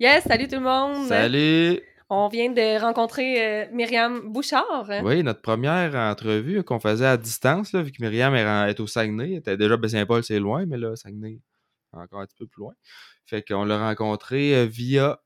Yes, salut tout le monde. Salut! On vient de rencontrer euh, Myriam Bouchard. Oui, notre première entrevue qu'on faisait à distance, là, vu que Myriam est, au Saguenay. Elle était déjà à Saint-Paul, c'est loin, mais là, Saguenay, encore un petit peu plus loin. Fait qu'on l'a rencontré euh, via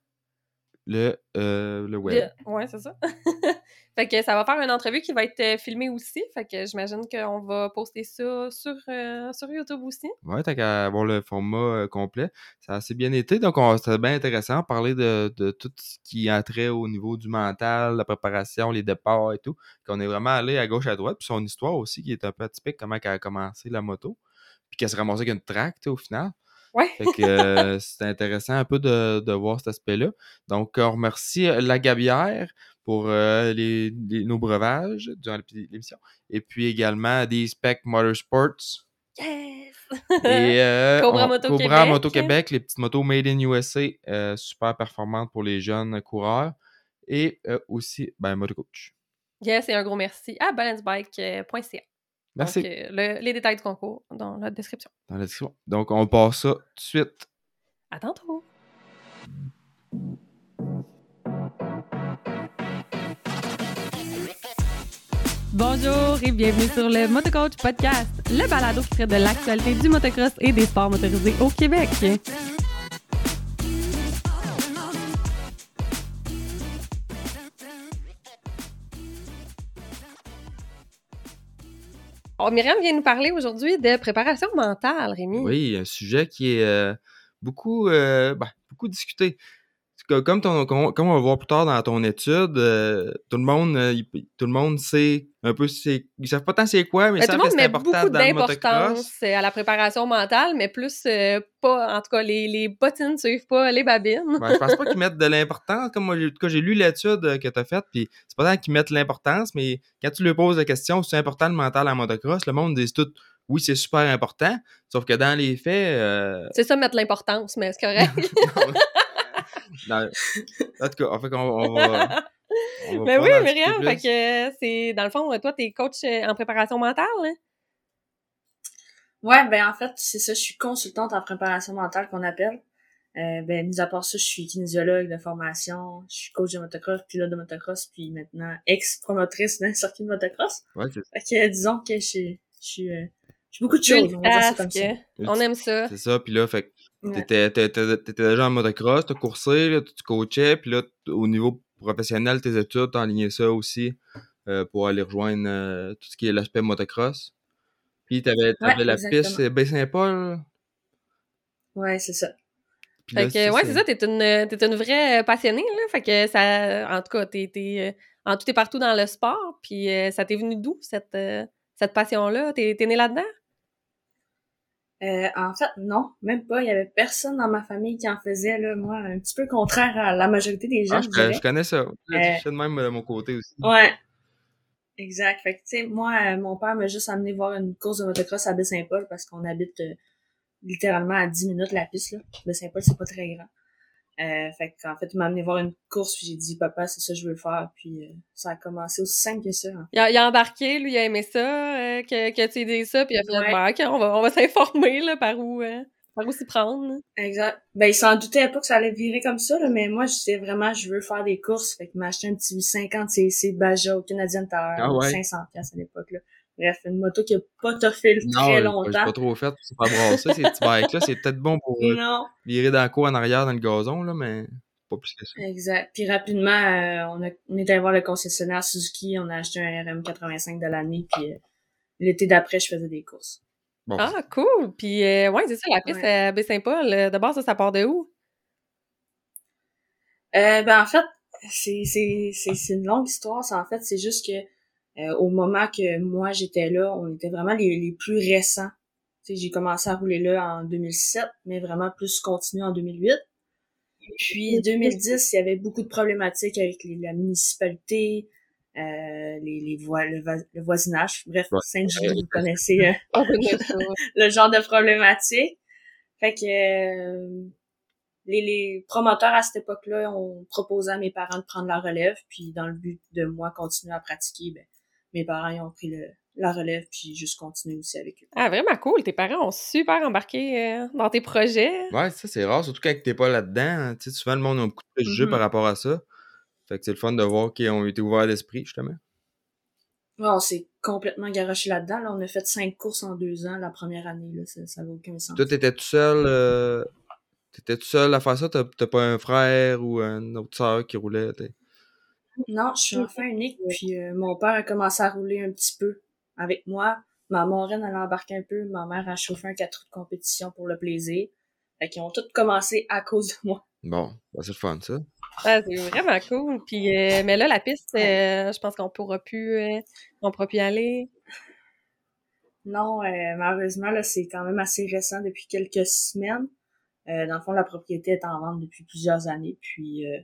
le, euh, le web. Ouais, c'est ça. fait que ça va faire une entrevue qui va être euh, filmée aussi. Fait que j'imagine qu'on va poster ça sur, euh, sur YouTube aussi. Ouais, t'as qu'à avoir le format euh, complet. Ça a assez bien été, donc on- c'était bien intéressant de parler de, de tout ce qui a trait au niveau du mental, la préparation, les départs et tout. Qu'on est vraiment allé à gauche, à droite, puis son histoire aussi qui est un peu atypique, comment elle a commencé la moto, puis qu'elle se ramassait avec une sais, au final. Ouais. Fait que euh, c'était intéressant un peu de, de voir cet aspect-là. Donc, on remercie euh, la Gabière pour euh, les, les- nos breuvages durant l'émission. Et puis également des Spec Motorsports. Yes! Et euh, Cobra on- Moto Cobra Québec. Moto Québec, les petites motos made in USA, euh, super performantes pour les jeunes coureurs. Et aussi, ben, Moto Coach. yes, et un gros merci à balancebike.ca. Merci. Donc, euh, le- les détails du concours dans la description. Dans la description. Donc, on passe ça tout de suite. À tantôt! Bonjour et bienvenue sur le Motocoach Podcast, le balado qui traite de l'actualité du motocross et des sports motorisés au Québec. Oh, Myriam vient nous parler aujourd'hui de préparation mentale, Rémi. Oui, un sujet qui est euh, beaucoup, euh, ben, beaucoup discuté. Comme, ton, comme, on- va voir plus tard dans ton étude, euh, tout le monde, euh, tout le monde sait un peu c'est. Ils savent pas tant c'est quoi, mais Ben, ils tout le monde met beaucoup d'importance euh, à la préparation mentale, mais plus euh, pas, en tout cas, les, les bottines ne suivent pas les babines. Ben, je pense pas qu'ils mettent de l'importance. Comme moi, j'ai- en tout cas, j'ai lu l'étude que tu as faite, puis c'est pas tant qu'ils mettent l'importance, mais quand tu lui poses la question c'est important le mental en motocross, le monde dit tout oui, c'est super important. Sauf que dans les faits, euh, C'est ça, mettre l'importance, mais c'est correct. Dans- en tout cas, en fait, on, on va. on va mais oui, Myriam, fait que c'est, dans le fond, toi, t'es coach euh, en préparation mentale, hein? Ouais, ben en fait, c'est ça, je suis consultante en préparation mentale qu'on appelle. Euh, ben, mis à part ça, je suis kinésiologue de formation, je suis coach de motocross, pilote de motocross, puis maintenant ex-promotrice d'un circuit de motocross. Ouais, c'est Fait que disons que je suis, je suis, euh, beaucoup de choses, on va dire ça comme ça. Multitask. On aime ça. C'est ça, puis là, fait que Ouais. t'étais, t'étais, t'étais déjà en motocross, t'as coursé, là, tu coachais, puis là, au niveau professionnel, tes études, t'as aligné ça aussi euh, pour aller rejoindre euh, tout ce qui est l'aspect motocross. Puis t'avais, t'avais la exactement. piste Baie-Saint-Paul. Ouais, c'est ça. Puis Fait là, que, ouais, c'est ça, t'es une, t'es une vraie euh, passionnée, là. Fait que ça, en tout cas, t'es, t'es euh, en tout et partout dans le sport. Puis euh, ça t'est venu d'où, cette, euh, cette passion-là? T'es, t'es né là-dedans? Euh, en fait, non, même pas. Il y avait personne dans ma famille qui en faisait, là, moi, un petit peu contraire à la majorité des gens, Ah, je je, dirais. je connais ça. Je Euh, sais de même de mon côté aussi. Ouais. Exact. Fait que, tu sais, moi, euh, mon père m'a juste amené voir une course de motocross à Baie-Saint-Paul parce qu'on habite euh, littéralement à 10 minutes la piste, là. Baie-Saint-Paul, c'est pas très grand. Euh, fait qu'en fait, il m'a amené voir une course puis j'ai dit, papa, c'est ça que je veux faire. Puis euh, ça a commencé aussi simple que ça. hein. Il a, il a embarqué, lui, il a aimé ça, euh, que, que tu aies dit ça, puis il a fait, Ouais. OK, on va, on va s'informer, là, par où, euh, par où s'y prendre. Exact. Ben, il s'en doutait pas que ça allait virer comme ça, là, mais moi, je disais vraiment, je veux faire des courses. Fait qu'il m'a acheté un petit 50 cc Baja au Canadian Tire, Ah ouais? 500 pièces à l'époque, là. Bref, une moto qui a pas toffé Non, très longtemps. pas trop fait pour se faire brasser ces petits bikes-là. C'est peut-être bon pour euh, Non. virer dans le cours en arrière dans le gazon, là, mais pas plus que ça. Exact. Puis rapidement, euh, on, a, on est allé voir le concessionnaire Suzuki, on a acheté un RM85 de l'année, puis euh, l'été d'après, je faisais des courses. Bon, Ah, cool! Puis, euh, ouais, c'est ça, la piste Ouais. à Baie-Saint-Paul. euh, D'abord, ça, ça part de où? Euh, ben en fait, c'est c'est c'est c'est une longue histoire. C'est en fait, c'est juste que euh, au moment que moi j'étais là, on était vraiment les, les plus récents. Tu sais, j'ai commencé à rouler là en 2007, mais vraiment plus continué en 2008. Puis 2010, il y avait beaucoup de problématiques avec les- la municipalité, euh, les, les voi- le, le voisinage. Bref, Ouais. Saint-Julie, vous connaissez euh, ça. le genre de problématique. Fait que euh, les, les promoteurs à cette époque-là ont proposé à mes parents de prendre la relève, puis dans le but de moi continuer à pratiquer, ben, mes parents ils ont pris le, la relève, puis juste continuer aussi avec eux. Ah, vraiment cool. Tes parents ont super embarqué euh, dans tes projets. Ouais, ça, c'est rare, surtout quand t'es pas là-dedans. hein. Tu sais, souvent, le monde a beaucoup de préjugés Mhm. par rapport à ça. Fait que c'est le fun de voir qu'ils ont été ouverts d'esprit, justement. Ouais, on s'est complètement garoché là-dedans. Là, on a fait cinq courses en deux ans la première année. Là, ça, n'a aucun sens. Toi, t'étais tout seul. euh, T'étais tout seul à faire ça? T'as t'as pas un frère ou une autre sœur qui roulait? Non, je suis enfant unique, puis euh, mon père a commencé à rouler un petit peu avec moi. Ma marraine, elle a embarqué un peu. Ma mère a chauffé un 4 roues de compétition pour le plaisir. Fait qu'ils ont tous commencé à cause de moi. Bon, ben, c'est le fun, ça. Ah, c'est vraiment cool. Puis, euh, mais là, la piste, euh, je pense qu'on pourra plus, euh, on pourra plus y aller. Non, euh, malheureusement, là, c'est quand même assez récent depuis quelques semaines. Euh, dans le fond, la propriété est en vente depuis plusieurs années, puis euh,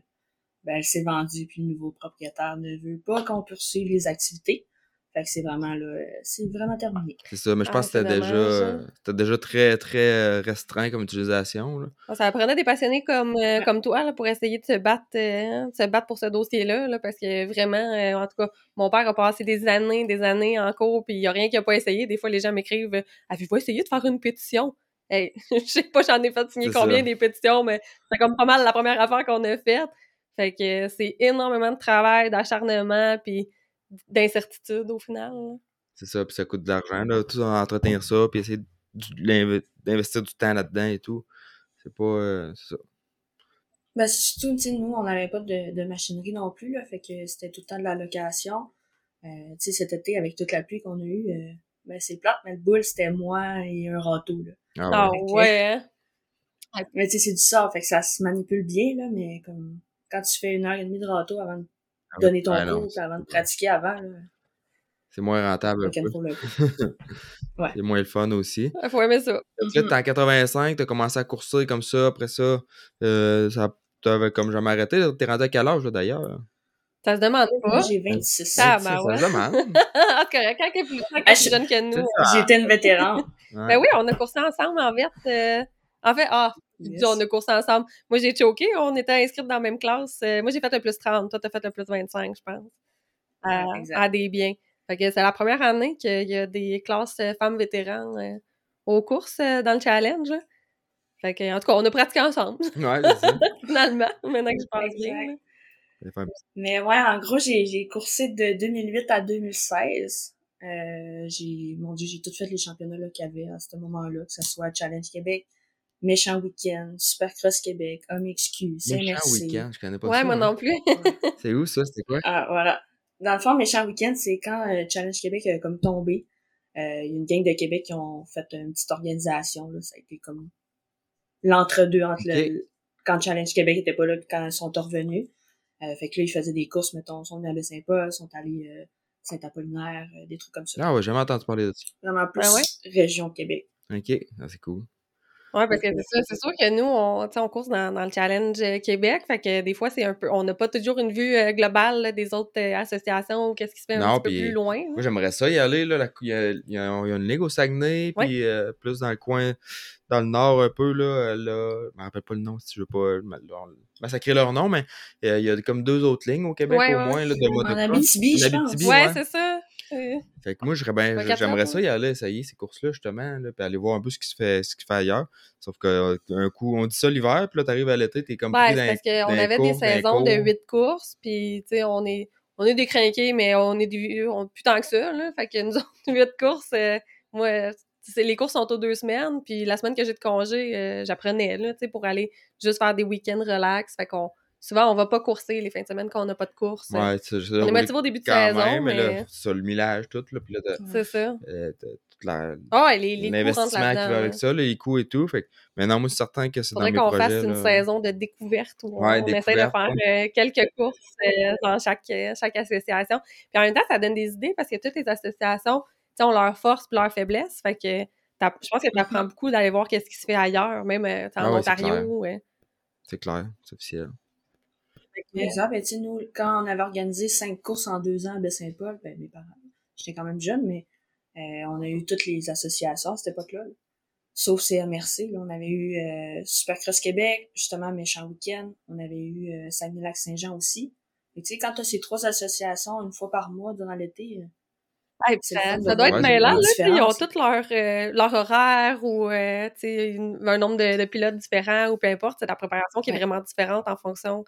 ben, elle s'est vendue, puis le nouveau propriétaire ne veut pas qu'on poursuive les activités. Fait que c'est vraiment là, c'est vraiment terminé. C'est ça, mais je Ah, pense que c'était déjà, c'était déjà très, très euh, restreint comme utilisation. Là. Ça prenait des passionnés comme, euh, comme toi là, pour essayer de se battre, euh, de se battre pour ce dossier-là, là, parce que vraiment, euh, en tout cas, mon père a passé des années, des années en cours, puis il n'y a rien qu'il n'a pas essayé. Des fois, les gens m'écrivent Avez-vous essayé de faire une pétition? Hey, je sais pas, j'en ai fait signer C'est combien ça. des pétitions, mais c'est comme pas mal la première affaire qu'on a faite. Fait que c'est énormément de travail, d'acharnement, puis d'incertitude au final. là. C'est ça, puis ça coûte de l'argent, là, tout entretenir ça, puis essayer d'investir du temps là-dedans et tout. C'est pas... euh, c'est ça. Ben, surtout, tu sais, nous, on n'avait pas de, de machinerie non plus, là, fait que c'était tout le temps de la location. Euh, tu sais, cet été, avec toute la pluie qu'on a eue, euh, ben, c'est plate, mais le boule, c'était moi et un râteau, là. Ah Ah ouais. Ok. ouais, hein? Mais tu sais, c'est du sort, fait que ça se manipule bien, là, mais comme, quand tu fais une heure et demie de râteau avant de Ah donner ton Ah cours, avant de pratiquer avant, là, C'est moins rentable C'est moins le fun aussi. Faut aimer ça. Là, t'es en 85, t'as commencé à courser comme ça. Après ça, euh, ça t'avais comme jamais arrêté. T'es rendu à quel âge, là, d'ailleurs? Ça se demande Moi, pas. j'ai 26 Ah, Ça, ben ça ouais. se demande. ah, c'est correct. Quand elle est plus, quand Ah, plus je- jeune que nous. J'étais une vétérane. Ouais. Ben oui, on a coursé ensemble en verte. euh, En fait, ah, Yes. on a coursé ensemble. Moi, j'ai choqué. On était inscrites dans la même classe. Euh, moi, j'ai fait le plus 30. Toi, t'as fait le plus 25, je pense. À, à des biens. Fait que c'est la première année qu'il y a des classes euh, femmes vétérans euh, aux courses euh, dans le challenge. Fait que, en tout cas, on a pratiqué ensemble, Ouais, finalement, maintenant que je pense bien. un Mais ouais, en gros, j'ai, coursé de 2008 à 2016. Euh, j'ai, mon dieu, j'ai tout fait les championnats qu'il y avait à ce moment-là, que ce soit Challenge Québec, Méchant Week-end, Supercross Québec, OMXQ, Méchant CMRC. week-end, je connais pas Ouais, ça. moi hein. non plus. C'est où, ça? C'était quoi? Ah, voilà. Dans le fond, Méchant Week-end, c'est quand euh, Challenge Québec a comme tombé. Euh, Il y a une gang de Québec qui ont fait une petite organisation. Là. Ça a été comme l'entre-deux entre le, quand Challenge Québec était pas là et quand ils sont revenus. Euh, fait que là, ils faisaient des courses, mettons, ils sont allés à Saint-Paul, sont allés euh, Saint-Apollinaire, euh, des trucs comme ça. Ah ouais, j'ai jamais entendu parler de ça. Vraiment plus Ah ouais? région Québec. Ok, ah, c'est cool. Ouais, parce que c'est ça, c'est sûr que nous, on, on course dans, dans le challenge euh, Québec, fait que des fois, c'est un peu, on n'a pas toujours une vue euh, globale là, des autres euh, associations ou qu'est-ce qui se fait un petit peu plus loin. Moi, j'aimerais ça y aller. Là, il, y a, il y a- il y a une ligue au Saguenay, Ouais. puis euh, plus dans le coin, dans le nord un peu. Là, là, je me rappelle pas le nom si je veux pas leur- massacrer leur nom, mais euh, il y a comme deux autres lignes au Québec Ouais, au ouais. moins là, de En. Abitibi, je En pense. Ouais, ouais. c'est ça. Fait que moi, j'aimerais ça y aller, essayer ces courses-là, justement, là, puis aller voir un peu ce qui se fait, ce qui se fait ailleurs. Sauf que euh, coup, on dit ça l'hiver, puis là, t'arrives à l'été, t'es comme Ouais, pris parce qu'on avait des saisons de huit courses, puis tu sais, on est, on est décrinqués, mais on est du, on, plus tant que ça, là. Fait que nous autres, huit courses, euh, moi, c'est- les courses sont aux deux semaines, puis la semaine que j'ai de congé, euh, j'apprenais, là, tu sais, pour aller juste faire des week-ends relax. Fait qu'on, souvent, on va pas courser les fins de semaine quand on n'a pas de course. Ouais, c'est ça. on est motivé au début de quand saison, même, mais, là, ça, le millage, tout, là, puis là, c'est ça. euh, rentrent l'investissement qui va avec ça, les coûts et tout. Fait non, moi, c'est certain que c'est dans Faudrait mes qu'on projets. fasse une là. saison de découverte où Ouais, on essaie de faire euh, quelques courses euh, dans chaque, chaque association. Puis en même temps, ça donne des idées parce que toutes les associations, ont leurs forces et leurs faiblesses. Fait que je pense que tu apprends beaucoup d'aller voir qu'est-ce qui se fait ailleurs, même en Ah Ontario. ouais. C'est clair, c'est officiel. Exemple, ben, tu sais, nous, quand on avait organisé cinq courses en deux ans à Baie-Saint-Paul, ben, mes parents, j'étais quand même jeune, mais euh, on a eu toutes les associations à cette époque-là. là. Sauf CMRC, là, on avait eu euh, Supercross Québec, justement Méchant Week-end, on avait eu euh, Saguenay-Lac-Saint-Jean aussi. Et tu sais, quand tu as ces trois associations une fois par mois durant l'été, euh, le ça, ça doit être mêlant, là. Ils ont tous leur, euh, leur horaire ou euh, tu sais, une- un nombre de, de pilotes différents ou peu importe. C'est la préparation qui est Ouais. vraiment différente en fonction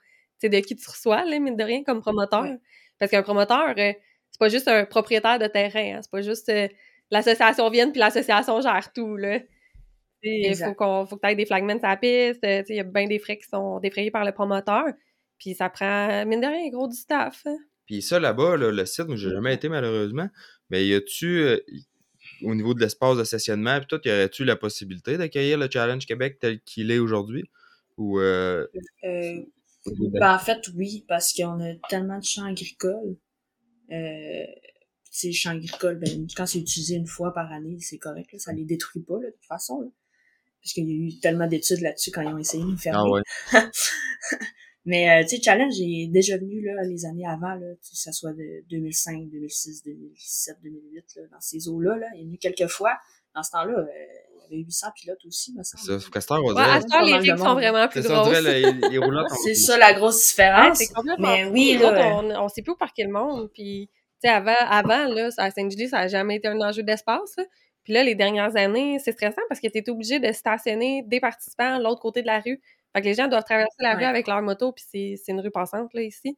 de qui tu reçois, là, mine de rien, comme promoteur. Ouais. Parce qu'un promoteur, euh, c'est pas juste un propriétaire de terrain. hein. C'est pas juste euh, l'association vienne puis l'association gère tout. là. Il faut qu'on faut que tu aies des flagments sur la piste. euh, tu sais, Il y a bien des frais qui sont défrayés par le promoteur. Puis ça prend, mine de rien, gros du staff. hein. Puis ça, là-bas, là, le site, moi, j'ai jamais été malheureusement, mais y a-tu, euh, au niveau de l'espace de stationnement, puis tout, y aurait-tu la possibilité d'accueillir le Challenge Québec tel qu'il est aujourd'hui? Ou. Euh, Euh, ben, en fait, oui, parce qu'on a tellement de champs agricoles. Euh, ces champs agricoles, ben, quand c'est utilisé une fois par année, c'est correct, là, ça les détruit pas, là, de toute façon. Là, parce qu'il y a eu tellement d'études là-dessus quand ils ont essayé de nous fermer. Ah ouais. Mais, euh, tu sais, Challenge est déjà venu, là, les années avant, là, que ça soit de 2005, 2006, 2007, 2008, là, dans ces eaux-là, là. Il est venu quelques fois. Dans ce temps-là, euh, avait 800 pilotes aussi, me semble. On Ouais, dirait. à ce temps, pas les rigues sont vraiment plus C'est ça, on grosses. les, les C'est ça la grosse Ouais, différence. c'est complètement Mais oui, on, on sait plus où parquer le monde. Puis, tu sais, avant, avant là, à Saint-Julie, ça n'a jamais été un enjeu d'espace. Puis là, les dernières années, c'est stressant parce que tu es obligé de stationner des participants de l'autre côté de la rue. Fait que les gens doivent traverser la rue Ouais. avec leur moto, puis c'est c'est une rue passante, là, ici.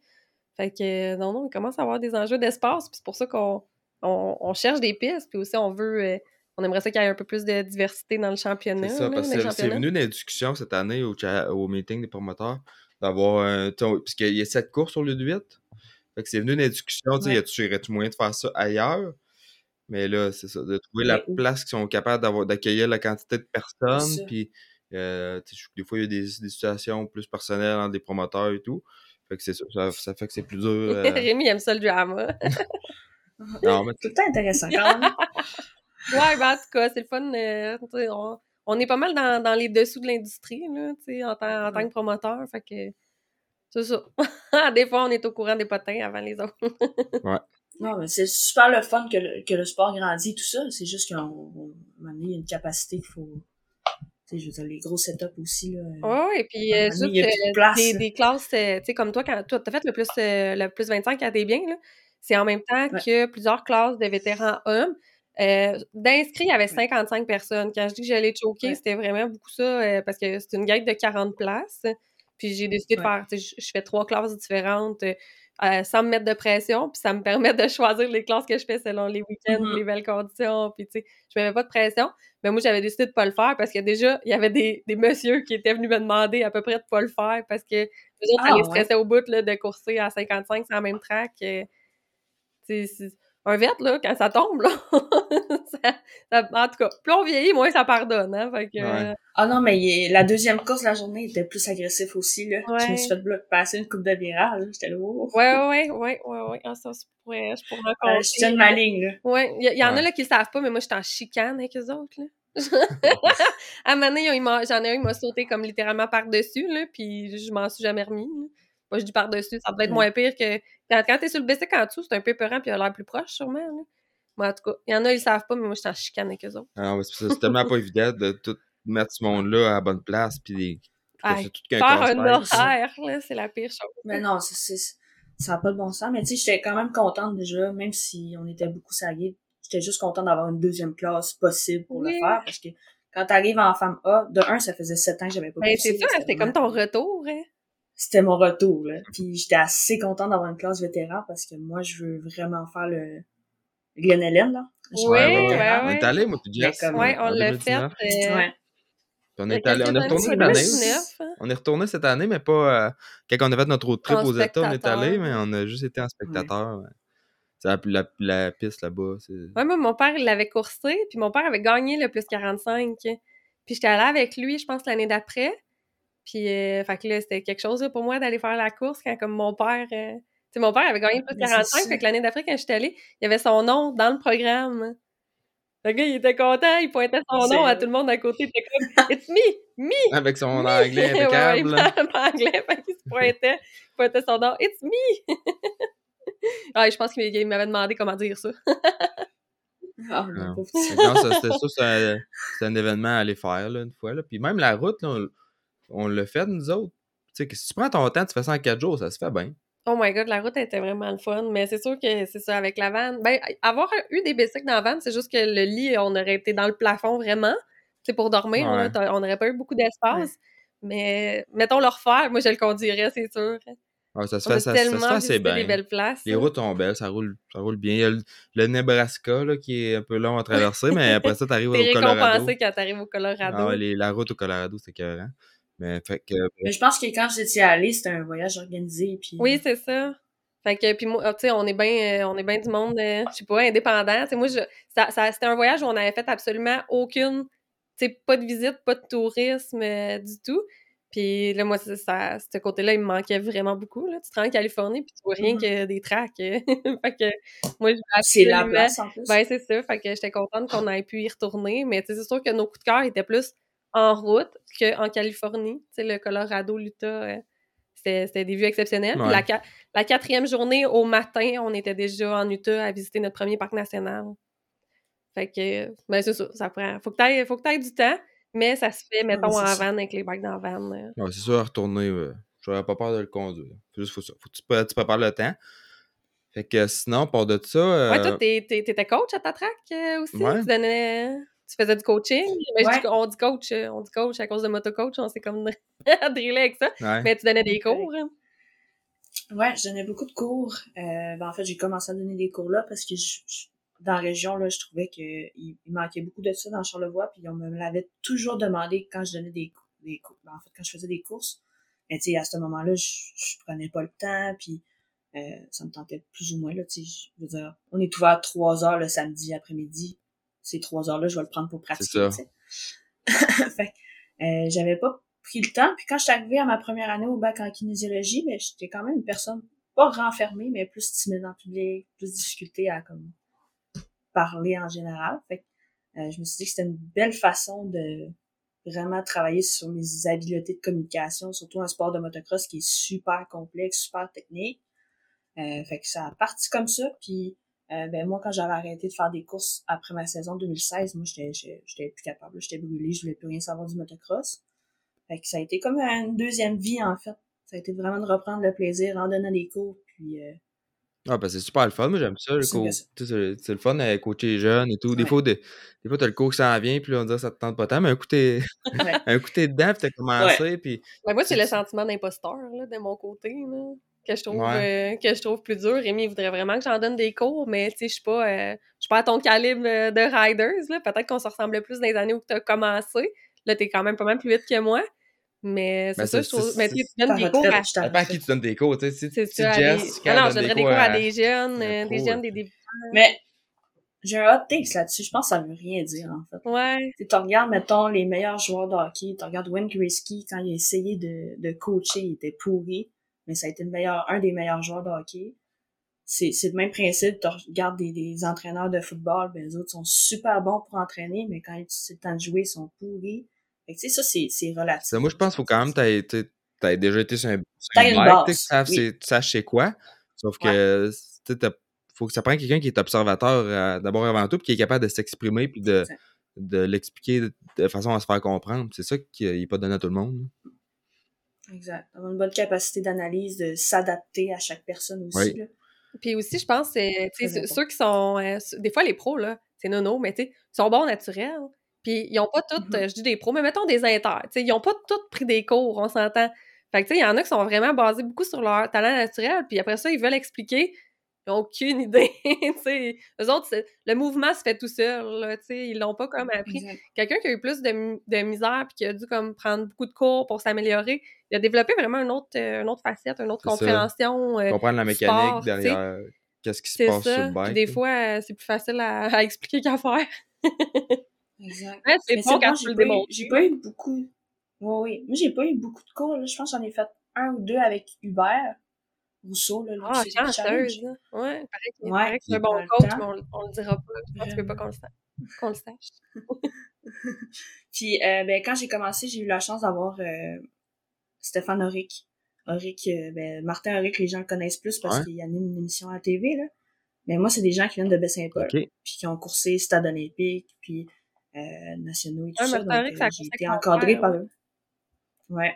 Fait que, non, non, il commence à avoir des enjeux d'espace, puis c'est pour ça qu'on on, on cherche des pistes, puis aussi, on veut... on aimerait ça qu'il y ait un peu plus de diversité dans le championnat. C'est ça, là, parce que c'est venu dans les discussions cette année au, au meeting des promoteurs d'avoir un. Parce qu'il y a 7 courses au lieu de 8. Fait que c'est venu dans les discussions, tu sais, Ouais. y a-tu moyen de faire ça ailleurs? Mais là, c'est ça, de trouver la où? place qui sont capables d'avoir d'accueillir la quantité de personnes. Puis, euh, des fois, il y a des, des situations plus personnelles entre des promoteurs et tout. Fait que c'est ça, ça, ça fait que c'est plus dur. euh, Rémi aime ça le drama. non, mais Tout le temps intéressant quand même. Ouais, ben en tout cas, c'est le fun. euh, tu on, on est pas mal dans, dans les dessous de l'industrie, là, tu sais, en, tant- en tant que promoteur. Fait que c'est ça. des fois, on est au courant des potins avant les autres. Non, mais c'est super le fun que le, que le sport grandit, tout ça. C'est juste qu'on, on, à un moment donné, il y a une capacité qu'il faut. Tu sais, je veux dire, les gros setups aussi, là. Ouais, et puis À un euh, moment donné, juste il y a plus de place, des, des classes, euh, tu sais, comme toi, quand toi, t'as fait le plus, euh, le plus 25 à des biens, là, c'est en même temps Ouais. que plusieurs classes de vétérans hommes. Euh, D'inscrits, il y avait 55 personnes. Quand je dis que j'allais choquer, Ouais. c'était vraiment beaucoup ça, euh, parce que c'est une guide de 40 places. Puis j'ai décidé de faire, tu sais, je je fais trois classes différentes euh, sans me mettre de pression, puis ça me permet de choisir les classes que je fais selon les week-ends, Mhm. les belles conditions, puis tu sais, je me mets pas de pression. Mais moi, j'avais décidé de pas le faire parce que déjà, il y avait des, des messieurs qui étaient venus me demander à peu près de pas le faire parce que les autres, ça les ouais. stressait au bout là, de courser à 55 sur la même track. c'est- un vet, là, quand ça tombe, là, ça- ça- en tout cas, plus on vieillit, moins ça pardonne, hein, fait que, Ouais. euh, Ah non, mais il- la deuxième course de la journée était plus agressif aussi, là. Je Ouais. me suis fait bloc passer une coupe de virage, là. J'étais là, oh. ouais, ouais, ouais, ouais, ouais, ah, ça, je pourrais, je Euh, compter, je tiens de ma ligne, là. Ouais, il y, y en a là qui le savent pas, mais moi, j'étais en chicane avec eux autres, là. à un moment donné, j'en ai un, il m'a sauté comme littéralement par-dessus, là, puis je m'en suis jamais remis. là. Moi, je dis par-dessus, ça doit être Ouais. moins pire que... Quand, quand t'es sur le bicycle en dessous, c'est un peu peurant, puis il a l'air plus proche, sûrement, là. Mais en tout cas, il y en a, ils le savent pas, mais moi, j'étais en chicane avec eux autres. Ah c'est ça, c'est tellement pas évident de tout mettre ce monde-là à la bonne place. Puis c'est tout qu'un Faire un horaire, là, c'est la pire chose. Mais non, c'est, c'est, ça n'a pas de bon sens. Mais tu sais, j'étais quand même contente déjà, même si on était beaucoup sagués. J'étais juste contente d'avoir une deuxième classe possible pour Oui. le faire. Parce que quand t'arrives en femme A, de un, ça faisait sept ans que j'avais pas Ben, c'est ça, c'était comme ton retour, hein. C'était mon retour, là. Puis j'étais assez contente d'avoir une classe vétéran parce que moi, je veux vraiment faire le Glen Helen, là. Oui, veux Ouais, On est allé, moi, puis Mais Jess. comme- Ouais, en on l'a fait. 2019. euh, Ouais. On est, allé, on est retourné cette année. 2019, hein. On est retourné cette année, mais pas. euh, quand on a fait notre road trip En aux États, on est allé, mais on a juste été en spectateur. ouais. C'est la, la, la piste là-bas. Ouais, moi, mon père, il l'avait coursé, puis mon père avait gagné le plus 45. Puis j'étais allée avec lui, je pense, l'année d'après. Puis, euh, fait que là, c'était quelque chose là, pour moi d'aller faire la course quand, comme mon père... euh, Tu sais, mon père avait gagné le plus c'est 45, ça. fait que l'année d'après, quand j'étais allée, il y avait son nom dans le programme. Le gars, il était content, il pointait son nom à tout le monde à côté. Il était comme « It's me! Me! Avec son me! anglais Ouais, ouais, impeccable. il anglais, fait qu'il se pointait, il pointait son nom « It's me! » Ah, je pense qu'il il m'avait demandé comment dire ça. Ah, Ah. non, ça, c'était ça, c'est un, c'est un événement à aller faire là, une fois. Là. Puis même la route, là, on, on l'a fait, nous autres. Tu sais, que si tu prends ton temps, tu fais ça en 4 jours, ça se fait bien. Oh my god, la route était vraiment le fun, mais c'est sûr que c'est ça, avec la vanne. Ben, avoir eu des bicycles dans la vanne, c'est juste que le lit, on aurait été dans le plafond vraiment. C'est pour dormir, Ouais. on n'aurait pas eu beaucoup d'espace. Mais mettons le refaire, moi je le conduirais, c'est sûr. Ouais, ça se On fait, a ça, ça se fait assez bien. des belles places. Les routes sont belles, ça roule, ça roule bien. Il y a le, le Nebraska là, qui est un peu long à traverser, mais après ça, t'arrives au T'es Colorado. récompensé quand t'arrives au Colorado. Ah les- la route au Colorado, c'est écœurant. Mais fait que. Mais je pense que quand j'étais allée, c'était un voyage organisé. Puis... Oui, c'est ça. Fait que, puis moi, tu sais, on est bien euh, on est bien du monde, euh, je sais pas, indépendant. Moi, je, ça, ça- c'était un voyage où on avait fait absolument aucune, tu sais, pas de visite, pas de tourisme euh, du tout. Puis là, moi, ça, ça- ce côté-là, il me manquait vraiment beaucoup. Là. Tu te rends en Californie, puis tu vois rien Mhm. que des tracks. fait que moi, je C'est la place, en plus. Ben, c'est ça. Fait que j'étais contente qu'on ait pu y retourner. Mais tu sais, c'est sûr que nos coups de cœur étaient plus en route qu'en Californie. Tu sais, le Colorado, l'Utah, euh, c'était des vues exceptionnelles. Puis la, qua- la quatrième journée, au matin, on était déjà en Utah à visiter notre premier parc national. Fait que, ben, c'est ça. Ça prend. Faut que t'ailles, faut que t'ailles du temps, mais ça se fait, mettons, en van avec les bikes dans la van. euh. Ouais, c'est sûr, à retourner, euh, j'aurais pas peur de le conduire. Faut juste faut ça. Faut que tu, tu prépares le temps. Fait que sinon, pour de ça. euh, Ouais, toi, t'es- t'étais coach à ta track euh, aussi? Ouais. Tu donnais. Tu faisais du coaching? Mais je dis- Ouais. on dit coach, euh, on dit coach à cause de motocoach, on s'est comme drillé avec ça. ouais. Mais tu donnais des cours. hein? Ouais, je donnais beaucoup de cours. Euh, ben, en fait, j'ai commencé à donner des cours là parce que je- je- dans la région, là, je trouvais qu'il il manquait beaucoup de ça dans Charlevoix, puis on me l'avait toujours demandé quand je donnais des cours. Des cours. Ben, en fait, quand je faisais des courses. Mais tu sais, à ce moment-là, je, je prenais pas le temps, puis euh, ça me tentait plus ou moins, là, tu sais. Je veux dire, on est ouvert trois heures le samedi après-midi. Ces trois heures-là, je vais le prendre pour pratiquer, fait que, euh, j'avais pas pris le temps. Puis quand je suis arrivée à ma première année au bac en kinésiologie, ben, j'étais quand même une personne pas renfermée, mais plus timide en public, plus de difficulté à comme parler en général. Fait que, euh, je me suis dit que c'était une belle façon de vraiment travailler sur mes habiletés de communication, surtout un sport de motocross qui est super complexe, super technique. Euh, fait que ça a parti comme ça, puis euh, ben moi quand j'avais arrêté de faire des courses après ma saison 2016, moi j'étais plus capable, j'étais brûlée, je voulais plus rien savoir du motocross. Fait que ça a été comme une deuxième vie en fait. Ça a été vraiment de reprendre le plaisir en donnant des cours, puis euh, Ah, ben c'est super le fun. Moi, j'aime ça. Le C'est cours. le fun de coacher les jeunes et tout. Des Ouais. fois, des, des fois, t'as le cours qui s'en vient, puis là, on que ça te tente pas tant, mais un coup, t'es, ouais. un coup, t'es dedans, puis t'as commencé, puis Ben, moi, c'est C'est- le sentiment d'imposteur, là, de mon côté, là, que je trouve, Ouais. euh, que je trouve plus dur. Rémi voudrait vraiment que j'en donne des cours, mais tu sais, je suis pas, euh, je suis pas à ton calibre euh, de riders, là. Peut-être qu'on se ressemblait plus dans les années où tu as commencé. Là, t'es quand même pas mal plus vite que moi. Mais c'est Ben, ça, je trouve. Mais tu tu donnes des cours à. à qui tu donnes des cours. Tu sais, C'est ça, Ah non, je donne donnerais des cours à des jeunes, un des jeunes, des débutants. Mais j'ai un hot takes là-dessus, je pense que ça veut rien dire en fait. Ouais. Tu tu regardes, mettons, les meilleurs joueurs de hockey, tu regardes Wayne Gretzky, quand il a essayé de, de coacher, il était pourri, mais ça a été le meilleur, un des meilleurs joueurs de hockey. C'est, c'est le même principe, tu regardes des, des entraîneurs de football, ben les autres sont super bons pour entraîner, mais quand c'est le temps de jouer, ils sont pourris. Fait que tu sais, ça, c'est, c'est relatif. Ça, moi, je pense qu'il faut quand même que t'aies t'aies déjà été sur un, sur bike, tu tu saches oui. c'est- tu quoi. Sauf que, tu faut que ça prenne quelqu'un qui est observateur euh, d'abord avant tout, puis qui est capable de s'exprimer, puis de, de l'expliquer de, de façon à se faire comprendre. C'est ça qui n'est pas donné à tout le monde. Exact. Avoir une bonne capacité d'analyse, de s'adapter à chaque personne aussi, Oui. là. Puis aussi, je pense, c'est ceux- qui sont. euh, des fois, les pros, là, c'est nono, mais tu sais, ils sont bons naturels. Puis ils ont pas toutes, Mhm. euh, je dis des pros, mais mettons des inters. Tu sais, ils ont pas toutes pris des cours, on s'entend. Fait que tu sais, il y en a qui sont vraiment basés beaucoup sur leur talent naturel, puis après ça, ils veulent expliquer. Ils ont aucune idée. tu sais, eux autres, le mouvement se fait tout seul. Là, tu sais, ils l'ont pas comme appris. Exact. Quelqu'un qui a eu plus de, de misère puis qui a dû comme prendre beaucoup de cours pour s'améliorer, il a développé vraiment une autre, euh, une autre facette, une autre compréhension. euh, Comprendre la mécanique sport, derrière qu'est-ce qui se passe sur le Puis des fois, euh, c'est plus facile à, à expliquer qu'à faire. Exact. Ouais, c'est bon quand tu le j'ai pas eu beaucoup. Oui, oui. Moi, j'ai pas eu beaucoup de cours. Là. Je pense que j'en ai fait un ou deux avec Hubert Rousseau. Là, le Ah, chanceuse. là. Ouais, paraît qu'il Ouais, paraît que c'est un il bon coach, mais on, le- on le dira pas. Je pense qu'il veut pas qu'on le, sa- qu'on le sache. Puis, euh, ben, quand j'ai commencé, j'ai eu la chance d'avoir euh, Stéphane Auric. Auric, euh, ben, Martin Auric, les gens le connaissent plus parce Ouais. qu'il anime une émission à la TV. Là. Mais moi, c'est des gens qui viennent de Baie-Saint-Paul. Puis qui ont coursé Stade olympique, puis euh, nationaux et tout Ouais, ça. Martin Donc, euh, j'ai été encadrée par eux. Ouais.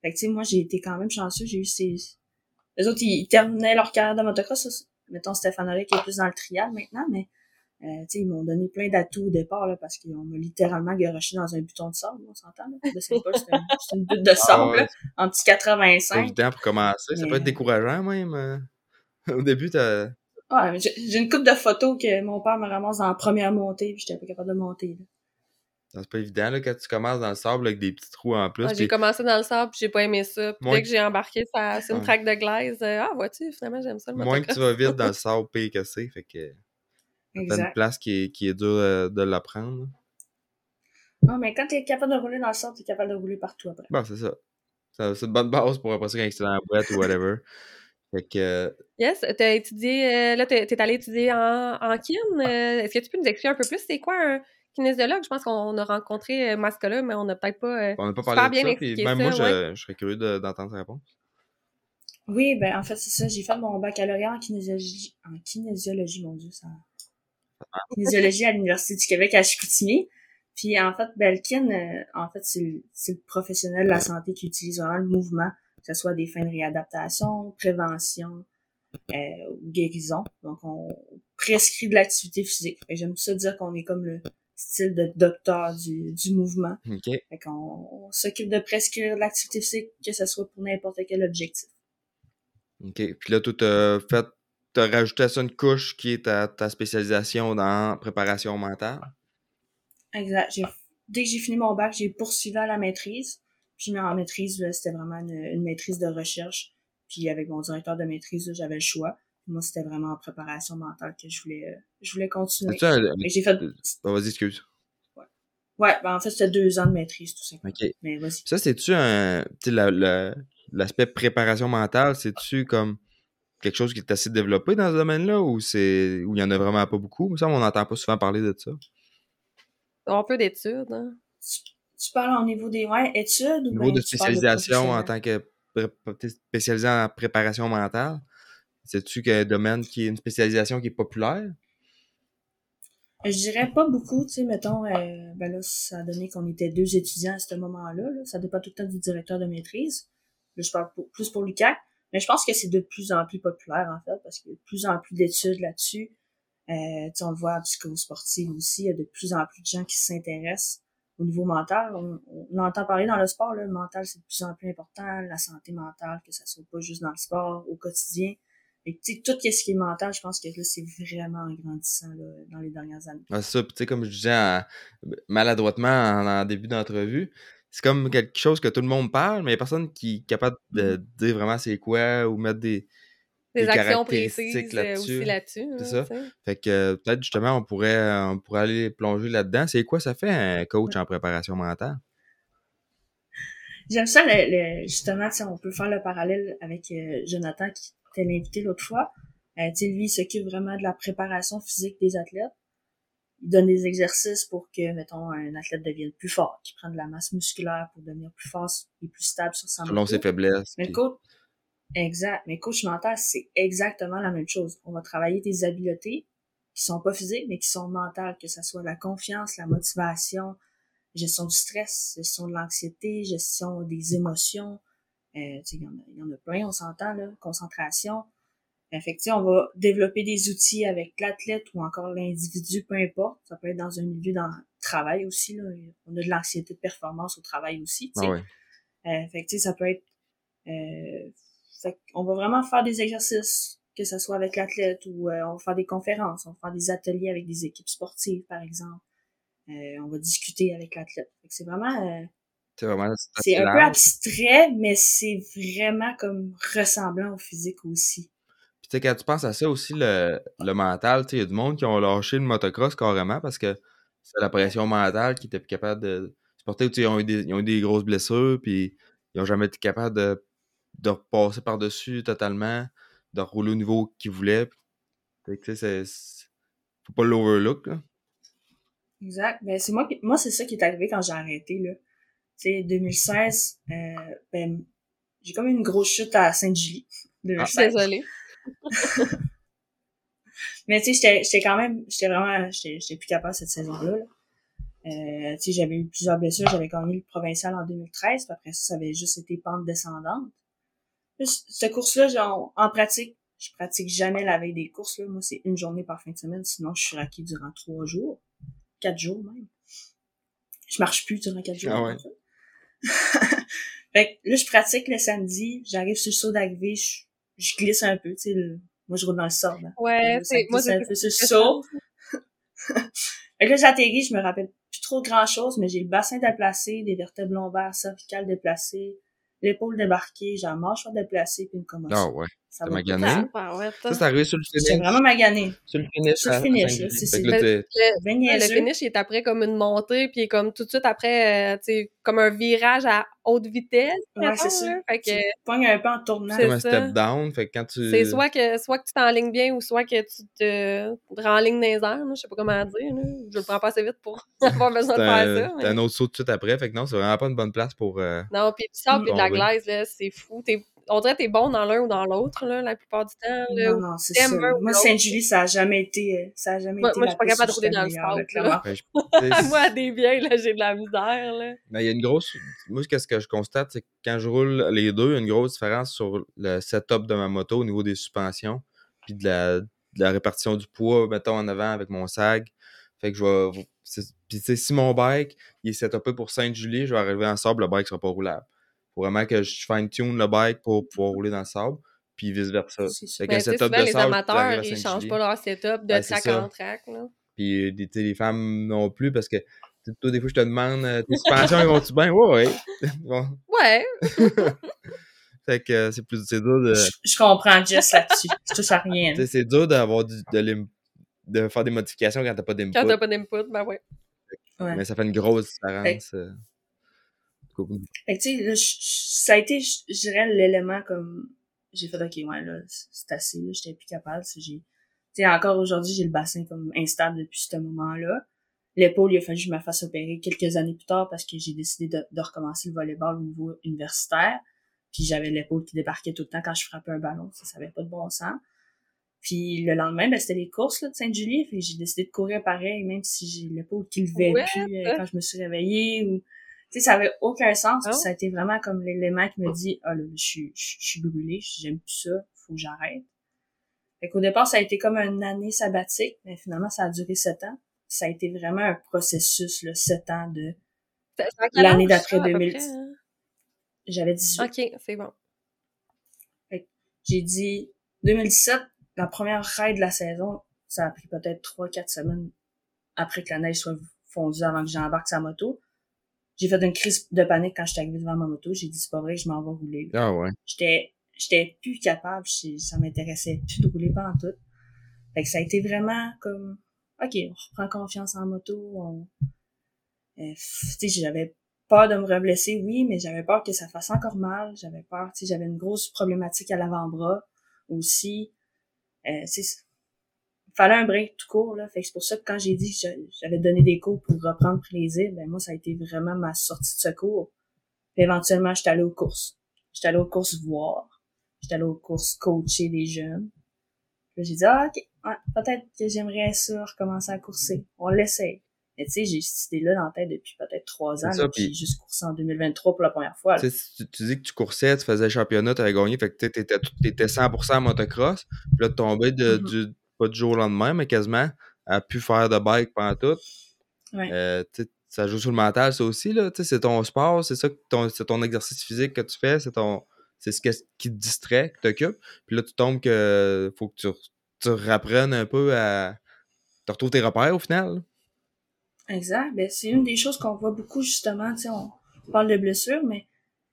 Fait que, tu sais, moi, j'ai été quand même chanceux. J'ai eu ces... les autres, ils terminaient leur carrière de motocross. Mettons Stéphane Auric qui est plus dans le trial maintenant, mais euh, ils m'ont donné plein d'atouts au départ là, parce qu'on m'a littéralement garoché dans un buton de sable, on s'entend. C'est une butte de ah sable en petit 85. C'est évident pour commencer. Ça peut être décourageant même. Euh. Au début, t'as... Ouais, j'ai une coupe de photos que mon père me ramasse dans la première montée, puis j'étais pas capable de monter. Là. C'est pas évident là, quand tu commences dans le sable avec des petits trous en plus. Ah, j'ai commencé dans le sable puis j'ai pas aimé ça. Puis dès que j'ai embarqué c'est une traque de glaise, euh, ah vois-tu, finalement j'aime ça le Moins que tu vas vite dans le sable, pire que c'est. Fait que t'as une place qui est, qui est dure euh, de l'apprendre. Non, mais quand t'es capable de rouler dans le sable, t'es capable de rouler partout après. Bon, c'est ça. C'est une bonne base pour après ça quand tu es dans la boîte ou whatever. Fait que... Yes, t'as étudié, euh, là, t'es, allé étudier en, en kin. est-ce que tu peux nous expliquer un peu plus c'est quoi un, kinésiologue. Je pense qu'on a rencontré euh, Mascola, mais on n'a peut-être pas, euh, on n'a pas parlé de ça, puis même moi, je, serais curieux d'entendre sa réponse. Oui, ben en fait, c'est ça. J'ai fait mon baccalauréat en kinésiologie, en kinésiologie, mon Dieu, ça. En kinésiologie à l'Université du Québec à Chicoutimi. Puis en fait, Belkin, euh, en fait, c'est le, le, professionnel de la santé qui utilise vraiment le mouvement, que ce soit des fins de réadaptation, prévention euh, ou guérison. Donc on prescrit de l'activité physique. J'aime ça dire qu'on est comme le, style de docteur du, du mouvement. Okay. Fait qu'on on, s'occupe de prescrire l'activité physique, que ce soit pour n'importe quel objectif. OK. Puis là, tu as fait, t'as rajouté à ça une couche qui est ta, ta spécialisation dans préparation mentale? Exact. Dès que j'ai fini mon bac, j'ai poursuivi à la maîtrise. Puis en maîtrise, c'était vraiment une, une, maîtrise de recherche. Puis avec mon directeur de maîtrise, j'avais le choix. Moi, c'était vraiment en préparation mentale que je voulais, euh, je voulais continuer. Mais j'ai fait. Oh, vas-y, excuse. Ouais. Ouais, ben en fait, c'était deux ans de maîtrise, tout simplement. OK. Mais vas-y. Ça, c'est-tu un. L'aspect préparation mentale, c'est-tu comme quelque chose qui est assez développé dans ce domaine-là ou c'est où il y en a vraiment pas beaucoup? Ça, on n'entend pas souvent parler de ça. Un peu d'études, hein? Tu, parles au niveau des ouais, études ou Au niveau de spécialisation en tant que spécialisé en préparation mentale? C'est-tu un domaine qui est une spécialisation qui est populaire? Je dirais pas beaucoup, tu sais, mettons, euh, ben là, ça a donné qu'on était deux étudiants à ce moment-là. Là. Ça dépend tout le temps du directeur de maîtrise. Là, je parle plus pour l'UQAC. Mais je pense que c'est de plus en plus populaire, en fait, parce qu'il y a de plus en plus d'études là-dessus. Euh, on le voit en psychosportive aussi, il y a de plus en plus de gens qui s'intéressent au niveau mental. On, entend parler dans le sport, le mental, c'est de plus en plus important, la santé mentale, que ça soit pas juste dans le sport, au quotidien. Et tu sais, tout ce qui est mental, je pense que là, c'est vraiment grandissant là, dans les dernières années. Ah, ça, tu sais, comme je disais maladroitement en, début d'entrevue, c'est comme quelque chose que tout le monde parle, mais il n'y a personne qui est capable de mmh. dire vraiment c'est quoi ou mettre des, des, actions précises euh, aussi là-dessus. C'est ça. Fait que peut-être justement, on pourrait, on pourrait aller plonger là-dedans. C'est quoi ça fait un coach en préparation mentale? J'aime ça, le, justement, on peut faire le parallèle avec euh, Jonathan qui l'invité l'autre fois. Euh, lui, il s'occupe vraiment de la préparation physique des athlètes. Il donne des exercices pour que, mettons, un athlète devienne plus fort, qu'il prenne de la masse musculaire pour devenir plus fort et plus stable sur sa Selon ses faiblesses. Mais le coach, exact. Mais coach mental, c'est exactement la même chose. On va travailler des habiletés qui sont pas physiques, mais qui sont mentales, que ce soit la confiance, la motivation, gestion du stress, gestion de l'anxiété, gestion des émotions, il y, en a, y en a plein, on s'entend, là, concentration. Fait on va développer des outils avec l'athlète ou encore l'individu, peu importe. Ça peut être dans un milieu dans le travail aussi. Là. On a de l'anxiété de performance au travail aussi. Ah ouais. euh, fait que, ça peut être... Euh, on va vraiment faire des exercices, que ce soit avec l'athlète ou euh, on va faire des conférences, on va faire des ateliers avec des équipes sportives, par exemple. Euh, on va discuter avec l'athlète. C'est vraiment euh, c'est un peu abstrait, mais c'est vraiment comme ressemblant au physique aussi. Puis tu sais, quand tu penses à ça aussi, le, le mental, tu sais, il y a du monde qui ont lâché le motocross carrément parce que c'est la pression mentale qui était plus capable de supporter. Tu sais, ils ont, eu des, ils ont eu des grosses blessures, puis ils ont jamais été capables de, de repasser par-dessus totalement, de rouler au niveau qu'ils voulaient. Fait tu sais, c'est... Faut pas l'overlook, là. Exact. Ben, c'est moi, moi c'est ça qui est arrivé quand j'ai arrêté, là sais, 2016, euh, ben, j'ai comme une grosse chute à Sainte-Julie. Ah, désolée. Mais tu sais, j'étais quand même, j'étais vraiment, j'étais plus capable cette saison-là. Euh, tu sais, j'avais eu plusieurs blessures, j'avais gagné le provincial en 2013, puis après ça, ça avait juste été pente descendante. cette course-là, genre, en pratique, je pratique jamais la veille des courses, là. Moi, c'est une journée par fin de semaine, sinon je suis raquée durant trois jours. Quatre jours, même. Je marche plus durant quatre jours. Ah ouais. fait que là, je pratique le samedi, j'arrive sur le saut d'arrivée, je, je glisse un peu, tu sais, le- moi, je roule dans le sort, là. Ouais, Ça c'est, moi, c'est un peu sur le saut. Fait que là, j'atterris, je me rappelle plus trop grand chose, mais j'ai le bassin déplacé, des vertèbres lombaires, cervicales déplacées, l'épaule débarquée, j'ai la mâchoire déplacée, puis une commotion. Ah ouais. Ça va magané. Ça, c'est arrivé sur le finish. vraiment magané. Sur le finish. Sur le à finish, là, c'est- Le, Ben le finish, il est après comme une montée, puis comme tout de suite après, euh, tu sais, comme un virage à haute vitesse. Ouais, c'est ça. Fait que Tu pognes un peu en tournant. C'est comme un step down. Fait que quand tu. c'est soit que soit que tu t'enlignes bien ou soit que tu te renlignes dans les airs. Je sais pas comment dire. Là. Je le prends pas assez vite pour avoir besoin de faire un, ça. t'as mais- un autre saut tout de suite après. Fait que non, c'est vraiment pas une bonne place pour. euh, Non, puis du sable et de la glace, là, c'est fou. T'es- On dirait que t'es bon dans l'un ou dans l'autre, là, la plupart du temps. Là. Non, non, c'est ça. Moi, l'autre. Sainte-Julie, ça a jamais été, euh, ça a jamais Moi- été moi, la je suis pas capable de rouler dans le clairement. ben, je- t'sais, Moi, à des vieilles, là, j'ai de la misère, là. Mais il y a une grosse. Moi, qu'est-ce que je constate, c'est que quand je roule les deux, il y a une grosse différence sur le setup de ma moto au niveau des suspensions, puis de la, de la répartition du poids, mettons, en avant avec mon sag. Fait que je vais. c'est- Puis, tu sais, si mon bike il est setupé pour Sainte-Julie, je vais arriver en sable, le bike sera pas roulable. Faut vraiment que je fine-tune le bike pour pouvoir rouler dans le sable, puis vice-versa. Setup souvent, de les sable, amateurs, ils changent pas leur setup de Ben, track en track, là. Puis sais, les femmes non plus, parce que toi, des fois, je te demande euh, tes suspensions, ils vont-tu bien? Ouais, ouais. Bon. Ouais, Fait que euh, c'est plus c'est dur de. Je, je comprends Jess là-dessus. Je touche à rien. tu sais, C'est dur d'avoir du, de, faire des modifications quand t'as pas quand d'input. t'as pas d'input, ben ouais. Ouais. Mais ça fait une grosse différence. euh. Cool. Fait que, tu sais, là, je- je- ça a été, je dirais, l'élément comme, j'ai fait, ok, ouais, là, c'est assez, là, j'étais plus capable, c'est- j'ai, tu sais, encore aujourd'hui, j'ai le bassin comme instable depuis ce moment-là. L'épaule, il a fallu que je me fasse opérer quelques années plus tard parce que j'ai décidé de, de recommencer le volleyball au niveau universitaire. Puis j'avais l'épaule qui débarquait tout le temps quand je frappais un ballon, ça, ça avait pas de bon sens. Puis le lendemain, ben, c'était les courses là, de Sainte-Julie, fait que j'ai décidé de courir pareil, même si j'ai l'épaule qui levait Ouais, plus euh, quand je me suis réveillée ou sais, ça avait aucun sens. Oh. ça a été vraiment comme l'élément qui me dit, ah là, je suis, je, je suis brûlée, j'aime plus ça, faut que j'arrête. Fait qu'au départ, ça a été comme une année sabbatique, mais finalement, ça a duré sept ans. Ça a été vraiment un processus, là, sept ans de, L'année d'après ça, à peu 2000. près, hein? j'avais 18. Ok, c'est bon. J'ai dit, 2017, la première raid de la saison, ça a pris peut-être trois, quatre semaines après que la neige soit fondue avant que j'embarque sa moto. J'ai fait une crise de panique quand j'étais arrivée devant ma moto. J'ai dit, c'est pas vrai, je m'en vais rouler. Ah ouais. j'étais j'étais plus capable ça m'intéressait plus de rouler pas en tout fait que ça a été vraiment comme ok on reprend confiance en moto on euh, tu sais j'avais peur de me reblesser oui mais j'avais peur que ça fasse encore mal j'avais peur tu sais j'avais une grosse problématique à l'avant-bras aussi euh, fallait un break tout court là fait que c'est pour ça que quand j'ai dit que j'avais donné des cours pour reprendre plaisir ben moi ça a été vraiment ma sortie de secours puis éventuellement j'étais allée aux courses j'étais allée aux courses voir J'étais allée aux courses coacher des jeunes. Puis j'ai dit, ah, ok, ouais, peut-être que j'aimerais ça recommencer à courser. On l'essaye. Mais tu sais, j'ai cette idée-là dans la tête depuis peut-être trois ans. J'ai juste coursé en 2023 pour la première fois. là. Tu, tu, tu dis que tu coursais, tu faisais le championnat, tu avais gagné, fait que tu étais, étais 100% en motocross. Puis là, de tomber de, Mhm. du, pas du jour au lendemain, mais quasiment, à plus faire de bike pendant tout. Ouais. Euh, ça joue sur le mental, ça aussi. C'est ton sport, c'est ça, ton, c'est ton exercice physique que tu fais, c'est ton c'est ce que- qui te distrait, qui t'occupe. Puis là, tu tombes que faut que tu, tu rapprennes un peu à. Tu retrouves tes repères au final. Exact. Ben, c'est une des choses qu'on voit beaucoup, justement. Sais, on parle de blessure, mais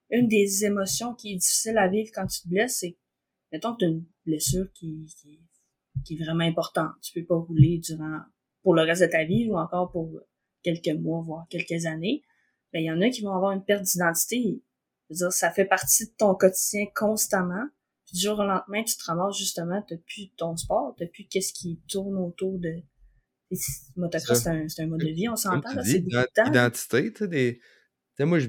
une des émotions qui est difficile à vivre quand tu te blesses, c'est, mettons que tu as une blessure qui, qui, qui est vraiment importante. Tu peux pas rouler durant, pour le reste de ta vie ou encore pour quelques mois, voire quelques années. Ben, il y en a qui vont avoir une perte d'identité. Dire, ça fait partie de ton quotidien constamment. Puis du jour au lendemain, tu te ramasses justement, t'as plus ton sport, t'as plus qu'est-ce qui tourne autour de... Motocross, c'est un, c'est un mode de vie, on s'entend, c'est beaucoup de temps. identité, tu sais, des. Sais, moi, je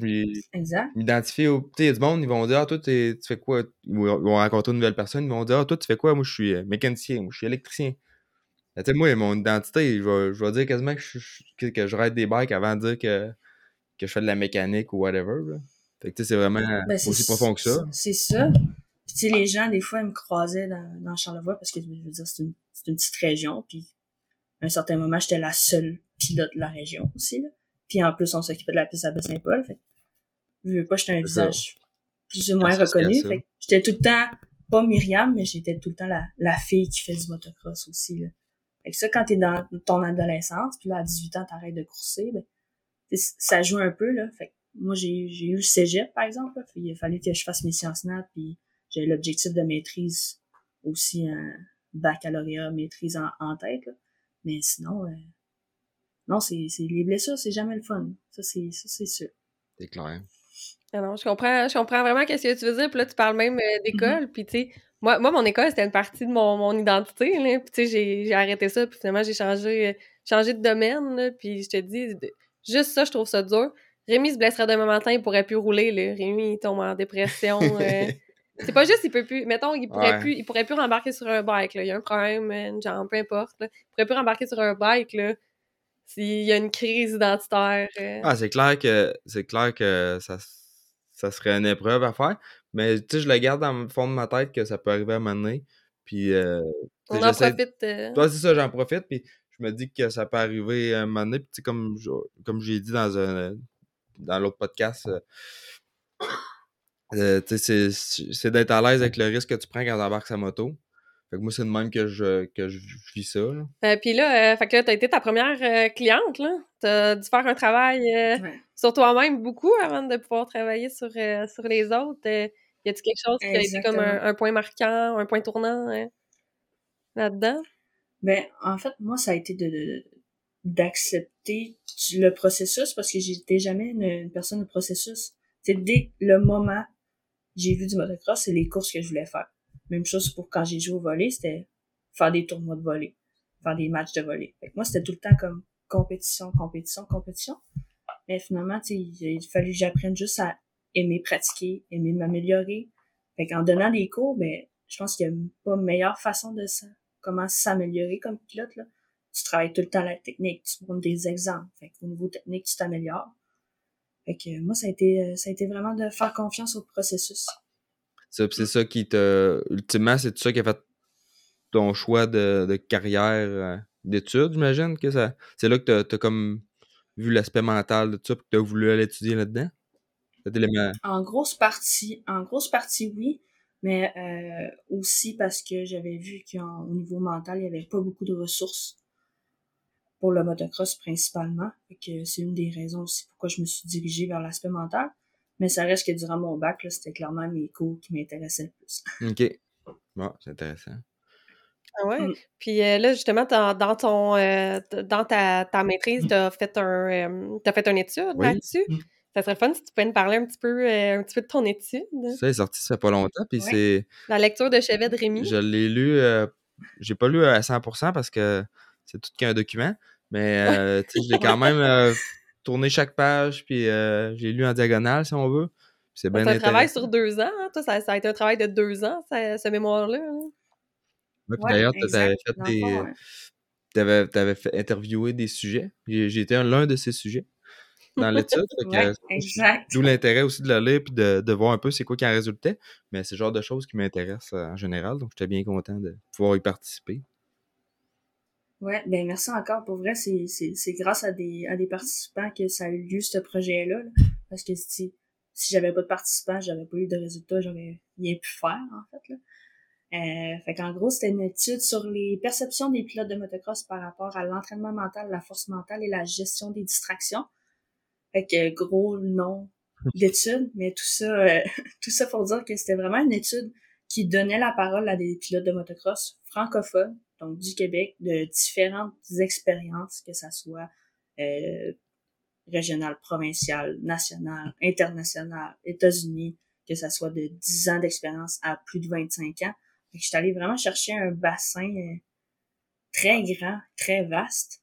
m'identifie au. Tu sais, il y a du monde, ils vont dire, ah, toi, tu fais quoi? Ils vont rencontrer une nouvelle personne, ils vont dire, ah, toi, tu fais quoi? Moi, je suis euh, mécanicien, moi, je suis électricien. Tu sais, moi, mon identité, je vais, je vais dire quasiment que je, que, je ride des bikes avant de dire que, que je fais de la mécanique ou whatever. Là. Fait que, tu sais, c'est vraiment Ben, aussi profond que ça. C'est ça. Puis, tu sais, les gens, des fois, ils me croisaient dans, dans Charlevoix parce que, je veux dire, c'est une, une petite région. Puis, à un certain moment, j'étais la seule pilote de la région aussi, là. Puis, en plus, on s'occupait de la piste à Baie-Saint-Paul. Fait je veux pas, j'étais un visage plus ou moins reconnu. Fait j'étais tout le temps, pas Myriam, mais j'étais tout le temps la, la fille qui fait du motocross aussi, là. Fait que ça, quand t'es dans ton adolescence, puis là, à 18 ans, t'arrêtes de courser, ben, ça joue un peu, là. Fait que moi, j'ai, j'ai eu le cégep, par exemple, puis il a fallu que je fasse mes sciences nat, puis j'ai l'objectif de maîtrise aussi un baccalauréat maîtrise en, tête, là. Mais sinon, euh, non, c'est, c'est les blessures, c'est jamais le fun. Ça, c'est, ça, c'est sûr. C'est clair. Ah non, je comprends, je comprends vraiment qu'est-ce que tu veux dire. Puis là, tu parles même euh, d'école. Mm-hmm. Puis, tu sais, moi, moi, mon école, c'était une partie de mon, mon identité. Là. Puis, tu sais, j'ai, j'ai arrêté ça. Puis, finalement, j'ai changé, euh, changé de domaine. Là. Puis, je te dis, juste ça, je trouve ça dur. Rémi se blesserait demain matin, il pourrait plus rouler. Là. Rémi, il tombe en dépression. Euh. c'est pas juste, il peut plus. Mettons, il pourrait plus, il pourrait plus rembarquer sur un bike. Là. Il y a un problème, une jambe, peu importe. Là. Il pourrait plus rembarquer sur un bike. Là. S'il y a une crise identitaire. Ah, c'est clair que c'est clair que ça ça serait une épreuve à faire. Mais tu sais, je le garde dans le fond de ma tête que ça peut arriver à un moment donné. Puis, euh, On en profite. Euh... Toi, c'est ça, j'en profite. Puis, je me dis que ça peut arriver à un moment donné. Puis, tu sais, comme, comme j'ai dit dans un dans l'autre podcast, euh, euh c'est d'être à l'aise avec le risque que tu prends quand tu embarques sa moto. Fait que moi, c'est de même que je, que je vis ça. Là. Euh, puis là, euh, fait que là, t'as été ta première euh, cliente, là. T'as dû faire un travail euh, sur toi-même beaucoup avant de pouvoir travailler sur, sur les autres. y a-t-il quelque chose qui a été comme un, point marquant, un point tournant là-dedans? Ben, en fait, moi, ça a été de, d'accepter le processus parce que j'étais jamais une, personne de processus. C'est dès le moment j'ai vu du motocross, c'est les courses que je voulais faire même chose pour quand j'ai joué au volley, c'était faire des tournois de volley, faire des matchs de volley. Fait que moi, c'était tout le temps comme compétition, compétition, compétition. Mais finalement, il a fallu que j'apprenne juste à aimer pratiquer, aimer m'améliorer. Fait qu'en donnant des cours, ben, je pense qu'il n'y a pas meilleure façon de ça. Comment s'améliorer comme pilote, là. Tu travailles tout le temps la technique, tu prends des exemples. Fait qu'au niveau technique, tu t'améliores. Fait que moi, ça a été, ça a été vraiment de faire confiance au processus. C'est ça qui te. Ultimement, c'est ça qui a fait ton choix de, de carrière euh, d'études, j'imagine que ça. C'est là que tu as, comme vu l'aspect mental de tout ça et que tu as voulu aller étudier là-dedans? En grosse partie, en grosse partie, oui. Mais euh, aussi parce que j'avais vu qu'au niveau mental, il n'y avait pas beaucoup de ressources pour le motocross principalement. Que c'est une des raisons aussi pourquoi je me suis dirigée vers l'aspect mental. Mais ça reste que durant mon bac, là, c'était clairement mes cours qui m'intéressaient le plus. OK. Bon, c'est intéressant. Ah ouais? Mm. Puis euh, là, justement, dans, dans ton euh, dans ta, ta maîtrise, mm. tu as fait un euh, as fait une étude là-dessus. Mm. Ça serait fun si tu pouvais nous parler un petit peu, un petit peu de ton étude. Ça est sorti ça fait pas longtemps. Puis c'est. La lecture de Chevet de Rémi. Je l'ai lu. j'ai pas lu à 100% parce que c'est tout qu'un document. Mais je l'ai quand même tourné chaque page, puis euh, j'ai lu en diagonale, si on veut. C'est bien un travail sur deux ans, hein? Toi, ça, ça, a été un travail de deux ans, ça, ce mémoire-là. Hein? D'ailleurs, tu avais fait des. Tu avais, fait interviewer des sujets. J'ai été l'un de ces sujets dans l'étude. D'où l'intérêt aussi de la lire puis de, de voir un peu c'est quoi qui en résultait. Mais c'est le genre de choses qui m'intéressent en général. Donc, j'étais bien content de pouvoir y participer. Ouais, ben merci encore. Pour vrai, c'est, c'est, c'est grâce à des, à des participants que ça a eu lieu, ce projet-là. Parce que si, si j'avais pas de participants, j'avais pas eu de résultats, j'aurais rien pu faire, en fait. Là. Euh, fait qu'en gros, c'était une étude sur les perceptions des pilotes de motocross par rapport à l'entraînement mental, la force mentale et la gestion des distractions. Fait que gros nom d'étude, mais tout ça, euh, tout ça pour dire que c'était vraiment une étude qui donnait la parole à des pilotes de motocross francophones donc du Québec, de différentes expériences, que ça soit euh, régional, provincial, national, international, États-Unis, que ça soit de 10 ans d'expérience à plus de 25 ans. suis allée vraiment chercher un bassin euh, très grand, très vaste.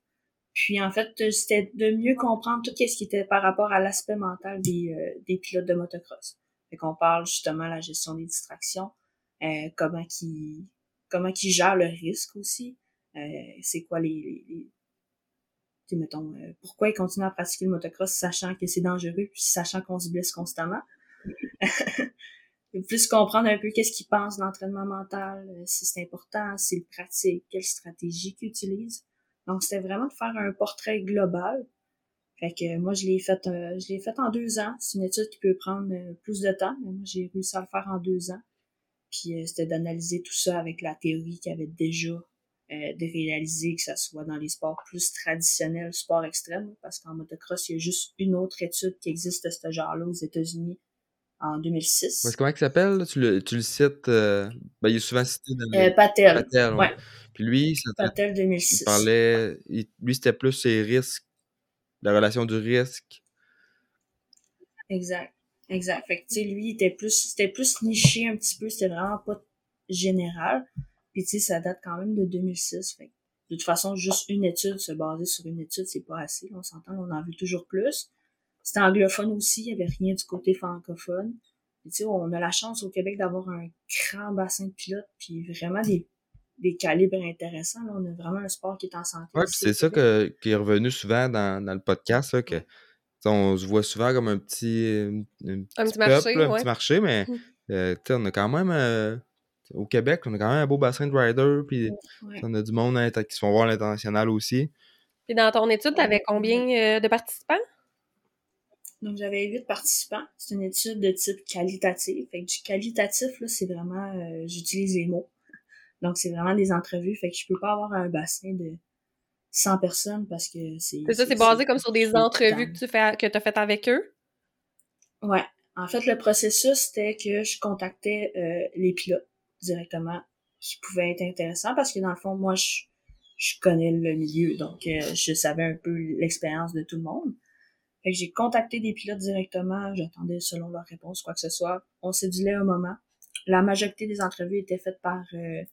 Puis en fait, c'était de mieux comprendre tout ce qui était par rapport à l'aspect mental des, euh, des pilotes de motocross. Fait qu'on parle justement de la gestion des distractions, euh, comment qui comment ils gèrent le risque aussi. Euh, c'est quoi les, les, mettons, euh, pourquoi ils continuent à pratiquer le motocross sachant que c'est dangereux puis sachant qu'on se blesse constamment. plus comprendre un peu qu'est-ce qu'ils pensent de l'entraînement mental, euh, si c'est important, s'ils pratique, quelle stratégie qu'ils utilisent. Donc, c'était vraiment de faire un portrait global. Fait que moi, je l'ai fait, je l'ai fait en deux ans. C'est une étude qui peut prendre plus de temps, mais moi, j'ai réussi à le faire en deux ans. Puis c'était d'analyser tout ça avec la théorie qu'il y avait déjà de réaliser que ça soit dans les sports plus traditionnels, sport extrême, parce qu'en motocross, il y a juste une autre étude qui existe de ce genre-là aux États-Unis en 2006. comment il s'appelle? Tu le, tu le cites, euh, ben, il est souvent cité dans euh, Patel. Patel, ouais. Puis lui, Patel 2006. Il parlait, lui, c'était plus ses risques, la relation du risque. Exact, exact. Fait que, tu sais, lui, était plus, c'était plus niché un petit peu, c'était vraiment pas général. Puis, tu sais, ça date quand même de 2006. Fait de toute façon, juste une étude, se baser sur une étude, c'est pas assez. On s'entend, on en veut toujours plus. C'était anglophone aussi, il y avait rien du côté francophone. tu sais, on a la chance au Québec d'avoir un grand bassin de pilotes, puis vraiment des, des calibres intéressants. Là. On a vraiment un sport qui est en santé. Ouais, c'est ça que, qui est revenu souvent dans, dans le podcast, là, que on se voit souvent comme un petit, un, petit, marché, un petit marché, mais euh, on a quand même euh, au Québec, on a quand même un beau bassin de riders, puis on a du monde qui se font voir à l'international aussi. Puis dans ton étude, tu avais combien euh, de participants? Donc, j'avais huit participants. C'est une étude de type qualitatif. Fait que du qualitatif, là, c'est vraiment, euh, j'utilise les mots. Donc, c'est vraiment des entrevues. Fait que je peux pas avoir un bassin de 100 personnes parce que c'est... C'est ça, c'est basé comme sur des entrevues que tu fais, que as faites avec eux? Ouais. En fait, le processus, c'était que je contactais euh, les pilotes directement qui pouvaient être intéressants parce que dans le fond, moi, je, je connais le milieu. Donc, euh, je savais un peu l'expérience de tout le monde. Fait que j'ai contacté des pilotes directement, j'attendais selon leur réponse, quoi que ce soit. On s'est dit là un moment. La majorité des entrevues étaient faites par euh,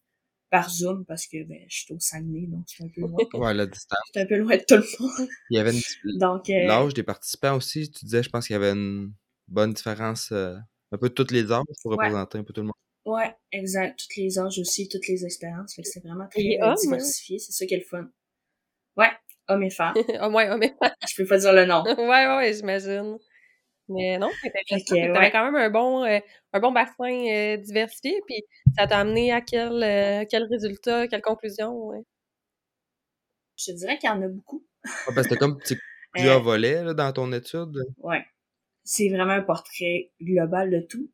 par Zoom parce que ben, je suis au Saguenay, donc c'est un peu loin. ouais, la distance. C'est un peu loin de tout le monde. Il y avait une... donc euh, l'âge des participants aussi, tu disais, je pense qu'il y avait une bonne différence, euh, un peu de toutes les âges pour représenter un peu tout le monde. Ouais, exact. Toutes les âges aussi, toutes les expériences. Fait que c'est vraiment très diversifié. C'est ça qui est le fun. Ouais, hommes et femmes. oh, ouais, hommes et femmes. Je peux pas dire le nom. ouais, ouais, j'imagine. Mais non, t'avais ouais. quand même un bon, euh, un bon bassin euh, diversifié, puis ça t'a amené à quel, euh, quel résultat, quelle conclusion? Ouais? Je dirais qu'il y en a beaucoup. ouais, parce que comme plusieurs volets là, dans ton étude. Ouais. C'est vraiment un portrait global de tout.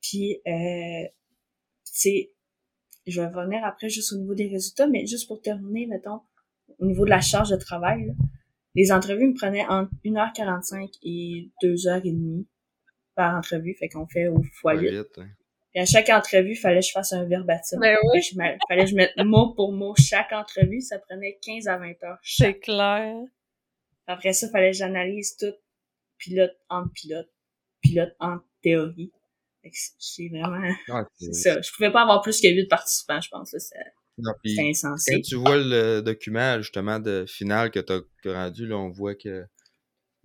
Puis, euh, tu je vais revenir après juste au niveau des résultats, mais juste pour terminer, mettons, au niveau de la charge de travail, les entrevues me prenaient entre 1h45 et 2h30 par entrevue, fait qu'on fait au foyer. Hein. Et à chaque entrevue, il fallait que je fasse un verbatim. Ben oui. Il fallait que je mette mot pour mot chaque entrevue. Ça prenait 15 à 20 heures. C'est clair. Après ça, il fallait que j'analyse tout pilote en pilote, pilote en théorie. C'est vraiment... c'est ça. Je pouvais pas avoir plus que 8 participants, je pense. Insensé. Quand tu vois le document, justement, de final que tu as rendu, là, on voit que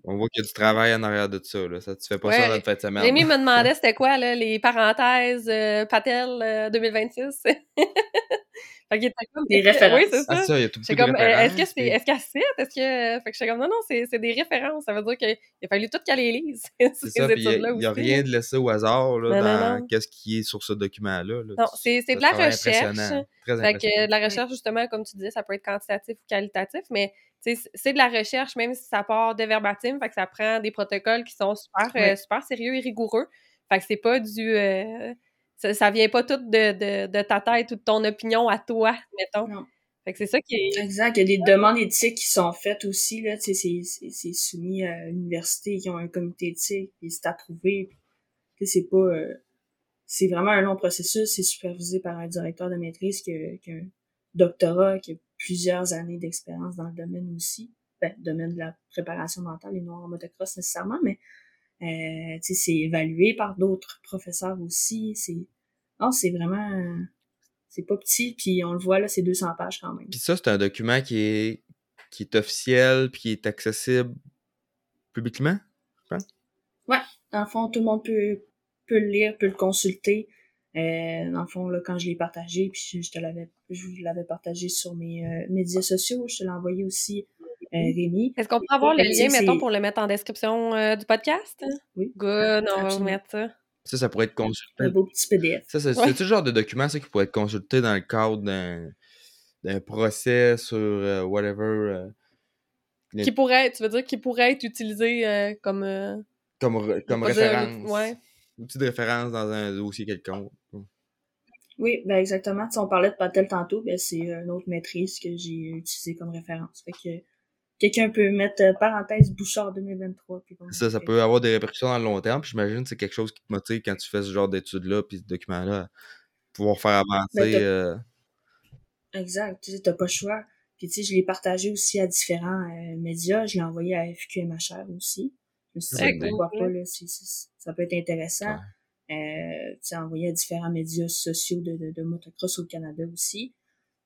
on voit qu'il y a du travail en arrière de ça. Là. Ça tu fais pas ça dans une fête de semaine. Rémi me demandait c'était quoi là, les parenthèses euh, Patel 2026. Fait qu'il était comme des références. Oui, c'est ah, ça. Ah, ça, il y a tout de comme, Est-ce que c'est, est-ce qu'elle cite? Est-ce que, fait que j'étais comme, non, non, c'est, c'est des références. Ça veut dire qu'il a fallu tout qu'elle les lise. c'est ça, il n'y a, rien de laissé au hasard, là, dans qu'est-ce qui est sur ce document-là. Là. Non, c'est, c'est de la recherche. Très fait que de la recherche, justement, comme tu disais, ça peut être quantitatif ou qualitatif, mais c'est de la recherche, même si ça part de verbatim, fait que ça prend des protocoles qui sont super, euh, super sérieux et rigoureux. Fait que c'est pas du... Euh, ça, ça vient pas tout de, de, de, ta tête ou de ton opinion à toi, mettons. Non. Fait que c'est ça qui est... Exact. Il y a des demandes éthiques qui sont faites aussi, là. Tu sais, c'est soumis à l'université qui ont un comité éthique, puis c'est approuvé. Tu sais, c'est pas... Euh, c'est vraiment un long processus. C'est supervisé par un directeur de maîtrise qui a, qui a un doctorat, qui a plusieurs années d'expérience dans le domaine aussi. Ben, domaine de la préparation mentale et non en motocross nécessairement, mais euh, c'est évalué par d'autres professeurs aussi. C'est non, c'est vraiment c'est pas petit, puis on le voit là, c'est 200 pages quand même. Puis ça, c'est un document qui est qui est officiel, puis qui est accessible publiquement, je pense? Ouais, dans le fond, tout le monde peut peut le lire, peut le consulter. Euh, dans le fond, là, quand je l'ai partagé, puis je, te l'avais, je l'avais partagé sur mes euh, médias sociaux, je te l'ai envoyé aussi Rémi. Est-ce qu'on peut avoir le lien, mettons, pour le mettre en description euh, du podcast? Oui. Good, on va vous mettre ça. Ça, ça pourrait être consulté. Un beau petit PDF. Ça, c'est Ouais. le genre de document ça, qui pourrait être consulté dans le cadre d'un d'un procès sur euh, whatever. euh, les- Qui pourrait, tu veux dire, qui pourrait être utilisé euh, comme. euh, comme comme pas dire- référence. ouais. Outil de référence dans un dossier quelconque. Oui, ben exactement. Si on parlait de Patel tantôt, ben c'est une autre maîtrise que j'ai utilisée comme référence. Fait que quelqu'un peut mettre euh, parenthèse Bouchard 2023. Puis bon, Ça, ça peut avoir des répercussions dans le long terme. Puis j'imagine que c'est quelque chose qui te motive quand tu fais ce genre d'études-là, puis ce document-là, pouvoir faire avancer. Ben, t'as- euh, Exact. Tu sais, t'as pas le choix. Puis tu sais, je l'ai partagé aussi à différents euh, médias. Je l'ai envoyé à FQMHR aussi. Je me suis dit, pourquoi pas, là, ça peut être intéressant. Euh, tu sais, envoyé à différents médias sociaux de, de, de motocross au Canada aussi.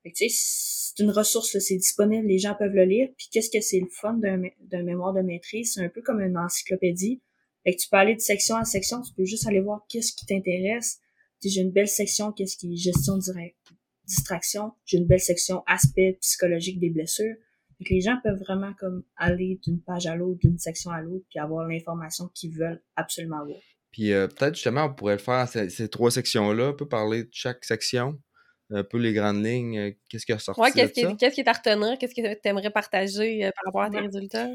Tu sais, c'est une ressource, c'est disponible, les gens peuvent le lire. Puis qu'est-ce que c'est le fun d'un mé- d'un mémoire de maîtrise? C'est un peu comme une encyclopédie. Fait que tu peux aller de section à section, tu peux juste aller voir qu'est-ce qui t'intéresse. J'ai une belle section, qu'est-ce qui est gestion directe, distraction. J'ai une belle section aspect psychologique des blessures. Que les gens peuvent vraiment comme aller d'une page à l'autre, d'une section à l'autre, puis avoir l'information qu'ils veulent absolument avoir. Puis euh, peut-être justement, on pourrait le faire, ces trois sections-là, on peut parler de chaque section, un peu les grandes lignes, euh, qu'est-ce qui a sorti Ouais, de qu'est-ce qui, qu'est-ce qui est à retenir? Qu'est-ce que tu aimerais partager euh, par rapport à tes Ouais. résultats?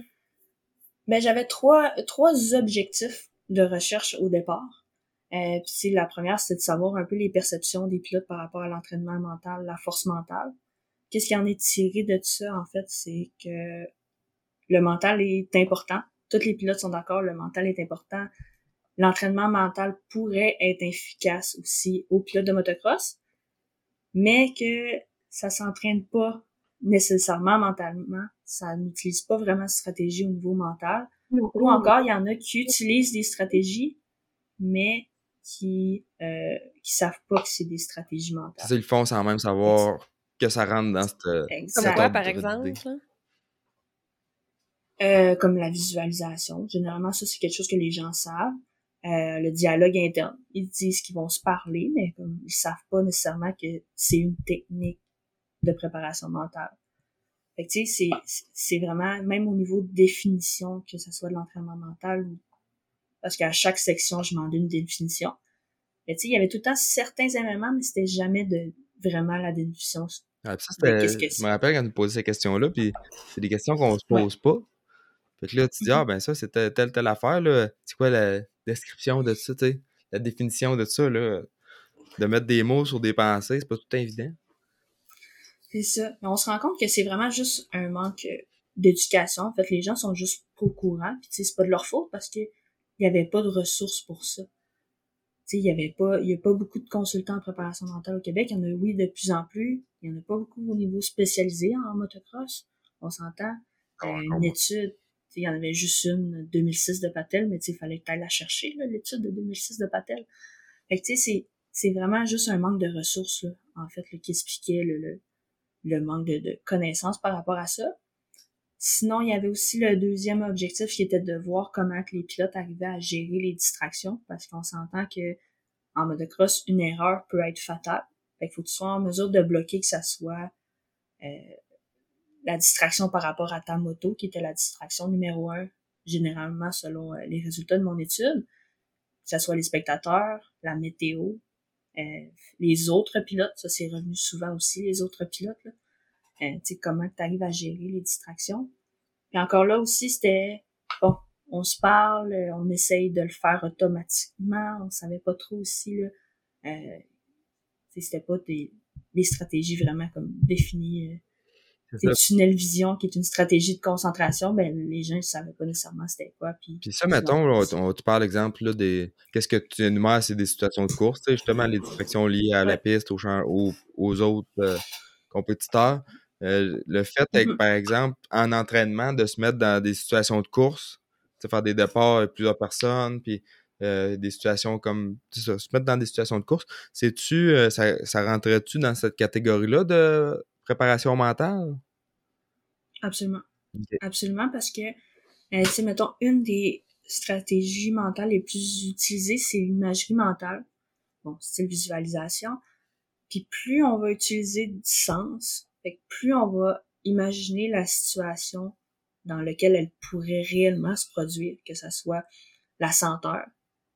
Ben, j'avais trois, trois objectifs de recherche au départ. Euh, puis la première, c'était de savoir un peu les perceptions des pilotes par rapport à l'entraînement mental, la force mentale. Qu'est-ce qui en est tiré de tout ça, en fait, c'est que le mental est important. Tous les pilotes sont d'accord, le mental est important. L'entraînement mental pourrait être efficace aussi aux pilotes de motocross, mais que ça s'entraîne pas nécessairement mentalement. Ça n'utilise pas vraiment de stratégie au niveau mental. Ou encore, il y en a qui utilisent des stratégies, mais qui euh, qui savent pas que c'est des stratégies mentales. ça, ils le font sans même savoir que ça rentre dans cette. Comme Exact. quoi, par exemple? Euh, comme la visualisation. Généralement, ça, c'est quelque chose que les gens savent. Euh, le dialogue interne. Ils disent qu'ils vont se parler, mais comme ils savent pas nécessairement que c'est une technique de préparation mentale. Fait que, tu sais, c'est, c'est vraiment, même au niveau de définition, que ce soit de l'entraînement mental ou, parce qu'à chaque section, je demandais une définition. Mais tu sais, il y avait tout le temps certains éléments, mais c'était jamais de vraiment la définition. Ah, ça, je me rappelle quand tu posais ces questions-là, puis c'est des questions qu'on se Ouais. pose pas. Fait que là, tu dis, Mhm. ah ben ça, c'était telle, telle affaire, là. C'est quoi la description de ça, tu sais? La définition de ça, là? De mettre des mots sur des pensées, c'est pas tout évident. C'est ça. Mais on se rend compte que c'est vraiment juste un manque euh, d'éducation. En fait, les gens sont juste pas au courant. Puis, tu sais, c'est pas de leur faute parce que il y avait pas de ressources pour ça. Tu sais, il y avait pas, il y a pas beaucoup de consultants en préparation mentale au Québec. Il y en a, oui, de plus en plus. Il y en a pas beaucoup au niveau spécialisé en motocross. On s'entend. Euh, une étude, il y en avait juste une 2006 de Patel, mais tu il fallait que t'ailles la chercher, l'étude de 2006 de Patel. Fait tu sais, c'est, vraiment juste un manque de ressources, en fait, là, qui expliquait le, le, manque de, de connaissances par rapport à ça. Sinon, il y avait aussi le deuxième objectif qui était de voir comment que les pilotes arrivaient à gérer les distractions, parce qu'on s'entend que en motocross, une erreur peut être fatale. Fait qu'il faut que tu sois en mesure de bloquer que ça soit euh, la distraction par rapport à ta moto, qui était la distraction numéro un, généralement selon euh, les résultats de mon étude, que ça soit les spectateurs, la météo, euh, les autres pilotes, ça c'est revenu souvent aussi, les autres pilotes, là. Euh, tu sais, comment tu arrives à gérer les distractions. Puis encore là aussi, c'était, bon, on se parle, euh, on essaye de le faire automatiquement, on savait pas trop aussi, là, euh, c'était pas des, des stratégies vraiment comme définies. Ça. tunnel vision qui est une stratégie de concentration, ben les gens ne savaient pas nécessairement c'était quoi. Puis, Puis ça, mettons, on, on- tu parles exemple là, des. Qu'est-ce que tu énumères, c'est des situations de course, justement, les distractions liées à la piste, aux, aux, aux autres euh, compétiteurs. Euh, le fait, Mhm. par exemple, en entraînement, de se mettre dans des situations de course, faire des départs avec plusieurs personnes, puis euh, des situations comme. ça, se mettre dans des situations de course, c'est-tu. ça, ça rentrait-tu dans cette catégorie-là de préparation mentale? Absolument. Absolument, parce que, euh, tu sais, mettons, une des stratégies mentales les plus utilisées, c'est l'imagerie mentale. Bon, style visualisation. Puis plus on va utiliser du sens, fait que plus on va imaginer la situation dans laquelle elle pourrait réellement se produire, que ça soit la senteur.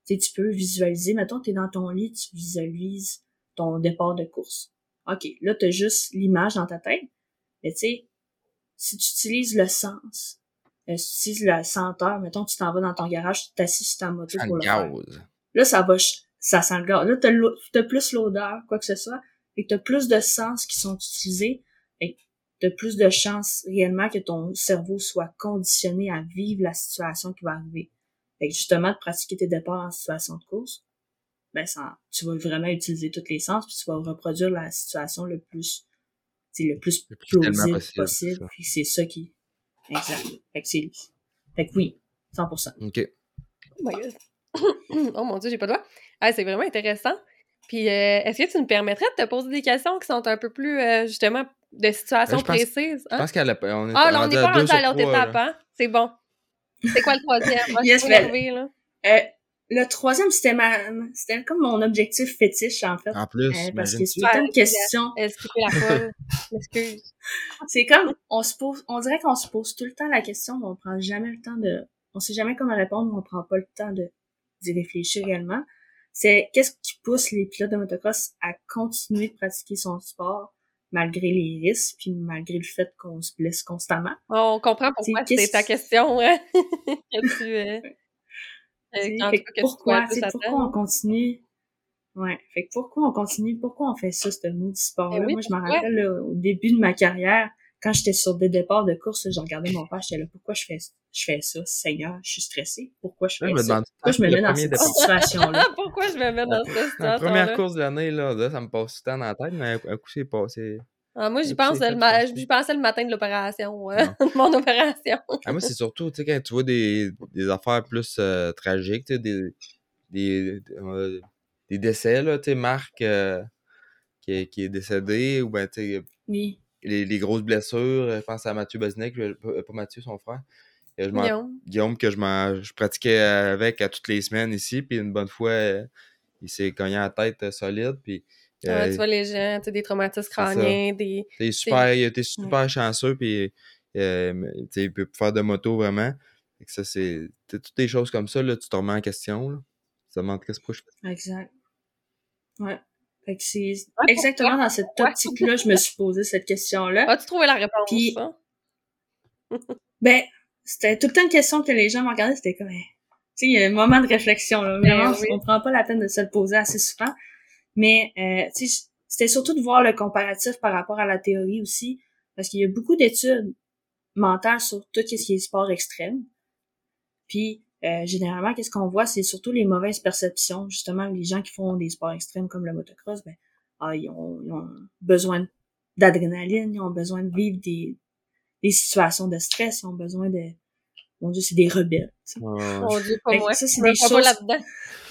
Tu tu peux visualiser, mettons, tu es dans ton lit, tu visualises ton départ de course. OK, là, tu as juste l'image dans ta tête, mais tu sais, si tu utilises le sens, euh, si tu utilises la senteur, mettons, tu t'en vas dans ton garage, tu t'assis sur ta moto pour le faire. Là, ça va, ça sent le gaz. Là, t'as, as plus l'odeur, quoi que ce soit, et t'as plus de sens qui sont utilisés, et t'as plus de chances réellement que ton cerveau soit conditionné à vivre la situation qui va arriver. Fait justement, de pratiquer tes départs en situation de course, ben ça, tu vas vraiment utiliser tous les sens, puis tu vas reproduire la situation le plus, le plus, le plus plausible possible. Puis c'est ça qui, exact. Fait que c'est, fait que oui, 100%. Ok. Oh, oh mon dieu, j'ai pas de doigt. Ah, c'est vraiment intéressant. Puis, euh, est-ce que tu me permettrais de te poser des questions qui sont un peu plus, euh, justement, de situations ben, précises? Hein? Je pense qu'elle a. On est, ah, là, on n'est pas rendu à l'autre étape, hein? C'est bon. C'est quoi le troisième? yes, ben, là. Le troisième, c'était ma, c'était comme mon objectif fétiche, en fait. En plus, euh, parce que c'est une question. Excuse. c'est comme, on se pose, on dirait qu'on se pose tout le temps la question, mais on prend jamais le temps de, on sait jamais comment répondre, on prend pas le temps de, d'y réfléchir réellement. C'est qu'est-ce qui pousse les pilotes de motocross à continuer de pratiquer son sport malgré les risques, puis malgré le fait qu'on se blesse constamment? On comprend pourquoi c'est ta question. Hein? Euh, euh, pourquoi, pourquoi on continue? Ouais. Fait que pourquoi on continue, pourquoi on fait ça, ce mot du sport-là? Ben Moi, je me rappelle, au début de ma carrière, quand j'étais sur des départs de course, je regardais mon père, j'étais là, pourquoi je fais, je fais ça? Seigneur, je suis stressée. Pourquoi je fais ça? Pourquoi je me mets dans cette situation-là? pourquoi je me mets dans cette situation La première course de l'année, là, ça me passe tout le temps dans la tête, mais un coup, c'est passé. Ah, moi, j'y pense le pensais le matin de l'opération, euh, de mon opération. ah, moi, c'est surtout, tu sais, quand tu vois des, des affaires plus euh, tragiques, des, des, euh, des décès, là, tu sais, Marc qui, qui, est décédé, ou ben, tu sais, oui les, les, grosses blessures. Je pense à Mathieu Bosnick, pas Mathieu, son frère. Guillaume. Guillaume, que je, je pratiquais avec à toutes les semaines ici. Puis une bonne fois, il s'est cogné à la tête solide. Puis, euh, tu vois les gens, tu sais, des traumatismes crâniens, des... T'es super, était super chanceux, puis euh, il peut faire de moto vraiment. Et ça, c'est... Toutes des choses comme ça, là, tu te remets en question, là. Ça demande qu'est-ce que je fais. Exact. Ouais. Fait que c'est exactement dans cette optique-là, je me suis posé cette question-là. As-tu trouvé la réponse? Puis, ben, c'était tout le temps une question que les gens me regardaient, c'était comme, tu sais, il y a un moment de réflexion, là. Vraiment, ben, on prend pas la peine de se le poser assez souvent. Mais, euh, c'était surtout de voir le comparatif par rapport à la théorie aussi, parce qu'il y a beaucoup d'études mentales sur tout ce qui est sport extrême. Puis, euh, généralement, qu'est-ce qu'on voit, c'est surtout les mauvaises perceptions. Justement, les gens qui font des sports extrêmes comme le motocross, ben, ah, ils, ont, ils, ont, besoin d'adrénaline, ils ont besoin de vivre des, des situations de stress, ils ont besoin de... Mon Dieu, c'est des rebelles. Mon Dieu, pas moi. Ça, c'est des choses... là-dedans.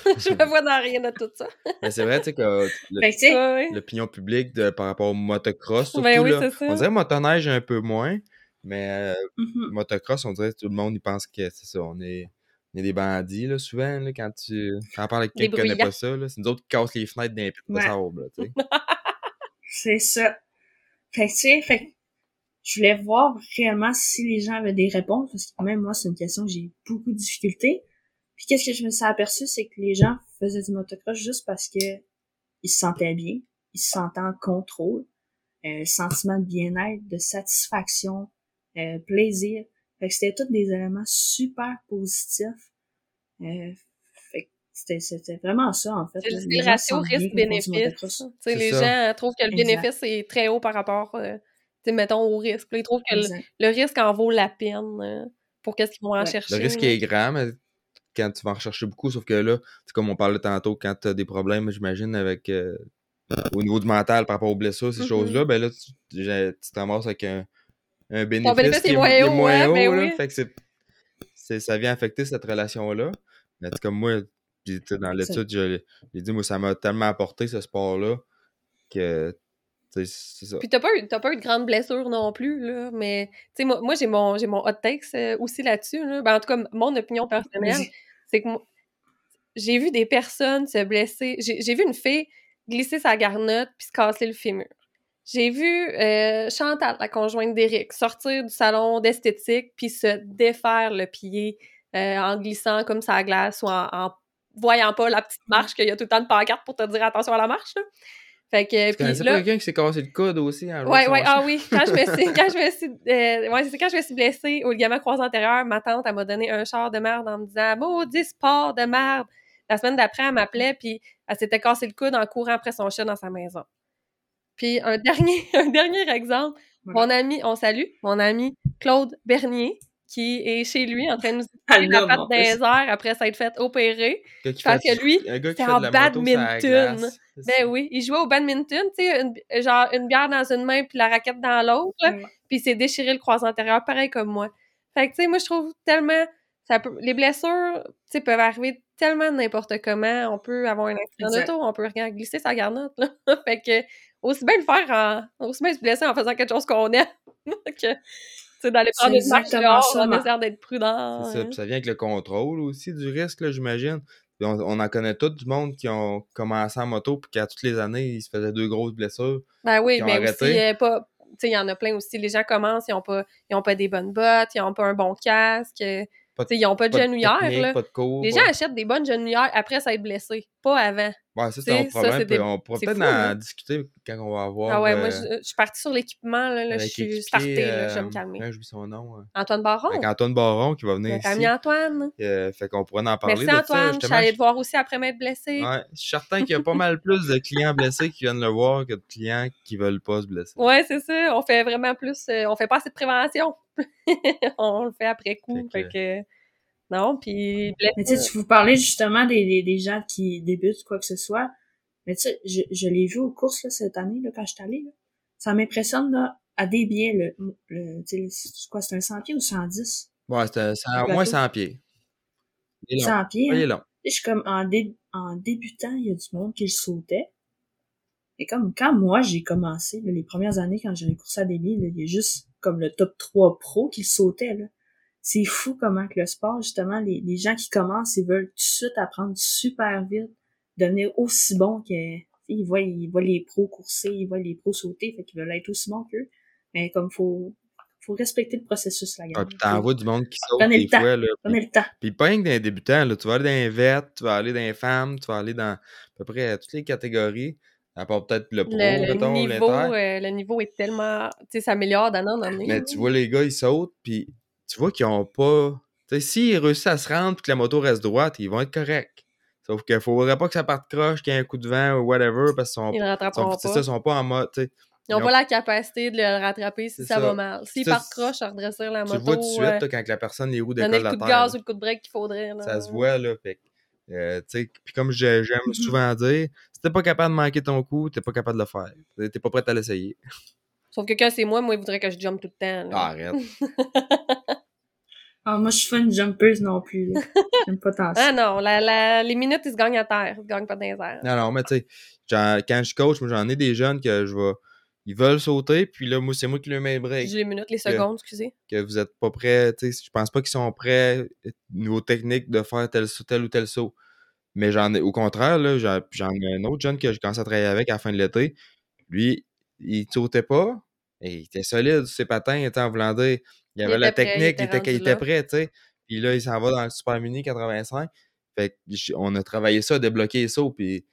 je me vois dans rien de tout ça. Mais c'est vrai, tu sais, que l'opinion publique de, par rapport au motocross, surtout, ben oui, là, on dirait motoneige un peu moins, mais euh, mm-hmm. motocross, on dirait que tout le monde, il pense que c'est ça, on est il y a des bandits, là, souvent, là, quand tu quand on parle avec quelqu'un qui connaît pas ça. C'est nous autres qui cassent les fenêtres d'un peu de sable, tu sais. c'est ça. Fait que, tu sais, fait je voulais voir réellement si les gens avaient des réponses, parce que même moi, c'est une question que j'ai beaucoup de difficultés. Puis qu'est-ce que je me suis aperçu, c'est que les gens faisaient du motocross juste parce que ils se sentaient bien, ils se sentaient en contrôle, euh, sentiment de bien-être, de satisfaction, euh, plaisir. Fait que c'était tous des éléments super positifs. Euh, fait c'était, c'était vraiment ça, en fait. C'est le ratio risque-bénéfice. Les gens trouvent que le bénéfice est très haut par rapport, euh, mettons, au risque. ils trouvent que le, risque en vaut la peine euh, pour qu'est-ce qu'ils vont en chercher. Le risque est grand, mais quand tu vas en rechercher beaucoup, sauf que là, c'est comme on parlait tantôt, quand tu as des problèmes, j'imagine, avec euh, au niveau du mental par rapport aux blessures, ces mm-hmm. choses-là, ben là, tu, tu te ramasses avec un un bénéfice, bénéfice qui est, moins haut, moins haut ben oui. fait que c'est, ça vient affecter cette relation-là. Mais comme moi, dans l'étude, j'ai dit, moi, ça m'a tellement apporté ce sport-là que c'est ça. Puis t'as pas, eu, pas eu de grandes blessures non plus, là, mais tu sais, moi, moi j'ai mon, j'ai mon hot takes euh, aussi là-dessus, là. Ben, en tout cas, mon opinion personnelle, c'est que j'ai vu des personnes se blesser. J'ai, vu une fille glisser sa garnotte puis se casser le fémur. J'ai vu euh, Chantal, la conjointe d'Éric, sortir du salon d'esthétique puis se défaire le pied euh, en glissant comme ça glace ou en, voyant pas la petite marche, qu'il y a tout le temps de pancarte pour te dire attention à la marche. Là. Fait que, Tu connaissais puis pas quelqu'un qui s'est cassé le coude aussi en jouant Ouais, ouais, ah oui. Quand je me suis, quand je me suis, euh, ouais, c'est quand je me suis blessée au ligament croisé antérieur, ma tante, elle m'a donné un char de merde en me disant, maudit sport de merde. La semaine d'après, elle m'appelait, puis elle s'était cassé le coude en courant après son chien dans sa maison. Puis un dernier, un dernier exemple, mon ami, on salue, mon ami Claude Bernier, qui est chez lui en train de nous Ah, tirer la patte les airs après s'être fait opérer. Parce fait- que lui, fait en badminton. Ben oui, il jouait au badminton, tu sais, genre une bière dans une main puis la raquette dans l'autre, puis il s'est déchiré le croisé antérieur, pareil comme moi. Fait que, tu sais, moi, je trouve tellement... Ça peut, les blessures, tu sais, peuvent arriver tellement n'importe comment. On peut avoir un accident d'auto, on peut rien glisser sa garnotte, là. fait que, aussi bien le faire en... Aussi bien se blesser en faisant quelque chose qu'on aime que, sais, d'aller prendre une marche dehors ça, en essayant d'être prudent. C'est ça, hein. puis ça vient avec le contrôle aussi du risque, là, j'imagine. On, on en connaît tout du monde qui ont commencé en moto, puis qu'à toutes les années, ils se faisaient deux grosses blessures. Ben oui, mais arrêté. aussi, euh, pas... Il y en a plein aussi. Les gens commencent, ils ont pas, ils ont pas des bonnes bottes, ils ont pas un bon casque, Pas de- ils ont pas de Pas de genouillère, technique, là. pas de cours. Les pas- gens achètent des bonnes genouillères après s'être blessés, pas avant. Ouais, ça, c'est un problème. des- on pourra peut-être en discuter quand on va avoir. Ah ouais, euh, moi, je, je suis partie sur l'équipement, là, là, je suis startée, là, je vais me euh, calmer. j'oublie son nom. euh, Antoine Baron, Avec Antoine Baron qui va venir ici. ami Antoine. Euh, fait qu'on pourrait en parler Merci de ça, Antoine, je suis allée te voir aussi après m'être blessée. Ouais, je suis certain qu'il y a pas mal plus de clients blessés qui viennent le voir que de clients qui veulent pas se blesser. Ouais, c'est ça. On fait vraiment plus. euh, on fait pas assez de prévention. on le fait après coup. Fait Fait que. Non, puis. Mais tu sais, tu vous parlais justement des, des, des gens qui débutent quoi que ce soit. Mais tu sais, je, je l'ai vu aux courses là, cette année là, quand je suis allée. Là. Ça m'impressionne là, à des biais le, le tu sais, c'est quoi, c'est un 100 pieds ou 110? Ouais, c'est au moins bateau. 100 pieds. Il est long. 100 pieds. Ouais, il hein? est long. Et je suis comme en, dé- en débutant, il y a du monde qui le sautait. Et comme quand moi j'ai commencé, là, les premières années quand j'avais coursé à débit, là, il y a juste comme le top 3 pro qui le sautait. Là. C'est fou comment que le sport, justement, les, les gens qui commencent, ils veulent tout de suite apprendre super vite, devenir aussi bon que ils voient, ils voient les pros courser, ils voient les pros sauter, fait qu'ils veulent être aussi bons qu'eux. Mais comme faut faut respecter le processus, la gamme. puis t'en vois du monde qui saute Prenez le des temps. fois. Là, puis, Prenez le temps. puis pas rien que dans débutants, là, tu vas aller dans les vêtements, tu vas aller dans les femmes, tu vas aller dans à peu près toutes les catégories. À part peut-être le pro, Le, le mettons, niveau, l'inter. euh, le niveau est tellement. Tu sais, ça améliore d'année en année. Mais tu vois les gars, ils sautent, puis tu vois qu'ils ont pas. Tu s'ils réussissent à se rendre puis que la moto reste droite, ils vont être corrects. Sauf qu'il faudrait pas que ça parte croche, qu'il y ait un coup de vent ou whatever, parce qu'ils ne sont, pas. en mode. tu. Ils n'ont pas la capacité de le rattraper si ça, ça. va mal. S'ils partent croche à redresser la Tu moto, le vois tout de suite, euh, là, quand la personne, les roues décollent le de coup la de terre. gaz là. ou le coup de break qu'il faudrait. Là. Ça se voit, là. Fait euh, tu puis comme j'ai- j'aime souvent dire, si t'es pas capable de manquer ton coup, t'es pas capable de le faire. T'es pas prêt à l'essayer. Sauf que quand c'est moi, moi, il voudrait que je jump tout le temps. Ah, arrête. Ah, moi, je suis pas une jumpeuse non plus. J'aime pas tant ça. Ah non, la, la- les minutes, ils se gagnent à terre. Ils se gagnent pas dans les airs. Non, non, mais tu sais, quand je coach, moi, j'en ai des jeunes que je vais. Ils veulent sauter, puis là, moi, c'est moi qui leur mets le break. J'ai les minutes, les secondes, excusez. Que vous êtes pas prêts, tu sais, je pense pas qu'ils sont prêts, niveau technique, de faire tel, tel ou tel saut. Mais j'en ai, au contraire, là, j'en j'en ai un autre jeune que je commence à travailler avec à la fin de l'été. Lui, il sautait pas, et il était solide sur ses patins, il était en voulant Il avait la était prêt, il technique, il était il prêt, tu sais. Puis là, il s'en va dans le Super Mini 85. Fait on a travaillé ça, débloqué ça, puis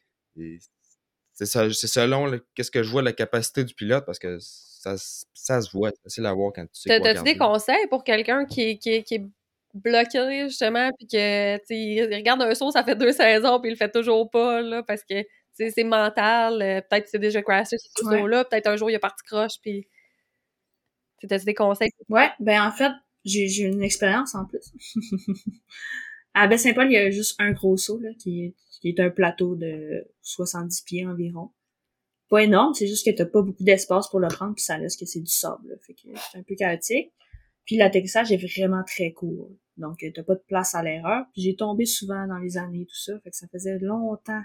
c'est selon qu'est-ce que je vois la capacité du pilote, parce que ça, ça se voit, c'est facile à voir quand tu sais T'as-tu des conseils pour quelqu'un qui, est- qui, qui est bloqué, justement, puis que, il regarde un saut, ça fait deux saisons, puis il le fait toujours pas, là, parce que, c'est mental. euh, peut-être que c'est déjà crashé ce Ouais. saut-là, peut-être un jour, il est parti croche, puis... Tu T'as-tu des conseils? Ouais, ben en fait, j'ai une expérience en plus. à Baie-Saint-Paul, il y a juste un gros saut, là, qui est, qui est un plateau de 70 pieds environ. Pas énorme, c'est juste que t'as pas beaucoup d'espace pour le prendre, puis ça laisse que c'est du sable, là. Fait que c'est un peu chaotique. Puis l'atterrissage est vraiment très court. Donc, t'as pas de place à l'erreur. Puis j'ai tombé souvent dans les années, tout ça. Fait que ça faisait longtemps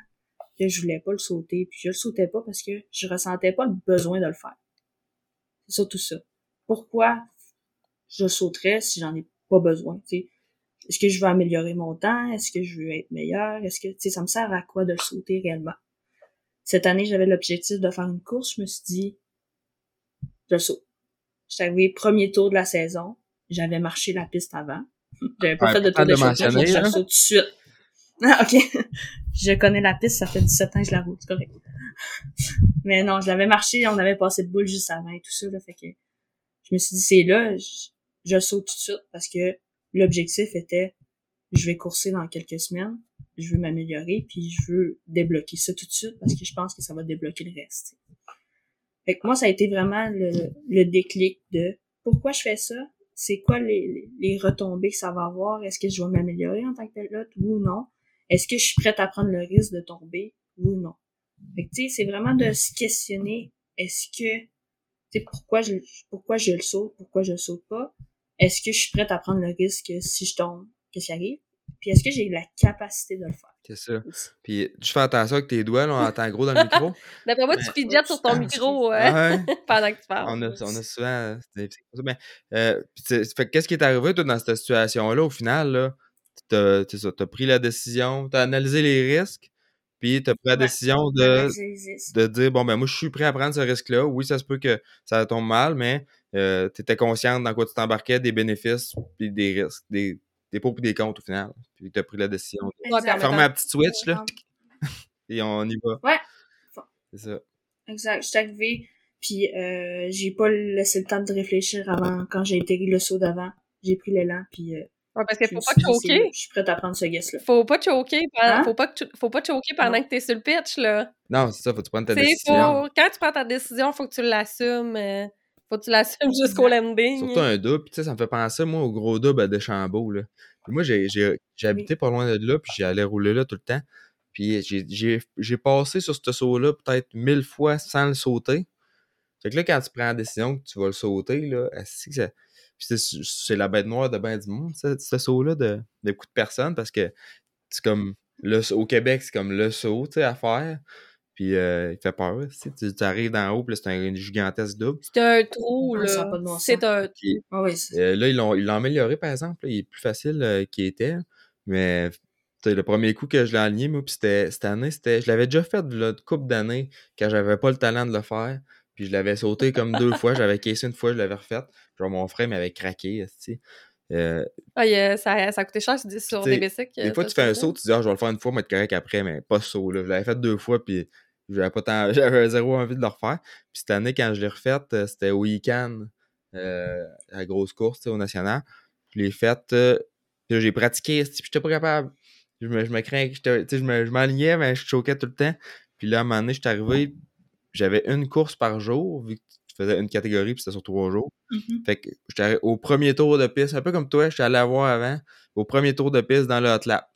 que je voulais pas le sauter. Puis je le sautais pas parce que je ressentais pas le besoin de le faire. C'est surtout ça. Pourquoi je sauterais si j'en ai pas besoin, tu sais? Est-ce que je veux améliorer mon temps? Est-ce que je veux être meilleur? Est-ce que, tu sais, ça me sert à quoi de le sauter réellement? Cette année, j'avais l'objectif de faire une course. Je me suis dit, je saute. J'étais arrivé premier tour de la saison. J'avais marché la piste avant. J'avais pas Ouais, fait de tour important de d'échappement. Je hein? saute tout de suite. Ah, ok. je connais la piste, ça fait 17 ans que je la roule, c'est correct. Mais non, je l'avais marché, on avait passé de boule juste avant et tout ça, là, fait que je me suis dit, c'est là, je, saute tout de suite parce que l'objectif était, je vais courser dans quelques semaines, je veux m'améliorer, puis je veux débloquer ça tout de suite parce que je pense que ça va débloquer le reste. Fait que moi, ça a été vraiment le, le déclic de pourquoi je fais ça, c'est quoi les, retombées que ça va avoir, est-ce que je vais m'améliorer en tant que pilote ou non, est-ce que je suis prête à prendre le risque de tomber ou non? Fait tu sais, c'est vraiment de se questionner, est-ce que, tu sais, pourquoi je, pourquoi je le saute, pourquoi je le saute pas, est-ce que je suis prête à prendre le risque si je tombe, qu'est-ce qui arrive, puis est-ce que j'ai la capacité de le faire? C'est ça. Puis tu fais attention avec tes doigts, là, on entend gros dans le micro. D'après moi, tu fidgettes sur ton micro euh, Ouais. pendant que tu parles. On a, on a souvent. Mais, euh, qu'est-ce qui est arrivé, toi, dans cette situation-là, au final, là? T'as c'est ça, t'as pris la décision, t'as analysé les risques, puis t'as pris la Ouais. décision de, de dire, bon, ben moi, je suis prêt à prendre ce risque-là. Oui, ça se peut que ça tombe mal, mais euh, t'étais consciente dans quoi tu t'embarquais, des bénéfices, puis des risques, des, des pots puis des comptes, au final. Puis t'as pris la décision de Ouais, fermer la petite switch, là, et on y va. Ouais. C'est ça. Exact. Je suis arrivée, puis euh, j'ai pas laissé le temps de réfléchir avant, quand j'ai atterri le saut d'avant. J'ai pris l'élan, puis euh, Ouais, parce qu'il je faut pas choquer. je suis prête à prendre ce guess-là. Faut pas choquer pendant, Hein? faut pas, que tu- faut pas choquer pendant Non. que t'es sur le pitch, là. Non, c'est ça, faut que tu prennes ta Tu décision. faut, quand tu prends ta décision, faut que tu l'assumes. euh, faut que tu l'assumes jusqu'au landing. Surtout un double, tu sais, ça me fait penser, moi, au gros double à Deschambault, là. Puis moi, j'ai, habité pas loin de là, puis j'allais rouler là tout le temps. Puis j'ai, j'ai, j'ai passé sur ce saut-là peut-être mille fois sans le sauter. Fait que là, quand tu prends la décision que tu vas le sauter, là, ça... Puis c'est, c'est la bête noire de ben du monde, ce, ce saut-là, de, de beaucoup de personnes, parce que c'est comme, le, au Québec, c'est comme le saut, tu sais, à faire. Puis euh, il fait peur, tu sais. Tu, tu arrives d'en haut, puis c'est un gigantesque double. C'est un trou, là. pas de bon C'est un Puis Ah oui, c'est euh, là, ils l'ont, ils l'ont amélioré, par exemple. là. il est plus facile euh, qu'il était. Mais tu sais, le premier coup que je l'ai aligné, moi, puis c'était, cette année, c'était. Je l'avais déjà fait de une couple d'années quand j'avais pas le talent de le faire. Puis je l'avais sauté comme deux fois. J'avais caissé une fois, je l'avais refait. Genre mon frère m'avait craqué. tu. Euh, Ah, ça, ça a coûté cher, sur des bicycles. des fois, tu fais un saut, tu dis, ah, je vais le faire une fois, mais être correct après, mais pas ce saut-là. Je l'avais fait deux fois, puis j'avais pas tant, j'avais zéro envie de le refaire. Puis cette année, quand je l'ai refait, euh, c'était au week-end, euh, à la grosse course, au national. Je l'ai fait, euh, j'ai pratiqué, puis j'étais pas capable. Je me, je me crains, je je m'alignais, mais je choquais tout le temps. Puis là, à un moment donné, j'étais arrivé, j'avais une course par jour, vu que tu faisais une catégorie, puis c'était sur trois jours. Mhm. Fait que j'étais au premier tour de piste, un peu comme toi, j'étais allé la voir avant, au premier tour de piste dans le hot lap.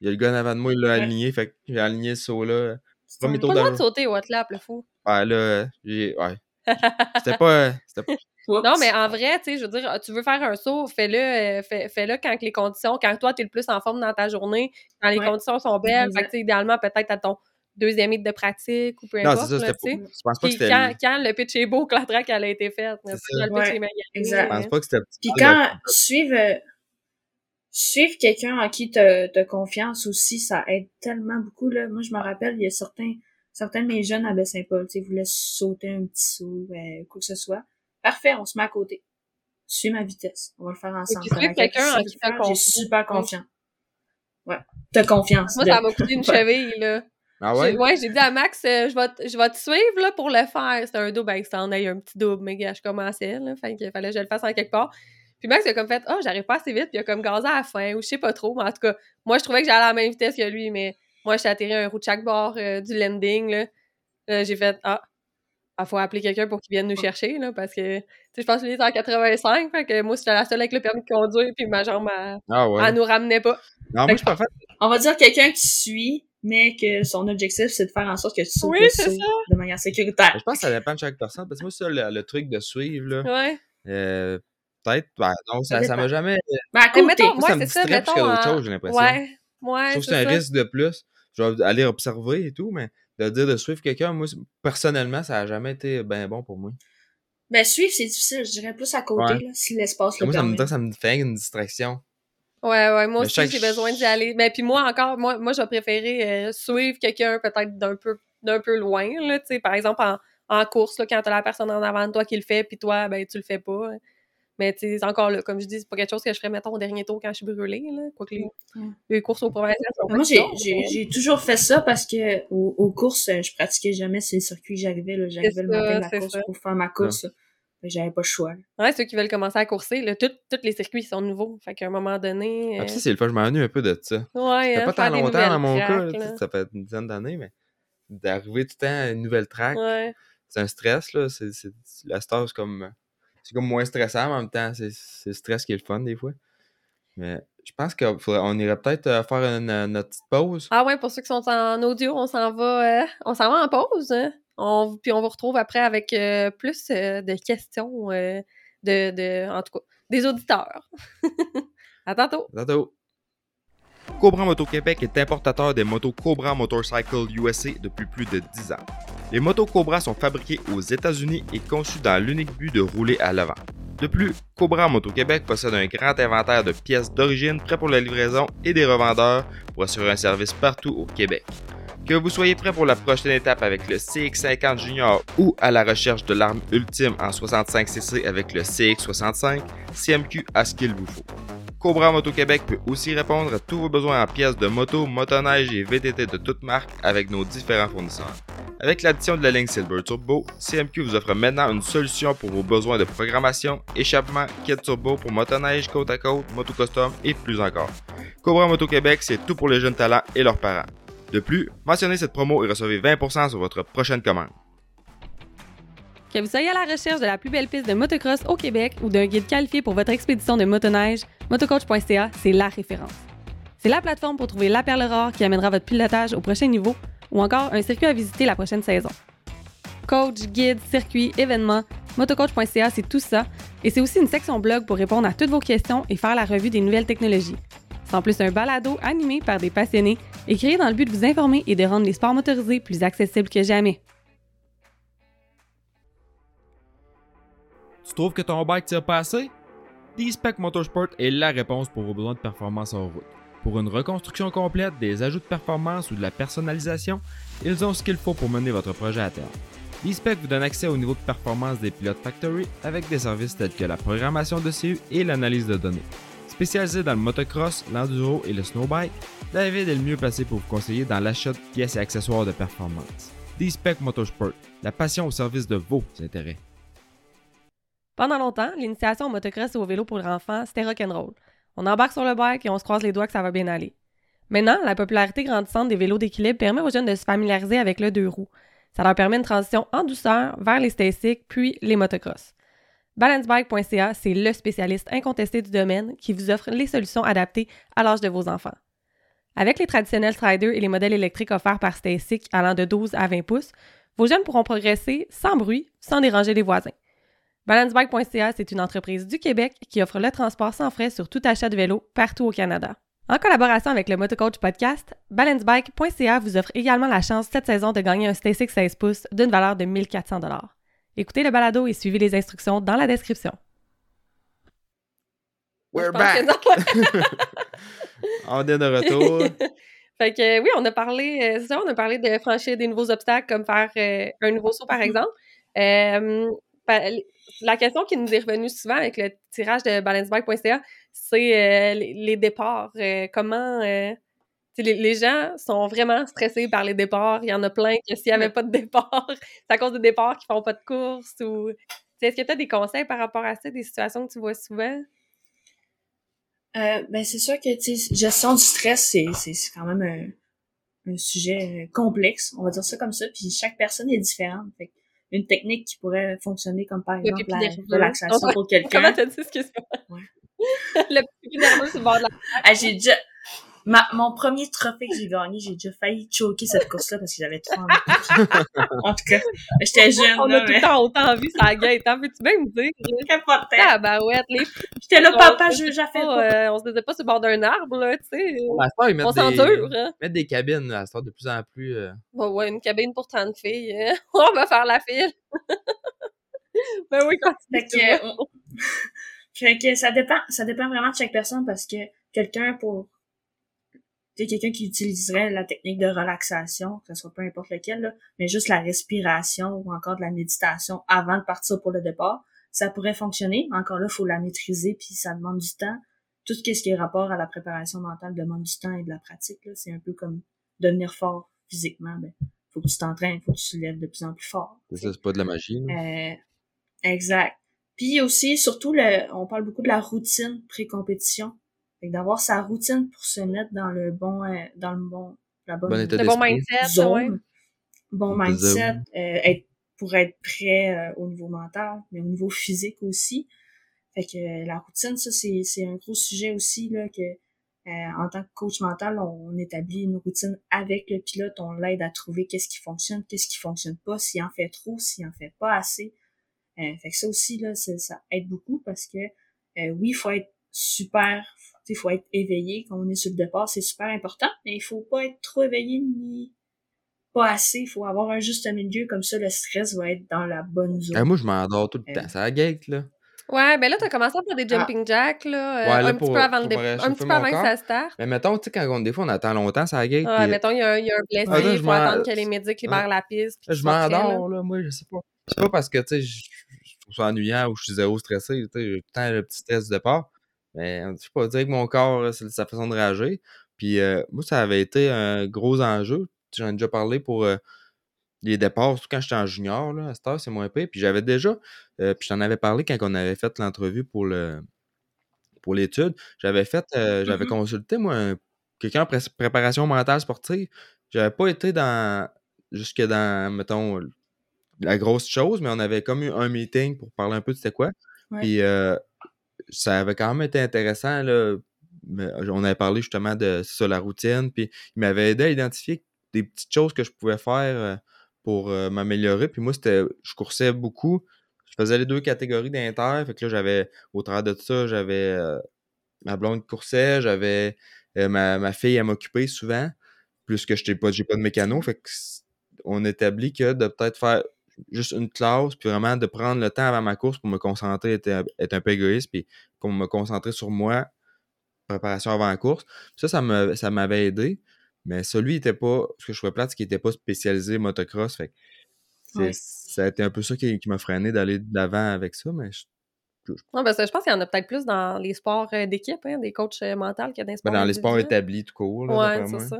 Il y a le gars en avant de moi, il l'a Ouais. aligné, fait que j'ai aligné ce saut-là. C'est Premier tour Pas le droit de- sauter au hot lap, le fou. Ouais, là, j'ai. Ouais. C'était pas. C'était pas. Oups. Non, mais en vrai, tu sais, je veux dire, tu veux faire un saut, fais-le euh, fais, fais-le quand les conditions, quand toi, t'es le plus en forme dans ta journée, quand les Ouais. conditions sont belles. Fait que, tu sais, idéalement, peut-être à ton deuxième hit de pratique ou peu Non, importe. c'est ça, là, tu pas. Je pense pas que c'était. quand, quand le pitch est beau, que la track elle a été faite. C'est Quand ça. le pitch Ouais, est magané, exact. Je pense pas que c'était. Puis quand suivre euh, suivre quelqu'un en qui t'as as confiance aussi, ça aide tellement beaucoup là. Moi, je me rappelle, il y a certains certains de mes jeunes à Baie-Saint-Paul, tu sais, voulaient sauter un petit saut, euh, quoi que ce soit. Parfait, on se met à côté. Suis ma vitesse. On va le faire ensemble. être quelqu'un en qui t'as faut. J'ai confiance. super confiance. Ouais. T'as confiance. Moi, de- ça m'a coûté une cheville, là. Ah J'ai- ouais? J'ai dit à Max, euh, je vais te- je vais te suivre là, pour le faire. C'était un double, ben, c'était en un petit double, mais je commençais, là, fait qu'il fallait que je le fasse en quelque part. Puis Max il a comme fait, oh, j'arrive pas assez vite, puis il a comme gazé à la fin, ou je sais pas trop, mais en tout cas, moi, je trouvais que j'allais à la même vitesse que lui, mais moi, j'étais atterri un roue de chaque bord euh, du landing, là. Là, j'ai fait, ah, il faut appeler quelqu'un pour qu'il vienne nous chercher, là, parce que, tu sais, je pense qu'il était en 85, fait que moi, c'était la seule avec le permis de conduire, puis ma jambe, elle, Ah ouais. elle nous ramenait pas. Non, moi, je pas fait. On va dire quelqu'un qui suit, mais que son objectif, c'est de faire en sorte que tu sautes Oui, de manière sécuritaire. Je pense que ça dépend de chaque personne. Parce que moi, ça, le, le truc de suivre, là, Ouais. euh, peut-être, ben, non, ça, Ça ça m'a jamais. Mettons, Moi, ça me c'est ça, distrait plus choses, j'ai l'impression. Ouais, ouais, Je trouve que c'est un ça. risque de plus. Je vais aller observer et tout, mais de dire de suivre quelqu'un, moi, personnellement, ça a jamais été bien bon pour moi. ben suivre, c'est difficile. Je dirais plus à côté, Ouais. là, si l'espace le Moi, ça me, permet. ça me fait une distraction. Ouais, ouais, moi Mais aussi, chaque- j'ai besoin d'y aller. Mais puis moi, encore, moi, moi je vais préférer euh, suivre quelqu'un peut-être d'un peu, d'un peu loin, là, tu sais, par exemple, en, en course, là, quand t'as la personne en avant de toi qui le fait, puis toi, ben, tu le fais pas. Mais tu sais, encore là, comme je dis, c'est pas quelque chose que je ferais, mettons, au dernier tour quand je suis brûlée, là. Quoique les, les courses au provincial sont Moi, j'ai, longues, j'ai, toujours fait ça parce que aux, aux courses, euh, je pratiquais jamais les circuits que j'arrivais. Là. J'arrivais le ça, matin de la c'est course ça. pour faire ma course. là. J'avais pas le choix. Ouais, ceux qui veulent commencer à courser, là, tout- tous les circuits sont nouveaux. Fait qu'à un moment donné. Ah, euh, puis ça, c'est le fun. Je m'ennuie un peu de ça. ouais, Ça hein, fait pas faire tant longtemps dans mon cas. là, là. Ça fait une dizaine d'années, mais d'arriver tout le temps à une nouvelle track, Ouais. c'est un stress. là. C'est, c'est, la star, c'est comme, c'est comme moins stressant, mais en même temps, c'est, c'est le stress qui est le fun des fois. Mais je pense qu'on irait peut-être euh, faire une, euh, notre petite pause. Ah ouais, pour ceux qui sont en audio, on s'en va, euh, on s'en va en pause. hein? On, puis on vous retrouve après avec euh, plus euh, de questions euh, de, en tout cas, des auditeurs. à tantôt. À tantôt. Cobra Moto Québec est importateur des motos Cobra Motorcycle USA depuis plus de 10 ans. Les motos Cobra sont fabriquées aux États-Unis et conçues dans l'unique but de rouler à l'avant. De plus, Cobra Moto Québec possède un grand inventaire de pièces d'origine prêts pour la livraison et des revendeurs pour assurer un service partout au Québec. Que vous soyez prêt pour la prochaine étape avec le CX50 Junior ou à la recherche de l'arme ultime en 65cc avec le CX65, CMQ a ce qu'il vous faut. Cobra Moto Québec peut aussi répondre à tous vos besoins en pièces de moto, motoneige et VTT de toutes marques avec nos différents fournisseurs. Avec l'addition de la ligne Silver Turbo, CMQ vous offre maintenant une solution pour vos besoins de programmation, échappement, kit turbo pour motoneige, côte à côte, moto custom et plus encore. Cobra Moto Québec, c'est tout pour les jeunes talents et leurs parents. De plus, mentionnez cette promo et recevez 20% sur votre prochaine commande. Que vous soyez à la recherche de la plus belle piste de motocross au Québec ou d'un guide qualifié pour votre expédition de motoneige, motocoach.ca, c'est la référence. C'est la plateforme pour trouver la perle rare qui amènera votre pilotage au prochain niveau ou encore un circuit à visiter la prochaine saison. Coach, guide, circuit, événements, motocoach.ca, c'est tout ça. Et c'est aussi une section blog pour répondre à toutes vos questions et faire la revue des nouvelles technologies. En plus un balado animé par des passionnés et créé dans le but de vous informer et de rendre les sports motorisés plus accessibles que jamais. Tu trouves que ton bike tire pas assez? D-Spec Motorsport est la réponse pour vos besoins de performance en route. Pour une reconstruction complète, des ajouts de performance ou de la personnalisation, ils ont ce qu'il faut pour mener votre projet à terme. D-Spec vous donne accès au niveau de performance des pilotes Factory avec des services tels que la programmation de CU et l'analyse de données. Spécialisé dans le motocross, l'enduro et le snowbike, David est le mieux placé pour vous conseiller dans l'achat de pièces et accessoires de performance. D-Spec Motorsport, la passion au service de vos intérêts. Pendant longtemps, l'initiation au motocross et au vélo pour enfants, c'était rock'n'roll. On embarque sur le bike et on se croise les doigts que ça va bien aller. Maintenant, la popularité grandissante des vélos d'équilibre permet aux jeunes de se familiariser avec le deux roues. Ça leur permet une transition en douceur vers les stasics puis les motocross. Balancebike.ca, c'est le spécialiste incontesté du domaine qui vous offre les solutions adaptées à l'âge de vos enfants. Avec les traditionnels Strider et les modèles électriques offerts par Stasic allant de 12 à 20 pouces, vos jeunes pourront progresser sans bruit, sans déranger les voisins. Balancebike.ca, c'est une entreprise du Québec qui offre le transport sans frais sur tout achat de vélo partout au Canada. En collaboration avec le Motocoach Podcast, Balancebike.ca vous offre également la chance cette saison de gagner un Stasic 16 pouces d'une valeur de 1400 Écoutez le balado et suivez les instructions dans la description. We're back! On est de retour. Fait que oui, on a parlé, euh, c'est ça, on a parlé de franchir des nouveaux obstacles comme faire euh, un nouveau saut par exemple. Euh, pa- la question qui nous est revenue souvent avec le tirage de balancebike.ca, c'est euh, les, les départs. Euh, comment euh, les, les gens sont vraiment stressés par les départs. Il y en a plein que s'il n'y avait pas de départ, c'est à cause des départs qui font pas de course ou. Est-ce que tu as des conseils par rapport à ça, des situations que tu vois souvent? Euh, ben c'est sûr que gestion du stress, c'est, c'est, c'est quand même un, un sujet euh, complexe, on va dire ça comme ça, puis chaque personne est différente. Fait une technique qui pourrait fonctionner comme par Le exemple la relaxation pour quelqu'un. Comment t'as dit, excuse-moi? Ouais. le pipi nerveux sur le bord de la Ah, j'ai déjà ma, mon premier trophée que j'ai gagné, j'ai déjà failli choquer cette course-là parce que j'avais trop envie. en tout cas, j'étais jeune On là, a tout le temps autant vu ça gueule. T'en veux-tu bien me dire? Ah, bah ouais, les J'étais là, papa, je j'ai fait euh, on se faisait pas sur le bord d'un arbre, là, tu sais. On des... s'endure, hein. mettent des cabines là, à de plus en plus. euh, Bon, ouais, une cabine pour tant de filles. hein. On va faire la file. ben oui, continue. Fait que, on- fait que ça dépend, ça dépend vraiment de chaque personne parce que quelqu'un pour, tu quelqu'un qui utiliserait la technique de relaxation, que ce soit peu importe lequel, là, mais juste la respiration ou encore de la méditation avant de partir pour le départ, ça pourrait fonctionner. Encore là, il faut la maîtriser, puis ça demande du temps. Tout ce qui est rapport à la préparation mentale demande du temps et de la pratique. C'est un peu comme devenir fort physiquement. Ben, faut que tu t'entraînes, faut que tu te lèves de plus en plus fort. Ça, c'est pas de la magie. Euh, exact. Puis aussi, surtout, le, on parle beaucoup de la routine pré-compétition. D'avoir sa routine pour se mettre dans le bon, euh, dans le bon, la bonne, Bon état Le bon mindset, zone, ouais. bon mindset, euh, être, pour être prêt euh, au niveau mental, mais au niveau physique aussi. Fait que euh, la routine, ça, c'est, c'est un gros sujet aussi, là, que euh, en tant que coach mental, on, établit une routine avec le pilote, on l'aide à trouver qu'est-ce qui fonctionne, qu'est-ce qui fonctionne pas, s'il en fait trop, s'il en fait pas assez. Euh, fait que ça aussi, là, ça aide beaucoup parce que euh, oui, il faut être super, il faut être éveillé quand on est sur le départ, c'est super important, mais il faut pas être trop éveillé ni pas assez. Il faut avoir un juste milieu, comme ça, le stress va être dans la bonne zone. Ah, moi, je m'endors tout le Euh. temps. C'est la gate, là. Ouais, ben là, t'as commencé par des Ah. jumping jacks, là, euh, Ouais, là, un pour- petit peu avant le dé- un petit peu avant que ça starte. Mais mettons, tu sais, quand on- des fois, on attend longtemps, la gate. Ouais, puis, euh, mettons, il y, a un- il y a un blessé, Ah, il je faut attendre que les médics libèrent Ouais. la piste. là, je prêts, là. m'endors, là, moi, je sais pas. C'est pas parce que, tu sais, je je trouve ça ennuyant ou je suis zéro stressé, tu sais, j'ai tout le temps le petit stress du départ. Mais, je sais pas, dire que mon corps, c'est sa façon de réagir. Puis, euh, moi, ça avait été un gros enjeu. J'en ai déjà parlé pour euh, les départs, surtout quand j'étais en junior, là, à cette heure, c'est moins pire. Puis, j'avais déjà, euh, puis j'en avais parlé quand on avait fait l'entrevue pour le pour l'étude. J'avais fait, j'avais Mhm. consulté, moi, un- quelqu'un en pré- préparation mentale sportive. J'avais pas été dans, jusque dans, mettons, la grosse chose, mais on avait comme eu un meeting pour parler un peu de c'était quoi. Ouais. Puis euh, ça avait quand même été intéressant. Là. Mais On avait parlé justement de ça, la routine. Puis il m'avait aidé à identifier des petites choses que je pouvais faire euh, pour euh, m'améliorer. Puis moi, c'était. Je coursais beaucoup. Je faisais les deux catégories d'inter. Fait que là, j'avais. Au travers de ça, j'avais euh, ma blonde coursait, j'avais euh, ma, ma fille à m'occuper souvent. Plus que je pas, j'ai pas de mécano. Fait que on établit que de peut-être faire juste une classe, puis vraiment de prendre le temps avant ma course pour me concentrer, être, un- être un peu égoïste, puis qu'on me concentrer sur moi, préparation avant la course. Ça, ça me- ça m'avait aidé. Mais celui était pas, ce que je trouvais plate, c'est qu'il était pas spécialisé motocross. Fait que Ouais. ça a été un peu ça qui, qui m'a freiné d'aller de l'avant avec ça, mais je- Non, parce que je pense qu'il y en a peut-être plus dans les sports euh, d'équipe, hein, des coachs euh, mentaux qu'il y a dans les sports ben, dans les sports établis tout court, d'après c'est ça.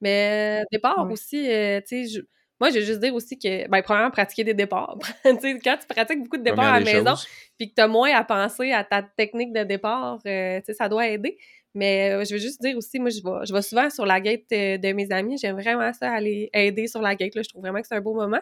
Mais euh, départ Ouais. aussi, euh, tu sais, je- moi, je veux juste dire aussi que, ben, premièrement, pratiquer des départs. tu sais, quand tu pratiques beaucoup de départs à la maison, puis que tu as moins à penser à ta technique de départ, euh, tu sais, ça doit aider. Mais euh, je veux juste dire aussi, moi, je vais, je vais souvent sur la gate euh, de mes amis. J'aime vraiment ça, aller aider sur la gate. Là. Je trouve vraiment que c'est un beau moment.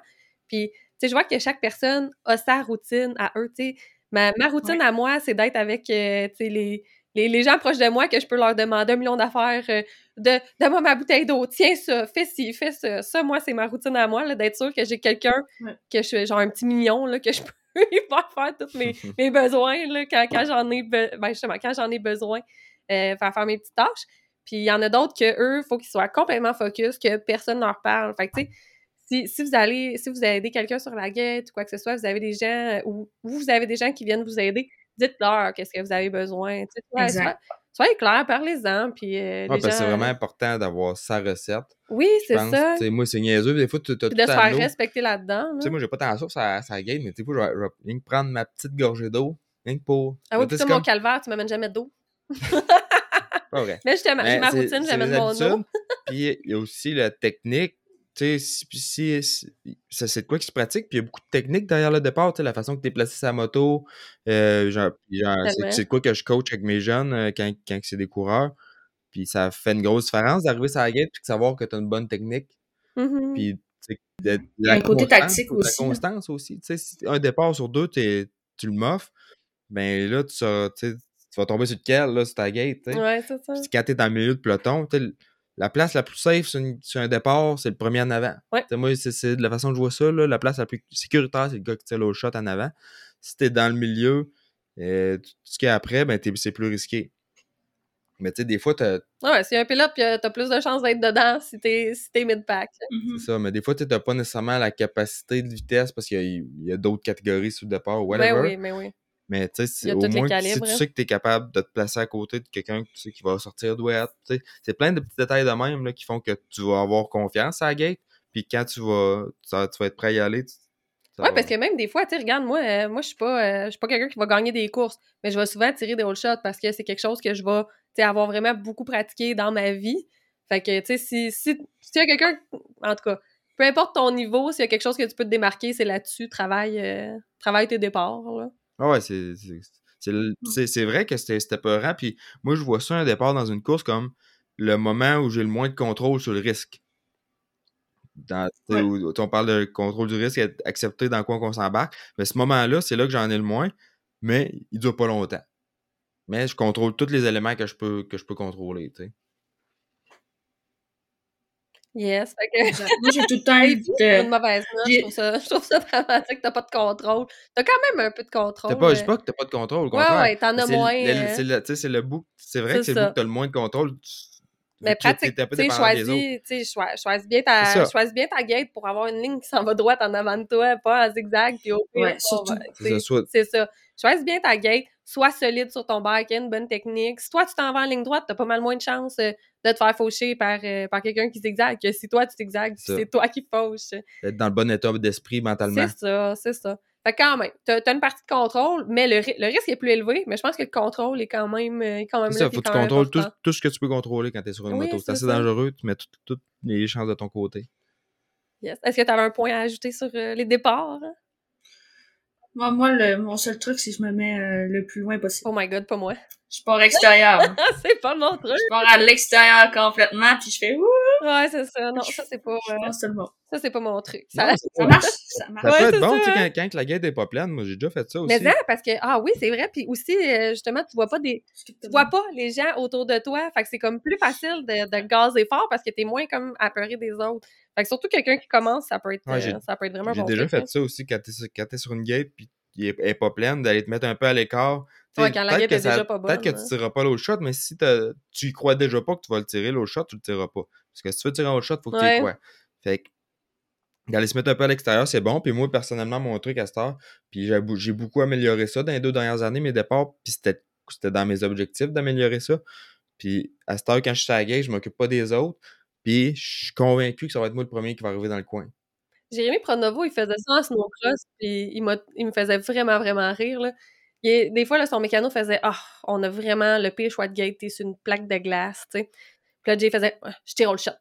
Puis, tu sais, je vois que chaque personne a sa routine à eux. Tu sais, ma, ma routine Ouais. à moi, c'est d'être avec, euh, tu sais, les, les, les gens proches de moi que je peux leur demander un million d'affaires. euh, de donne-moi ma bouteille d'eau, tiens ça, fais ci, fais ça. Ça, moi, c'est ma routine à moi, d'être sûr que j'ai quelqu'un, Ouais. que je suis genre un petit mignon, là, que je peux faire faire tous mes, mes besoins, là, quand, quand j'en ai, be- ben, justement, quand j'en ai besoin, euh, faire faire mes petites tâches. Puis il y en a d'autres que eux, faut qu'ils soient complètement focus, que personne leur parle. Fait que, tu sais, si, si vous allez, si vous aidez quelqu'un sur la guette ou quoi que ce soit, vous avez des gens, euh, ou vous avez des gens qui viennent vous aider, dites-leur qu'est-ce que vous avez besoin. soyez- Soyez clair, parlez-en, puis euh, Ouais, les parce que c'est vraiment important d'avoir sa recette. Oui, c'est pense. ça. Moi, c'est niaiseux. Des fois, tu as tout de se à faire respecter là-dedans. Tu là. sais, moi, j'ai pas tant ça, ça, ça game, mais des fois, je vais, rien que prendre ma petite gorgée d'eau, rien que pour. Ah oui, Tu sais, puis c'est toi, mon comme- calvaire, tu m'amènes jamais d'eau. pas vrai. Mais justement, ma routine, j'amène mon eau. Puis il y a aussi la technique. Tu sais, si, si, c'est de quoi qui se pratique. Puis il y a beaucoup de techniques derrière le départ. Tu sais, la façon que tu es placé sa moto. euh, genre, c'est, de quoi que je coach avec mes jeunes euh, quand, quand c'est des coureurs. Puis ça fait une grosse différence d'arriver sur la gate puis de savoir que tu as une bonne technique. Mhm. Puis, de- un côté tactique aussi, La constance aussi. Tu sais, si un départ sur deux, tu le moffes, ben là, tu, tu vas tomber sur lequel, là, sur ta gate. tu sais. Ouais, c'est ça. Puis quand t'es dans le milieu de peloton, tu sais, la place la plus safe sur, une- sur un départ, c'est le premier en avant. Ouais. Tu sais, Moi, c'est, c'est de la façon que je vois ça. Là, la place la plus sécuritaire, c'est le gars qui tire le shot en avant. Si t'es dans le milieu, euh, tout ce qu'il y a après, ben, t'es- c'est plus risqué. Mais tu sais, des fois, t'as, Ouais, s'il y a un pilote, puis euh, t'as plus de chances d'être dedans si t'es si t'es mid-pack. là. Mhm. C'est ça, mais des fois, tu n'as pas nécessairement la capacité de vitesse parce qu'il y a, d'autres catégories sur le départ ou whatever. Ben oui, mais oui. Mais tu sais, au moins, si tu hein. sais que tu es capable de te placer à côté de quelqu'un que tu sais qui va sortir sais, c'est plein de petits détails de même là, qui font que tu vas avoir confiance à la gate. Puis quand tu vas, tu vas, être prêt à y aller, tu, va. parce que même des fois, tu regarde, moi, euh, moi je suis pas, euh, je suis pas quelqu'un qui va gagner des courses, mais je vais souvent tirer des all shots parce que c'est quelque chose que je vais, tu avoir vraiment beaucoup pratiqué dans ma vie. Fait que, tu sais, si, si, si y a quelqu'un, en tout cas, peu importe ton niveau, s'il y a quelque chose que tu peux te démarquer, c'est là-dessus, travaille, euh, travaille tes départs, là. Ah ouais, c'est c'est- vrai que c'était peurant. Puis moi, je vois ça un départ dans une course comme le moment où j'ai le moins de contrôle sur le risque. Dans, Ouais. où on parle de contrôle du risque, être accepté dans quoi qu'on s'embarque. Mais ce moment-là, c'est là que j'en ai le moins, mais il dure pas longtemps. Mais je contrôle tous les éléments que je peux, que je peux contrôler. Yes, fait que... Exact. Moi, j'ai tout le temps une mauvaise note, je trouve ça, je trouve ça dramatique, t'as pas de contrôle. T'as quand même un peu de contrôle. T'as pas, je euh, dis pas que t'as pas de contrôle, au Ouais, contraire. ouais, t'en as moins, euh, C'est le, tu sais, c'est le bout. C'est vrai c'est que c'est le bout que t'as le moins de contrôle. Mais pratique, t'es un peu tu sais, dépendant des autres. choisis, choisis bien ta, choisis bien ta gate pour avoir une ligne qui s'en va droite en avant de toi, pas en zigzag, puis au pire, Ouais, ben, C'est ça, soit- c'est ça. Choisis bien ta gate, sois solide sur ton une bonne technique. Si toi, tu t'en vas en ligne droite, t'as pas mal moins de chances euh, de te faire faucher par, euh, par quelqu'un qui zigzague que si toi, tu Ça. c'est toi qui fauches. Être dans le bon état d'esprit mentalement. C'est ça, c'est ça. Fait que quand même, t'as as une partie de contrôle, mais le, le risque est plus élevé, mais je pense que le contrôle est quand même, euh, est quand même là, ça, faut que tu contrôles tout, tout ce que tu peux contrôler quand tu es sur une Oui, moto. c'est assez ça. dangereux, tu mets tout- toutes les chances de ton côté. Yes. Est-ce que tu avais un point à ajouter sur les départs? hein? Moi, moi le, mon seul truc, c'est que je me mets euh, le plus loin possible. Oh my god, pas moi. Je pars extérieur. c'est pas mon truc! je pars à l'extérieur complètement, puis je fais ouh, Ouais, c'est ça. Non, ça, c'est pas, je euh, pense monde. ça, c'est pas mon truc. Ça- marche, ça marche. Ça Ouais, peut c'est être bon, tu sais, ça. quand, quand la guette est pas pleine. Moi, j'ai déjà fait ça aussi. Mais ça, parce que, ah oui, c'est vrai. Puis aussi, euh, justement, tu vois pas des, tu vois pas les gens autour de toi. Fait que c'est comme plus facile de, de gazer fort parce que t'es moins comme apeuré des autres. Fait que surtout quelqu'un qui commence, ça peut être, Ouais, j'ai- euh, ça peut être vraiment J'ai bon. déjà truc, fait hein. ça aussi quand t'es sur, quand t'es sur une gate puis elle est- pas pleine, d'aller te mettre un peu à l'écart. Tu sais, Ouais, quand la peut-être que est ça- déjà pas Peut-être que bonne, tu tireras pas l'autre shot, mais si tu y crois déjà pas que tu vas le tirer, l'autre shot, tu le tireras pas. Parce que si tu veux tirer un autre shot, faut que tu y crois. Fait que d'aller se mettre un peu à l'extérieur, c'est bon. Puis moi, personnellement, mon truc à cette heure, puis j'ai beaucoup amélioré ça dans les deux dernières années, mes départs, puis c'était c'était dans mes objectifs d'améliorer ça. Puis à cette heure, quand je suis à la gate, je m'occupe pas des autres. Puis je suis convaincu que ça va être moi le premier qui va arriver dans le coin. Jérémy Pronovo, il faisait ça en snowcross, puis il, il me faisait vraiment, vraiment rire. Là. Il est- des fois, là, son mécano faisait Ah, on a vraiment le pire choix de gate, t'es sur une plaque de glace, tu sais. Puis là, Jay faisait Je tire au shot.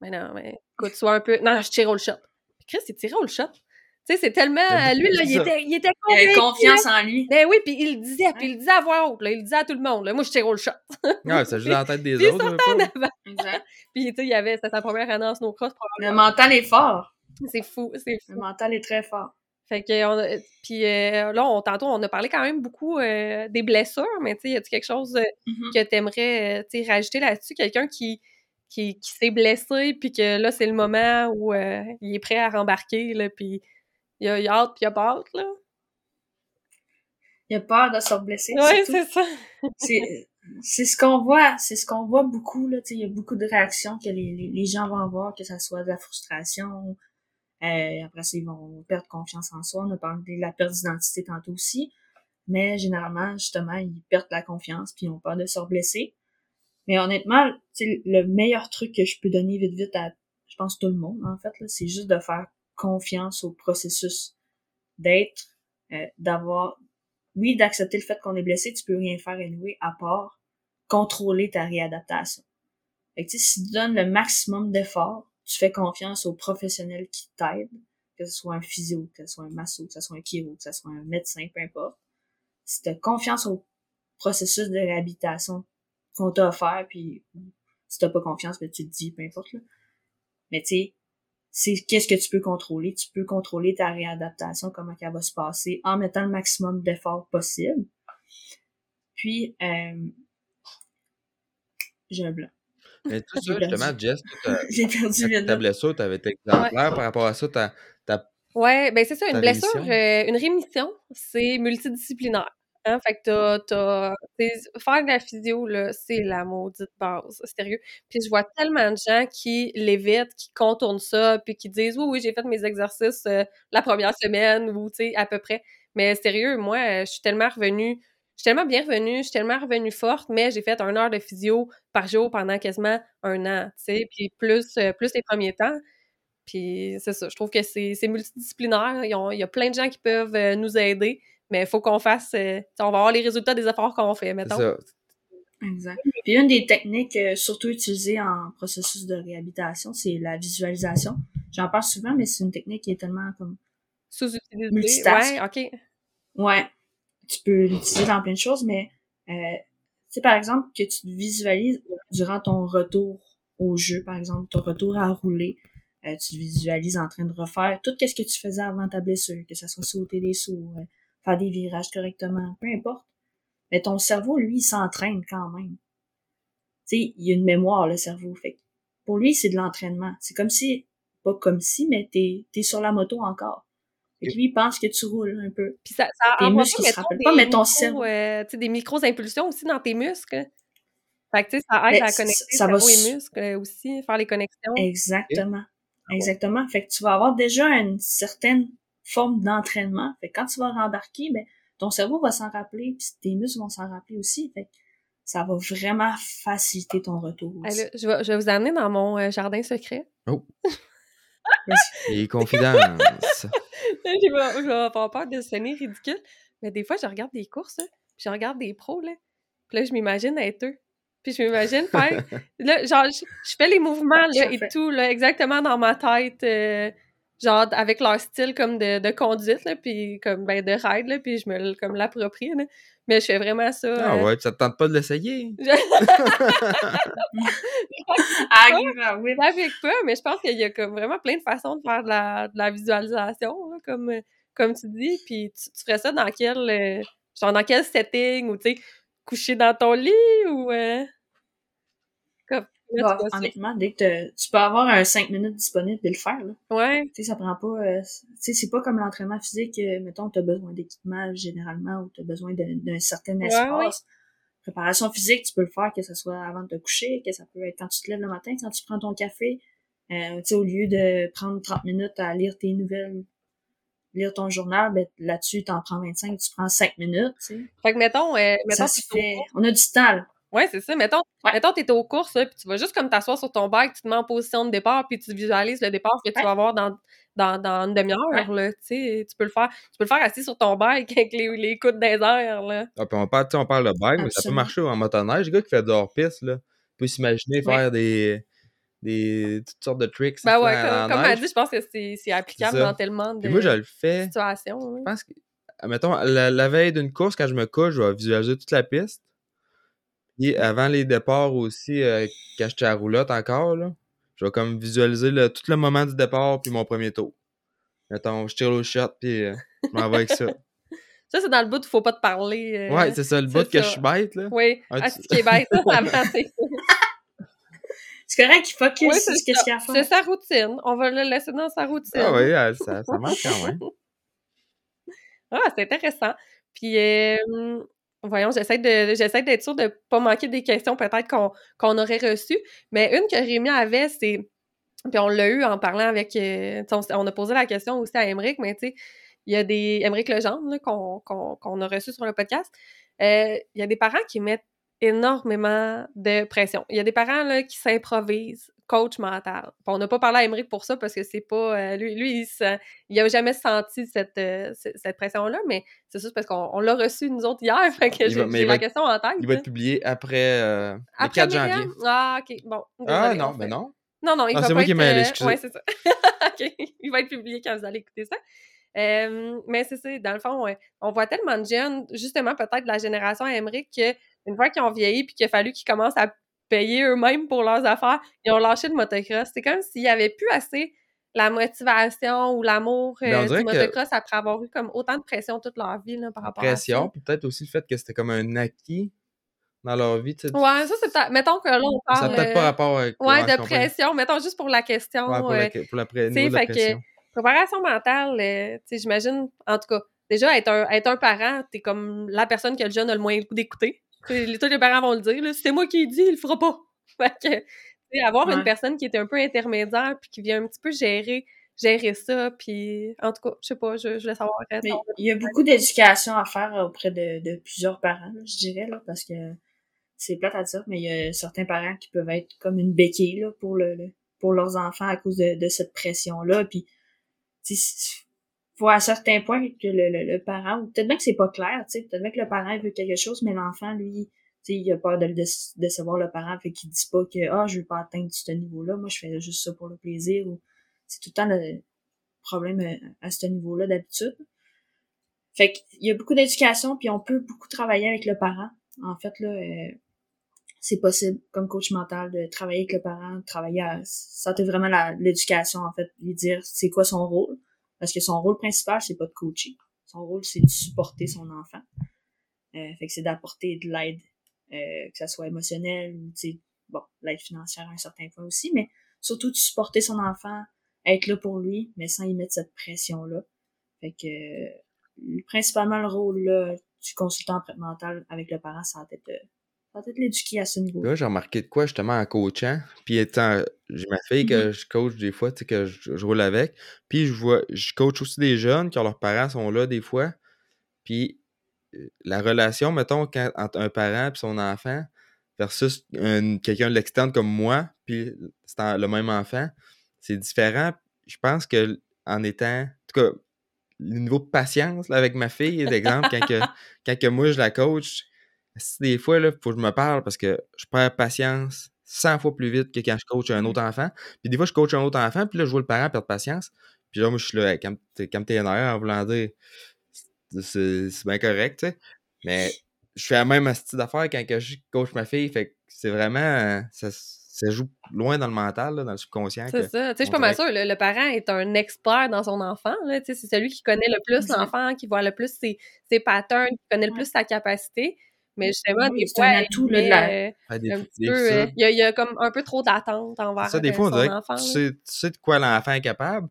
Mais non, mais écoute, sois un peu. Non, je tire au shot. Puis Chris, il tirait au shot. Tu sais, c'est tellement. C'est Lui, là, il était, il était Il avait confiance en lui. Ben oui, puis il le disait, puis il le disait à voix haute, là, il le disait à tout le monde. Là, Moi, je tire au shot. Ouais, ça joue dans la tête des Puis il autres. sortait en. Puis, tu sais, il y avait, c'était sa première année en snowcross. Le mental est fort. C'est fou, c'est fou. Le mental est très fort. Fait que on a- puis euh, là, on, tantôt, on a parlé quand même beaucoup euh, des blessures, mais tu sais, y a-tu quelque chose euh, Mhm. que t'aimerais, tu sais, rajouter là-dessus? Quelqu'un qui, qui, qui s'est blessé, puis que là, c'est le moment où euh, il est prêt à rembarquer, là, puis il a, il a hâte, puis il a pas hâte, là. Il a peur de se blesser. Surtout. c'est ça. c'est c'est ce qu'on voit c'est ce qu'on voit beaucoup là tu sais il y a beaucoup de réactions que les, les, les gens vont avoir que ça soit de la frustration euh, après ça ils vont perdre confiance en soi. On a parlé de la perte d'identité tantôt aussi. Mais généralement justement ils perdent la confiance puis ils ont peur de se blesser mais honnêtement le meilleur truc que je peux donner vite vite à je pense tout le monde en fait c'est juste de faire confiance au processus d'être euh, d'avoir oui, d'accepter le fait qu'on est blessé, tu peux rien faire anyway, à part contrôler ta réadaptation. Fait que, si tu donnes le maximum d'efforts, tu fais confiance aux professionnels qui t'aident, que ce soit un physio, que ce soit un masso, que ce soit un chiro, que ce soit un médecin, peu importe. Si tu as confiance au processus de réhabilitation qu'on t'a offert, puis si t'as pas confiance, ben, tu te dis, peu importe, là. Mais tu sais, c'est qu'est-ce que tu peux contrôler? Tu peux contrôler ta réadaptation, comment elle va se passer, en mettant le maximum d'efforts possible. Puis, euh, j'ai un blanc. Mais tout ça, justement, Jess, ta- J'ai perdu le ta nom. blessure, t'avais été exemplaire par rapport à ça. ta- Ouais, ben c'est ça, une blessure, euh, une rémission, c'est multidisciplinaire. Hein? Fait que t'as, t'as, faire de la physio, là, c'est la maudite base, sérieux. Puis je vois tellement de gens qui l'évitent, qui contournent ça, puis qui disent oui, oui, j'ai fait mes exercices euh, la première semaine ou tu sais à peu près. Mais sérieux, moi, euh, je suis tellement revenue, je suis tellement bien revenue, je suis tellement revenue forte, mais j'ai fait une heure de physio par jour pendant quasiment un an, tu sais, puis plus, euh, plus les premiers temps. Puis c'est ça, je trouve que c'est c'est multidisciplinaire. Il y, a, il y a plein de gens qui peuvent euh, nous aider, mais il faut qu'on fasse... euh, on va avoir les résultats des efforts qu'on fait, C'est mettons. ça. Exact. Puis une des techniques surtout utilisées en processus de réhabilitation, c'est la visualisation. J'en parle souvent, mais c'est une technique qui est tellement comme Sous-utilisé. Multitask. Ouais, OK. Ouais, tu peux l'utiliser dans plein de choses, mais euh, par exemple, que tu te visualises durant ton retour au jeu, par exemple, ton retour à rouler, euh, tu te visualises en train de refaire tout ce que tu faisais avant ta blessure, que ça soit sauter des sauts, euh, faire des virages correctement, peu importe. Mais ton cerveau, lui, il s'entraîne quand même. Tu sais, il y a une mémoire, le cerveau. Fait pour lui, c'est de l'entraînement. C'est comme si, pas comme si, mais t'es, t'es sur la moto encore. Fait que lui, il pense que tu roules un peu. Puis ça, ça Tes envoie muscles, ils se rappellent des pas, mais ton micros, cerveau- euh, tu sais, des micros-impulsions aussi dans tes muscles. Fait que, tu sais, ça aide Ben, à connecter ça va cerveau s- et muscles euh, aussi, faire les connexions. Exactement. Exactement. Fait que tu vas avoir déjà une certaine forme d'entraînement. Fait que quand tu vas rembarquer, ben, ton cerveau va s'en rappeler, puis tes muscles vont s'en rappeler aussi. Fait que ça va vraiment faciliter ton retour aussi. je, vais, je vais vous amener dans mon euh, jardin secret. Les confidences. je vais, avoir peur de sonner ridicule. Mais des fois, je regarde des courses, puis je regarde des pros, là. Puis là, je m'imagine être eux. Puis je m'imagine faire... là, genre, je, je fais les mouvements, là, et tout, là, exactement dans ma tête. euh, genre, avec leur style comme de, de conduite, là, puis comme, ben, de ride, là, puis je me comme l'approprie. Mais je fais vraiment ça. Ah euh, ouais, puis ça te tente pas de l'essayer? Ah, avec pas, mais je pense qu'il y a comme vraiment plein de façons de faire de la, de la visualisation, là, comme, euh, comme tu dis. Puis tu, tu ferais ça dans quel euh, genre dans quel setting? Ou tu sais, couché dans ton lit ou euh, comme là, Bah, tu honnêtement, dès que tu peux avoir un 5 minutes disponible et le faire, là. Ouais. Tu sais, ça prend pas, euh, tu sais, c'est pas comme l'entraînement physique, euh, mettons, t'as besoin d'équipement généralement ou t'as besoin d'un certain Ouais, espace. ouais. Préparation physique, tu peux le faire que ce soit avant de te coucher, que ça peut être quand tu te lèves le matin, quand tu prends ton café, euh, tu sais, au lieu de prendre 30 minutes à lire tes nouvelles, lire ton journal, ben, là-dessus, t'en prends 25, tu prends 5 minutes, tu sais. Fait que mettons, euh, mettons Ça aux fait. On a du temps, là. Ouais, c'est ça. Mettons, Ouais. mettons t'es aux courses, là, puis tu vas juste comme t'asseoir sur ton bike, tu te mets en position de départ, puis tu visualises le départ que tu vas avoir dans, dans, dans une demi-heure, Ouais. là. Tu sais, tu peux le faire. Tu peux le faire assis sur ton bike avec les, les coudes des airs, là. Ah, puis on parle, on parle de bike, mais ça peut marcher en motoneige. Le gars qui fait de hors-piste, là, peut s'imaginer Ouais. faire des, des toutes sortes de tricks Ben tu ouais, comme, comme elle dit, je pense que c'est c'est applicable dans tellement de Puis moi, je le fais. situations. Je hein. pense que, mettons, la, la veille d'une course, quand je me couche, je vais visualiser toute la piste. Et avant les départs aussi, euh, quand j'étais à roulotte encore, là, je vais comme visualiser le- tout le moment du départ puis mon premier tour. Mettons, je tire le shot puis euh, je m'en vais avec ça. Ça, c'est dans le bout où il faut pas te parler. euh, Ouais, c'est ça, le c'est bout que je suis bête, là. Oui, Ah, ah, tu- c'est ce qui est bête. Ça, ça va, c'est C'est correct qu'il focus sur c'est ce qu'il y a à c'est faire. sa routine. On va le laisser dans sa routine. Ah oui, euh, ça, ça marche quand même. Ah, c'est intéressant. Puis, euh, voyons, j'essaie de j'essaie d'être sûre de pas manquer des questions peut-être qu'on aurait reçues. Mais une que Rémi avait, c'est... Puis on l'a eu en parlant avec... euh, on, a posé la question aussi à Emmerich, mais tu sais, il y a des... Emmerich Legendre, qu'on a reçu sur le podcast. Euh, il y a des parents qui mettent énormément de pression. Il y a des parents là, qui s'improvisent coach mental. On n'a pas parlé à Emmerich pour ça parce que c'est pas... euh, lui, lui, il se- il a jamais senti cette, euh, ce- cette pression-là, mais c'est juste parce qu'on on l'a reçu nous autres hier, fait que Il j'ai va- la être- question en tête. Il va là. être publié après euh, le Après 4 janvier. Ah, ok, bon. Ah non, on mais fait- non. Non, non, il Ah, va pas moi qui être, m'ai allé. Ouais, c'est ça. ok, il va être publié quand vous allez écouter ça. Euh, mais c'est ça, dans le fond, on voit tellement de jeunes, justement peut-être de la génération Emmerich, que une fois qu'ils ont vieilli puis qu'il a fallu qu'ils commencent à payer eux-mêmes pour leurs affaires, ils ont lâché le motocross. C'est comme s'il n'y avait plus assez la motivation ou l'amour Ben, euh, du que- motocross après avoir eu comme autant de pression toute leur vie là, par rapport Pression, à puis peut-être aussi le fait que c'était comme un acquis dans leur vie. ça. Ouais, ça c'est peut-être... Mettons que là, on Ça parle... n'a peut-être pas euh, rapport avec. Ouais, je de pression. Mettons juste pour la question. Ouais, pour, euh, la, pour la pré- de la fait que- pression. Préparation mentale, euh, j'imagine, en tout cas, déjà, être un, être un parent, t'es comme la personne que le jeune a le moins le goût d'écouter. Tous les parents vont le dire, là, c'est moi qui ai dit, il le fera pas. Fait que, tu sais, avoir une personne qui est un peu intermédiaire puis qui vient un petit peu gérer, gérer ça, puis en tout cas, je sais pas, je, je voulais savoir. euh, Mais il y a beaucoup d'éducation à faire auprès de, de plusieurs parents, je dirais, là, parce que c'est plate à dire, mais il y a certains parents qui peuvent être comme une béquille là, pour le, le- pour leurs enfants à cause de, de cette pression-là. Puis, faut à certains points que le, le, le parent, ou peut-être bien que c'est pas clair, tu sais, peut-être bien que le parent veut quelque chose, mais l'enfant, lui, tu sais, il a peur de le décevoir le parent, fait qu'il dit pas que, ah, je veux pas atteindre ce niveau-là, moi, je fais juste ça pour le plaisir, ou c'est tout le temps le problème à, à ce niveau-là d'habitude. Fait qu'il y a beaucoup d'éducation, puis on peut beaucoup travailler avec le parent. En fait, là, euh, c'est possible, comme coach mental, de travailler avec le parent, de travailler à sentir vraiment l'éducation, en fait, lui dire c'est quoi son rôle. Parce que son rôle principal, c'est pas de coacher. Son rôle, c'est de supporter son enfant. Euh, fait que c'est d'apporter de l'aide, euh, que ça soit émotionnelle ou, tu bon, l'aide financière à un certain point aussi, mais surtout de supporter son enfant, être là pour lui, mais sans y mettre cette pression-là. Fait que, principalement le rôle, du consultant mental avec le parent, ça va être peut-être l'éduquer à ce niveau. Là, j'ai remarqué de quoi justement en coachant. Puis étant, j'ai ma fille que Mhm. je coach des fois, tu sais, que je, je roule avec. Puis je vois, je coach aussi des jeunes quand leurs parents sont là des fois. Puis euh, la relation, mettons, quand, entre un parent et son enfant versus un- quelqu'un de l'externe comme moi, puis c'est le même enfant, c'est différent. Je pense que en étant, en tout cas, le niveau de patience là, avec ma fille, d'exemple, quand, que, quand que moi je la coach, des fois, il faut que je me parle parce que je perds patience 100 fois plus vite que quand je coach un autre enfant. Puis des fois, je coach un autre enfant, puis là, je vois le parent perdre patience. Puis là, moi, je suis là, hey, comme t'es comme t'es en voulant dire, c'est bien correct, tu sais. Mais je fais la même style d'affaires quand que je coach ma fille. Fait que c'est vraiment. Ça, ça joue loin dans le mental, là, dans le subconscient. C'est ça. Tu sais, je suis pas mal sûre, le, le parent est un expert dans son enfant. là. Tu sais, C'est celui qui connaît le plus Exact. l'enfant, qui voit le plus ses, ses patterns, qui connaît le plus sa capacité. Mais justement, Oui, des fois, un atout, la- euh, des- un des- petit peu, ça. euh, il y, a, il y a comme un peu trop d'attente envers Ça, des euh, fois, on son dirait que enfant. tu sais, tu sais de quoi l'enfant est capable,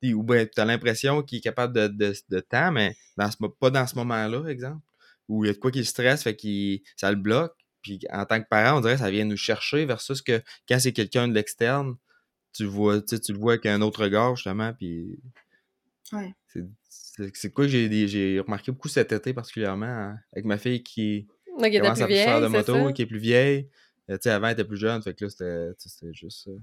puis- ou bien tu as l'impression qu'il est capable de, de, de temps, mais dans ce, pas dans ce moment-là, exemple. Ou il y a de quoi qui le stresse, fait qu'il ça le bloque. Puis en tant que parent, on dirait que ça vient nous chercher versus que quand c'est quelqu'un de l'externe, tu le vois, tu sais, tu le vois avec un autre regard, justement, puis Ouais. C'est- quoi que j'ai remarqué beaucoup cet été particulièrement hein, avec ma fille qui Donc, il était commence plus à plus faire de vieille, moto, ça? qui est plus vieille. Euh, tu sais, avant, elle était plus jeune, fait que là, c'était juste euh,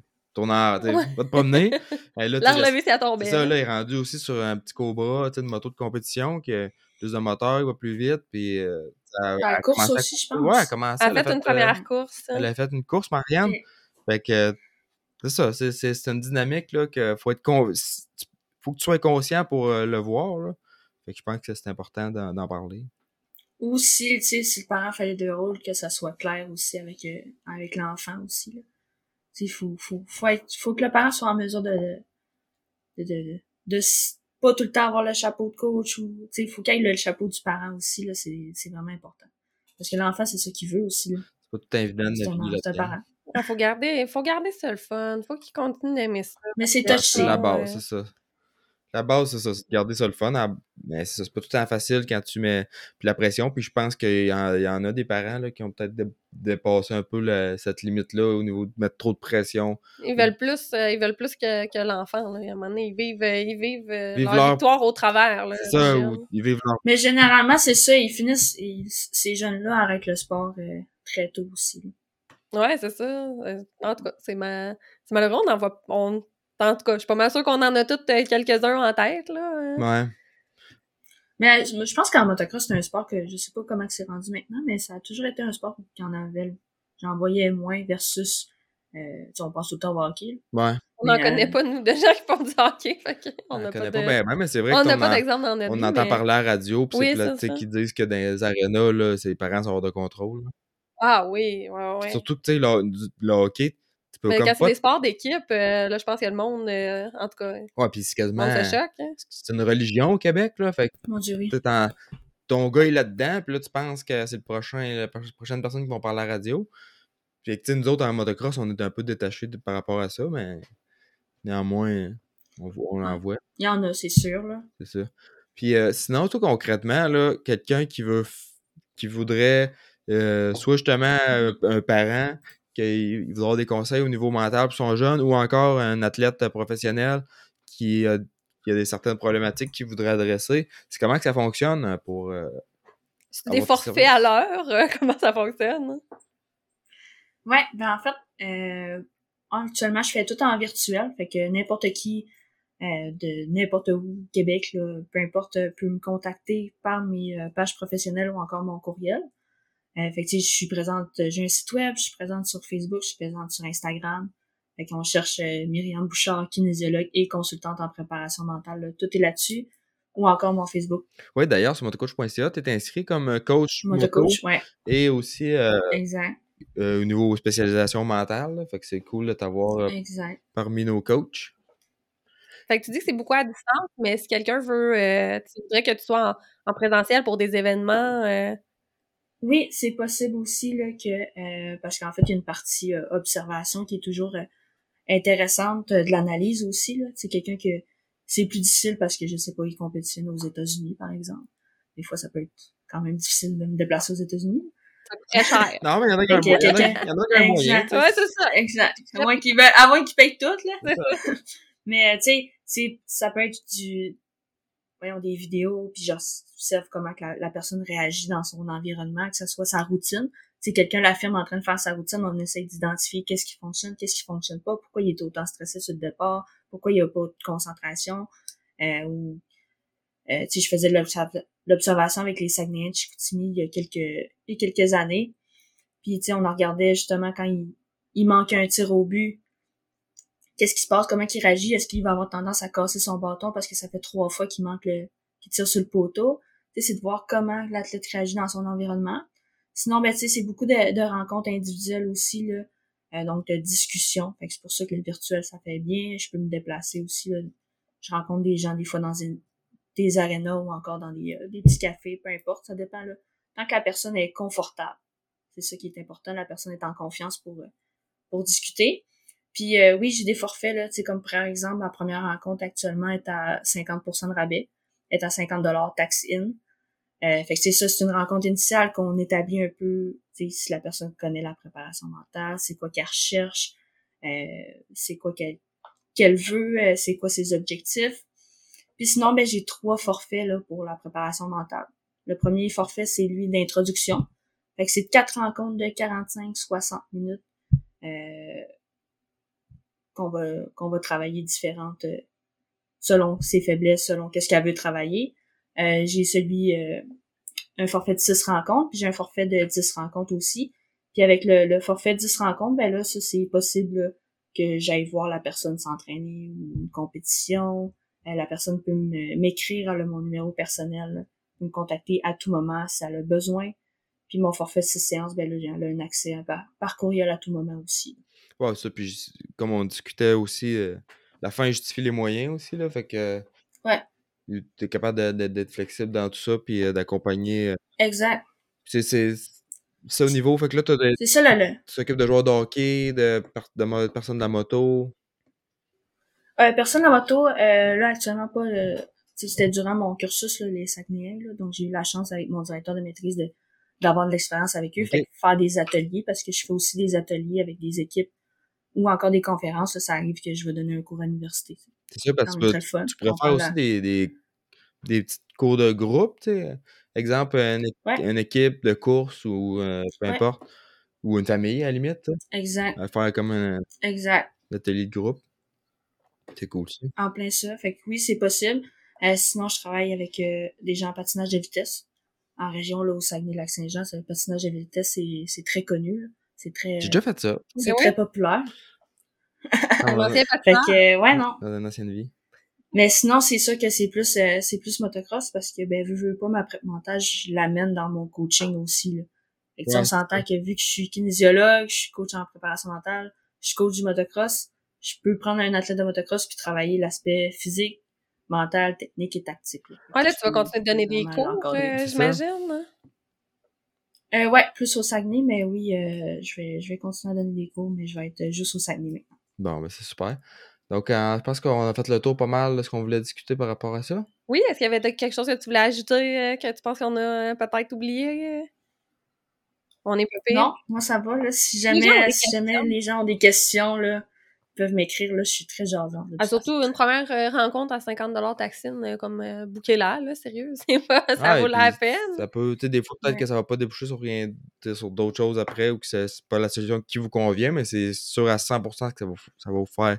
tu Ouais. va te promener. Là, c'est à tomber. ça, là, il est rendu aussi sur un petit Cobra, tu sais, une moto de compétition qui a plus de moteur, il va plus vite, puis euh, ça, La elle a course aussi, je pense. Ouais, elle a commencé, Elle a elle a fait une euh, première course. hein. elle a fait une course, Marianne. Fait que, c'est ça, c'est- c'est c'est une dynamique, là, que faut être con... faut que tu sois conscient pour euh, le voir, là. Fait que je pense que c'est important d'en parler. Ou si, si le parent fait les deux rôles, que ça soit clair aussi avec, euh, avec l'enfant aussi, sais, faut, faut, faut être, faut que le parent soit en mesure de, de, de, de, de s- pas tout le temps avoir le chapeau de coach ou, tu sais, faut qu'il ait le chapeau du parent aussi, là, c'est, c'est vraiment important. Parce que l'enfant, c'est ça qu'il veut aussi, là. C'est pas tout évident de C'est parent. Il faut garder, faut garder ça le fun. faut qu'il continue d'aimer ça. Mais c'est touché. C'est la base, ouais. c'est ça. La base, c'est ça, c'est de garder ça le fun. Mais c'est pas tout le temps facile quand tu mets puis la pression. Puis je pense qu'il y, en il y en a des parents là, qui ont peut-être dé- dépassé un peu la- cette limite-là au niveau de mettre trop de pression. Ils veulent plus, euh, ils veulent plus que, que l'enfant. là. À un moment donné, ils vivent, euh, ils vivent, euh, Vivent leur, leur- victoire au travers. Là, ça, les ou jeunes. ils vivent leur Mais généralement, c'est ça, ils finissent, ils- ces jeunes-là arrêtent le sport euh, très tôt aussi. Ouais, c'est ça. En tout cas, c'est ma... c'est malheureux. On en voit. On... En tout cas, je suis pas mal sûre qu'on en a tous euh, quelques-uns en tête. Là. Ouais. Mais euh, je pense qu'en motocross, c'est un sport que je sais pas comment c'est rendu maintenant, mais ça a toujours été un sport qui en avait, j'en voyais moins versus, euh, on pense tout le temps au hockey. là. Ouais. On n'en Mais, connaît euh, pas, nous, de gens qui font du hockey. Fait on n'a connaît pas, de... ben, mais c'est vrai on que n'a pas d'exemple dans notre on vie, entend mais- parler à la radio, puis Oui, c'est qui disent que dans les arénas, là, ses parents sont hors de contrôle. là. Ah oui, ouais, ouais. Surtout que, tu sais, le, le hockey, Mais quand c'est des sports d'équipe, euh, là, je pense que le monde, euh, en tout cas, Ouais, puis c'est quasiment... monde se choque. hein. C'est une religion au Québec, là, fait que Mon dieu, oui. ton gars est là-dedans, puis là, tu penses que c'est le prochain, la pro- prochaine personne qui vont parler à la radio. Puis, tu sais, nous autres, en motocross, on est un peu détachés de- par rapport à ça, mais néanmoins, on, voit- on en voit, Il y en a, c'est sûr, là. c'est ça. Puis, euh, sinon, toi, concrètement, là, quelqu'un qui veut, qui voudrait, euh, soit justement un, un parent qui il voudrait avoir des conseils au niveau mental pour son jeune, ou encore un athlète professionnel qui a, qui a des certaines problématiques qu'il voudrait adresser, c'est comment que ça fonctionne euh, pour... euh, C'est des forfaits à l'heure, euh, comment ça fonctionne? Ouais, ben en fait, euh, actuellement, je fais tout en virtuel, fait que n'importe qui euh, de n'importe où, Québec, là, peu importe, peut me contacter par mes euh, pages professionnelles ou encore mon courriel. Euh, fait que, je suis présente, j'ai un site web, je suis présente sur Facebook, je suis présente sur Instagram. Fait qu'on cherche Myriam Bouchard, kinésiologue et consultante en préparation mentale. Tout est là-dessus. Ou encore mon Facebook. Oui, d'ailleurs, sur motocoach.ca, tu es inscrit comme coach motocoach, ouais. Et aussi exact. au niveau spécialisation mentale. fait que c'est cool de t'avoir parmi nos coachs. Fait que tu dis que c'est beaucoup à distance, mais si quelqu'un veut, euh, tu voudrais que tu sois en, présentiel pour des événements. Euh... Oui, c'est possible aussi là que euh, parce qu'en fait il y a une partie euh, observation qui est toujours intéressante de l'analyse aussi là. C'est quelqu'un que c'est plus difficile parce que je sais pas il compétitionne aux États-Unis par exemple. Des fois ça peut être quand même difficile de me déplacer aux États-unis. Ça coûte très cher. non, mais il y en a qui ont un moyen. Ouais, c'est ça. Exact. À moins qu'ils à moins qu'ils payent tout, là. mais, tu sais, c'est ça peut être du voyons des vidéos puis j'observe comment la, personne réagit dans son environnement que ce soit sa routine. Si quelqu'un l'affirme en train de faire sa routine on essaie d'identifier qu'est-ce qui fonctionne qu'est-ce qui fonctionne pas pourquoi il est autant stressé sur le départ pourquoi il y a pas de concentration euh, ou euh, je faisais l'observation avec les Saguenayens de Chicoutimi il y a quelques il y a quelques années. Puis tu sais on en regardait justement quand il, il manque un tir au but qu'est-ce qui se passe, comment il réagit, est-ce qu'il va avoir tendance à casser son bâton parce que ça fait trois fois qu'il manque le, qu'il tire sur le poteau? c'est de voir comment l'athlète réagit dans son environnement. Sinon, ben, c'est beaucoup de, rencontres individuelles aussi, là, euh, donc de discussions. c'est pour ça que le virtuel, ça fait bien. Je peux me déplacer aussi. Je rencontre des gens des fois dans des arénas ou encore dans des, euh, des petits cafés, peu importe, ça dépend. Là. Tant que la personne est confortable, c'est ça qui est important. La personne est en confiance pour, euh, pour discuter. Puis euh, oui, j'ai des forfaits, là, comme par exemple, ma première rencontre actuellement est à 50% de rabais, est à 50 tax in. Euh, fait que c'est ça, c'est une rencontre initiale qu'on établit un peu, si la personne connaît la préparation mentale, c'est quoi qu'elle recherche, euh, c'est quoi qu'elle qu'elle veut, euh, c'est quoi ses objectifs. Puis sinon, ben j'ai trois forfaits là, pour la préparation mentale. Le premier forfait, c'est lui d'introduction. Fait que c'est quatre rencontres de 45-60 minutes. Qu'on va qu'on va travailler différentes euh, selon ses faiblesses, selon qu'est-ce qu'elle veut travailler. Euh, j'ai celui euh, un forfait de 6 rencontres, puis j'ai un forfait de 10 rencontres aussi. Puis avec le, le forfait de 10 rencontres, ben là, ça c'est possible que j'aille voir la personne s'entraîner ou une compétition. la personne peut m'écrire à mon numéro personnel, me contacter à tout moment si elle a besoin. Puis mon forfait de 6 séances, ben là, j'ai un accès par courriel à tout moment aussi. Ouais, ça, puis comme on discutait aussi, euh, la fin justifie les moyens aussi, là, fait que Ouais. tu es capable d'être flexible dans tout ça, puis euh, d'accompagner. Euh, exact. c'est c'est au niveau, fait que là, tu C'est ça, là, là. tu t'occupes de joueurs de hockey, de, de, personnes de la moto? Euh, personne de la moto, euh, là, actuellement pas. c'était durant mon cursus, là, les Saguenayens, là, donc j'ai eu la chance avec mon directeur de maîtrise de d'avoir de l'expérience avec eux, fait faire des ateliers, parce que je fais aussi des ateliers avec des équipes ou encore des conférences, ça arrive que je vais donner un cours à l'université. C'est sûr, parce que tu, pourrais faire aussi des, des, des, petits cours de groupe, tu sais. Exemple, une, équipe de course ou euh, peu importe. Ou une famille, à la limite. Exact. À faire comme un exact. atelier de groupe. C'est cool, ça. En plein ça. Fait que oui, c'est possible. Euh, sinon, je travaille avec euh, des gens en patinage de vitesse. En région, là, au Saguenay-Lac-Saint-Jean, le patinage de vitesse, c'est très connu. C'est très. J'ai déjà fait ça. C'est très populaire. Ah, fait que, ouais, non. Dans une ancienne vie. Mais sinon, c'est sûr que c'est plus, euh, c'est plus motocross parce que, ben, vu, veux pas, ma montage, je l'amène dans mon coaching aussi, là. Fait que, on s'entend que vu que je suis kinésiologue, je suis coach en préparation mentale, je suis coach du motocross, je peux prendre un athlète de motocross puis travailler l'aspect physique, mental, technique et tactique. Là, ouais, là, tu vas continuer de donner des cours, euh, j'imagine. Euh, ouais, plus au Saguenay, mais oui, euh, je vais je vais continuer à donner des cours, mais je vais être juste au Saguenay maintenant. Bon, ben c'est super. Donc, euh, je pense qu'on a fait le tour pas mal de ce qu'on voulait discuter par rapport à ça. Oui, est-ce qu'il y avait quelque chose que tu voulais ajouter, que tu penses qu'on a peut-être oublié? On est pas Non, moi ça va, là. Si jamais, si jamais les gens ont des questions, là, peuvent m'écrire, là, je suis très jasante. Ah, façon. surtout une première euh, rencontre à 50 taxine, euh, comme euh, bouquet-là, là, sérieux, c'est pas, ça Ah, vaut la puis peine. Ça peut, tu sais, des fois, peut-être Ouais. que ça va pas déboucher sur rien, sur d'autres choses après ou que c'est c'est pas la solution qui vous convient, mais c'est sûr à 100% que ça va, ça va vous faire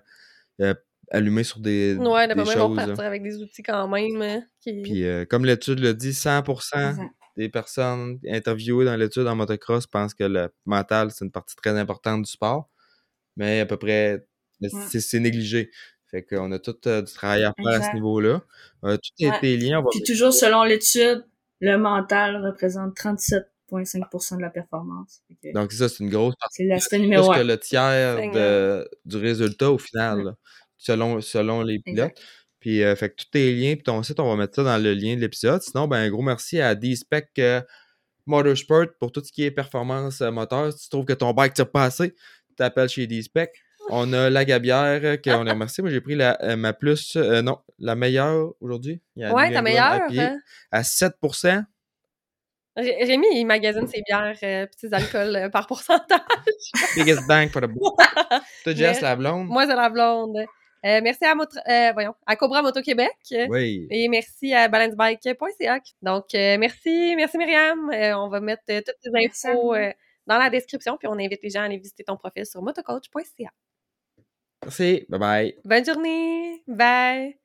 euh, allumer sur des, Ouais, des vont choses. partir là. avec des outils quand même. hein, qui... Puis, euh, comme l'étude le dit, 100% Exact. des personnes interviewées dans l'étude en motocross pensent que le mental, c'est une partie très importante du sport, mais à peu près, mais Ouais. c'est négligé. Fait qu'on a tout euh, du travail à faire à ce niveau-là. Euh, tous tes, Ouais. tes liens, on va Puis toujours selon l'étude, le mental représente 37,5% de la performance. Donc, ça, c'est une grosse partie. C'est l'aspect plus numéro que le tiers de, du résultat au final, Ouais. là, selon, selon les pilotes. Exact. Puis, euh, fait que tous tes liens, puis ton site, on va mettre ça dans le lien de l'épisode. Sinon, ben, un gros merci à D-Spec euh, Motorsport pour tout ce qui est performance euh, moteur. Si tu trouves que ton bike tire pas assez, t'appelles chez D-Spec. On a la gabière euh, qu'on les remercie. Moi, j'ai pris la, euh, ma plus, euh, non, la meilleure aujourd'hui. A Ouais, ta meilleure. Hein? À 7%. Ré- Rémi, il magasine ses bières, euh, petits alcools euh, par pourcentage. Biggest bang for the. Toi, Jess, la blonde? Moi, c'est la blonde. Euh, merci à, euh, voyons, à Cobra Moto Québec. Oui. Et merci à balancebike.ca. Donc, euh, merci, merci Myriam. Euh, on va mettre euh, toutes les infos euh, dans la description, puis on invite les gens à aller visiter ton profil sur motocoach.ca. Merci. Bye bye. Bonne journée. Bye.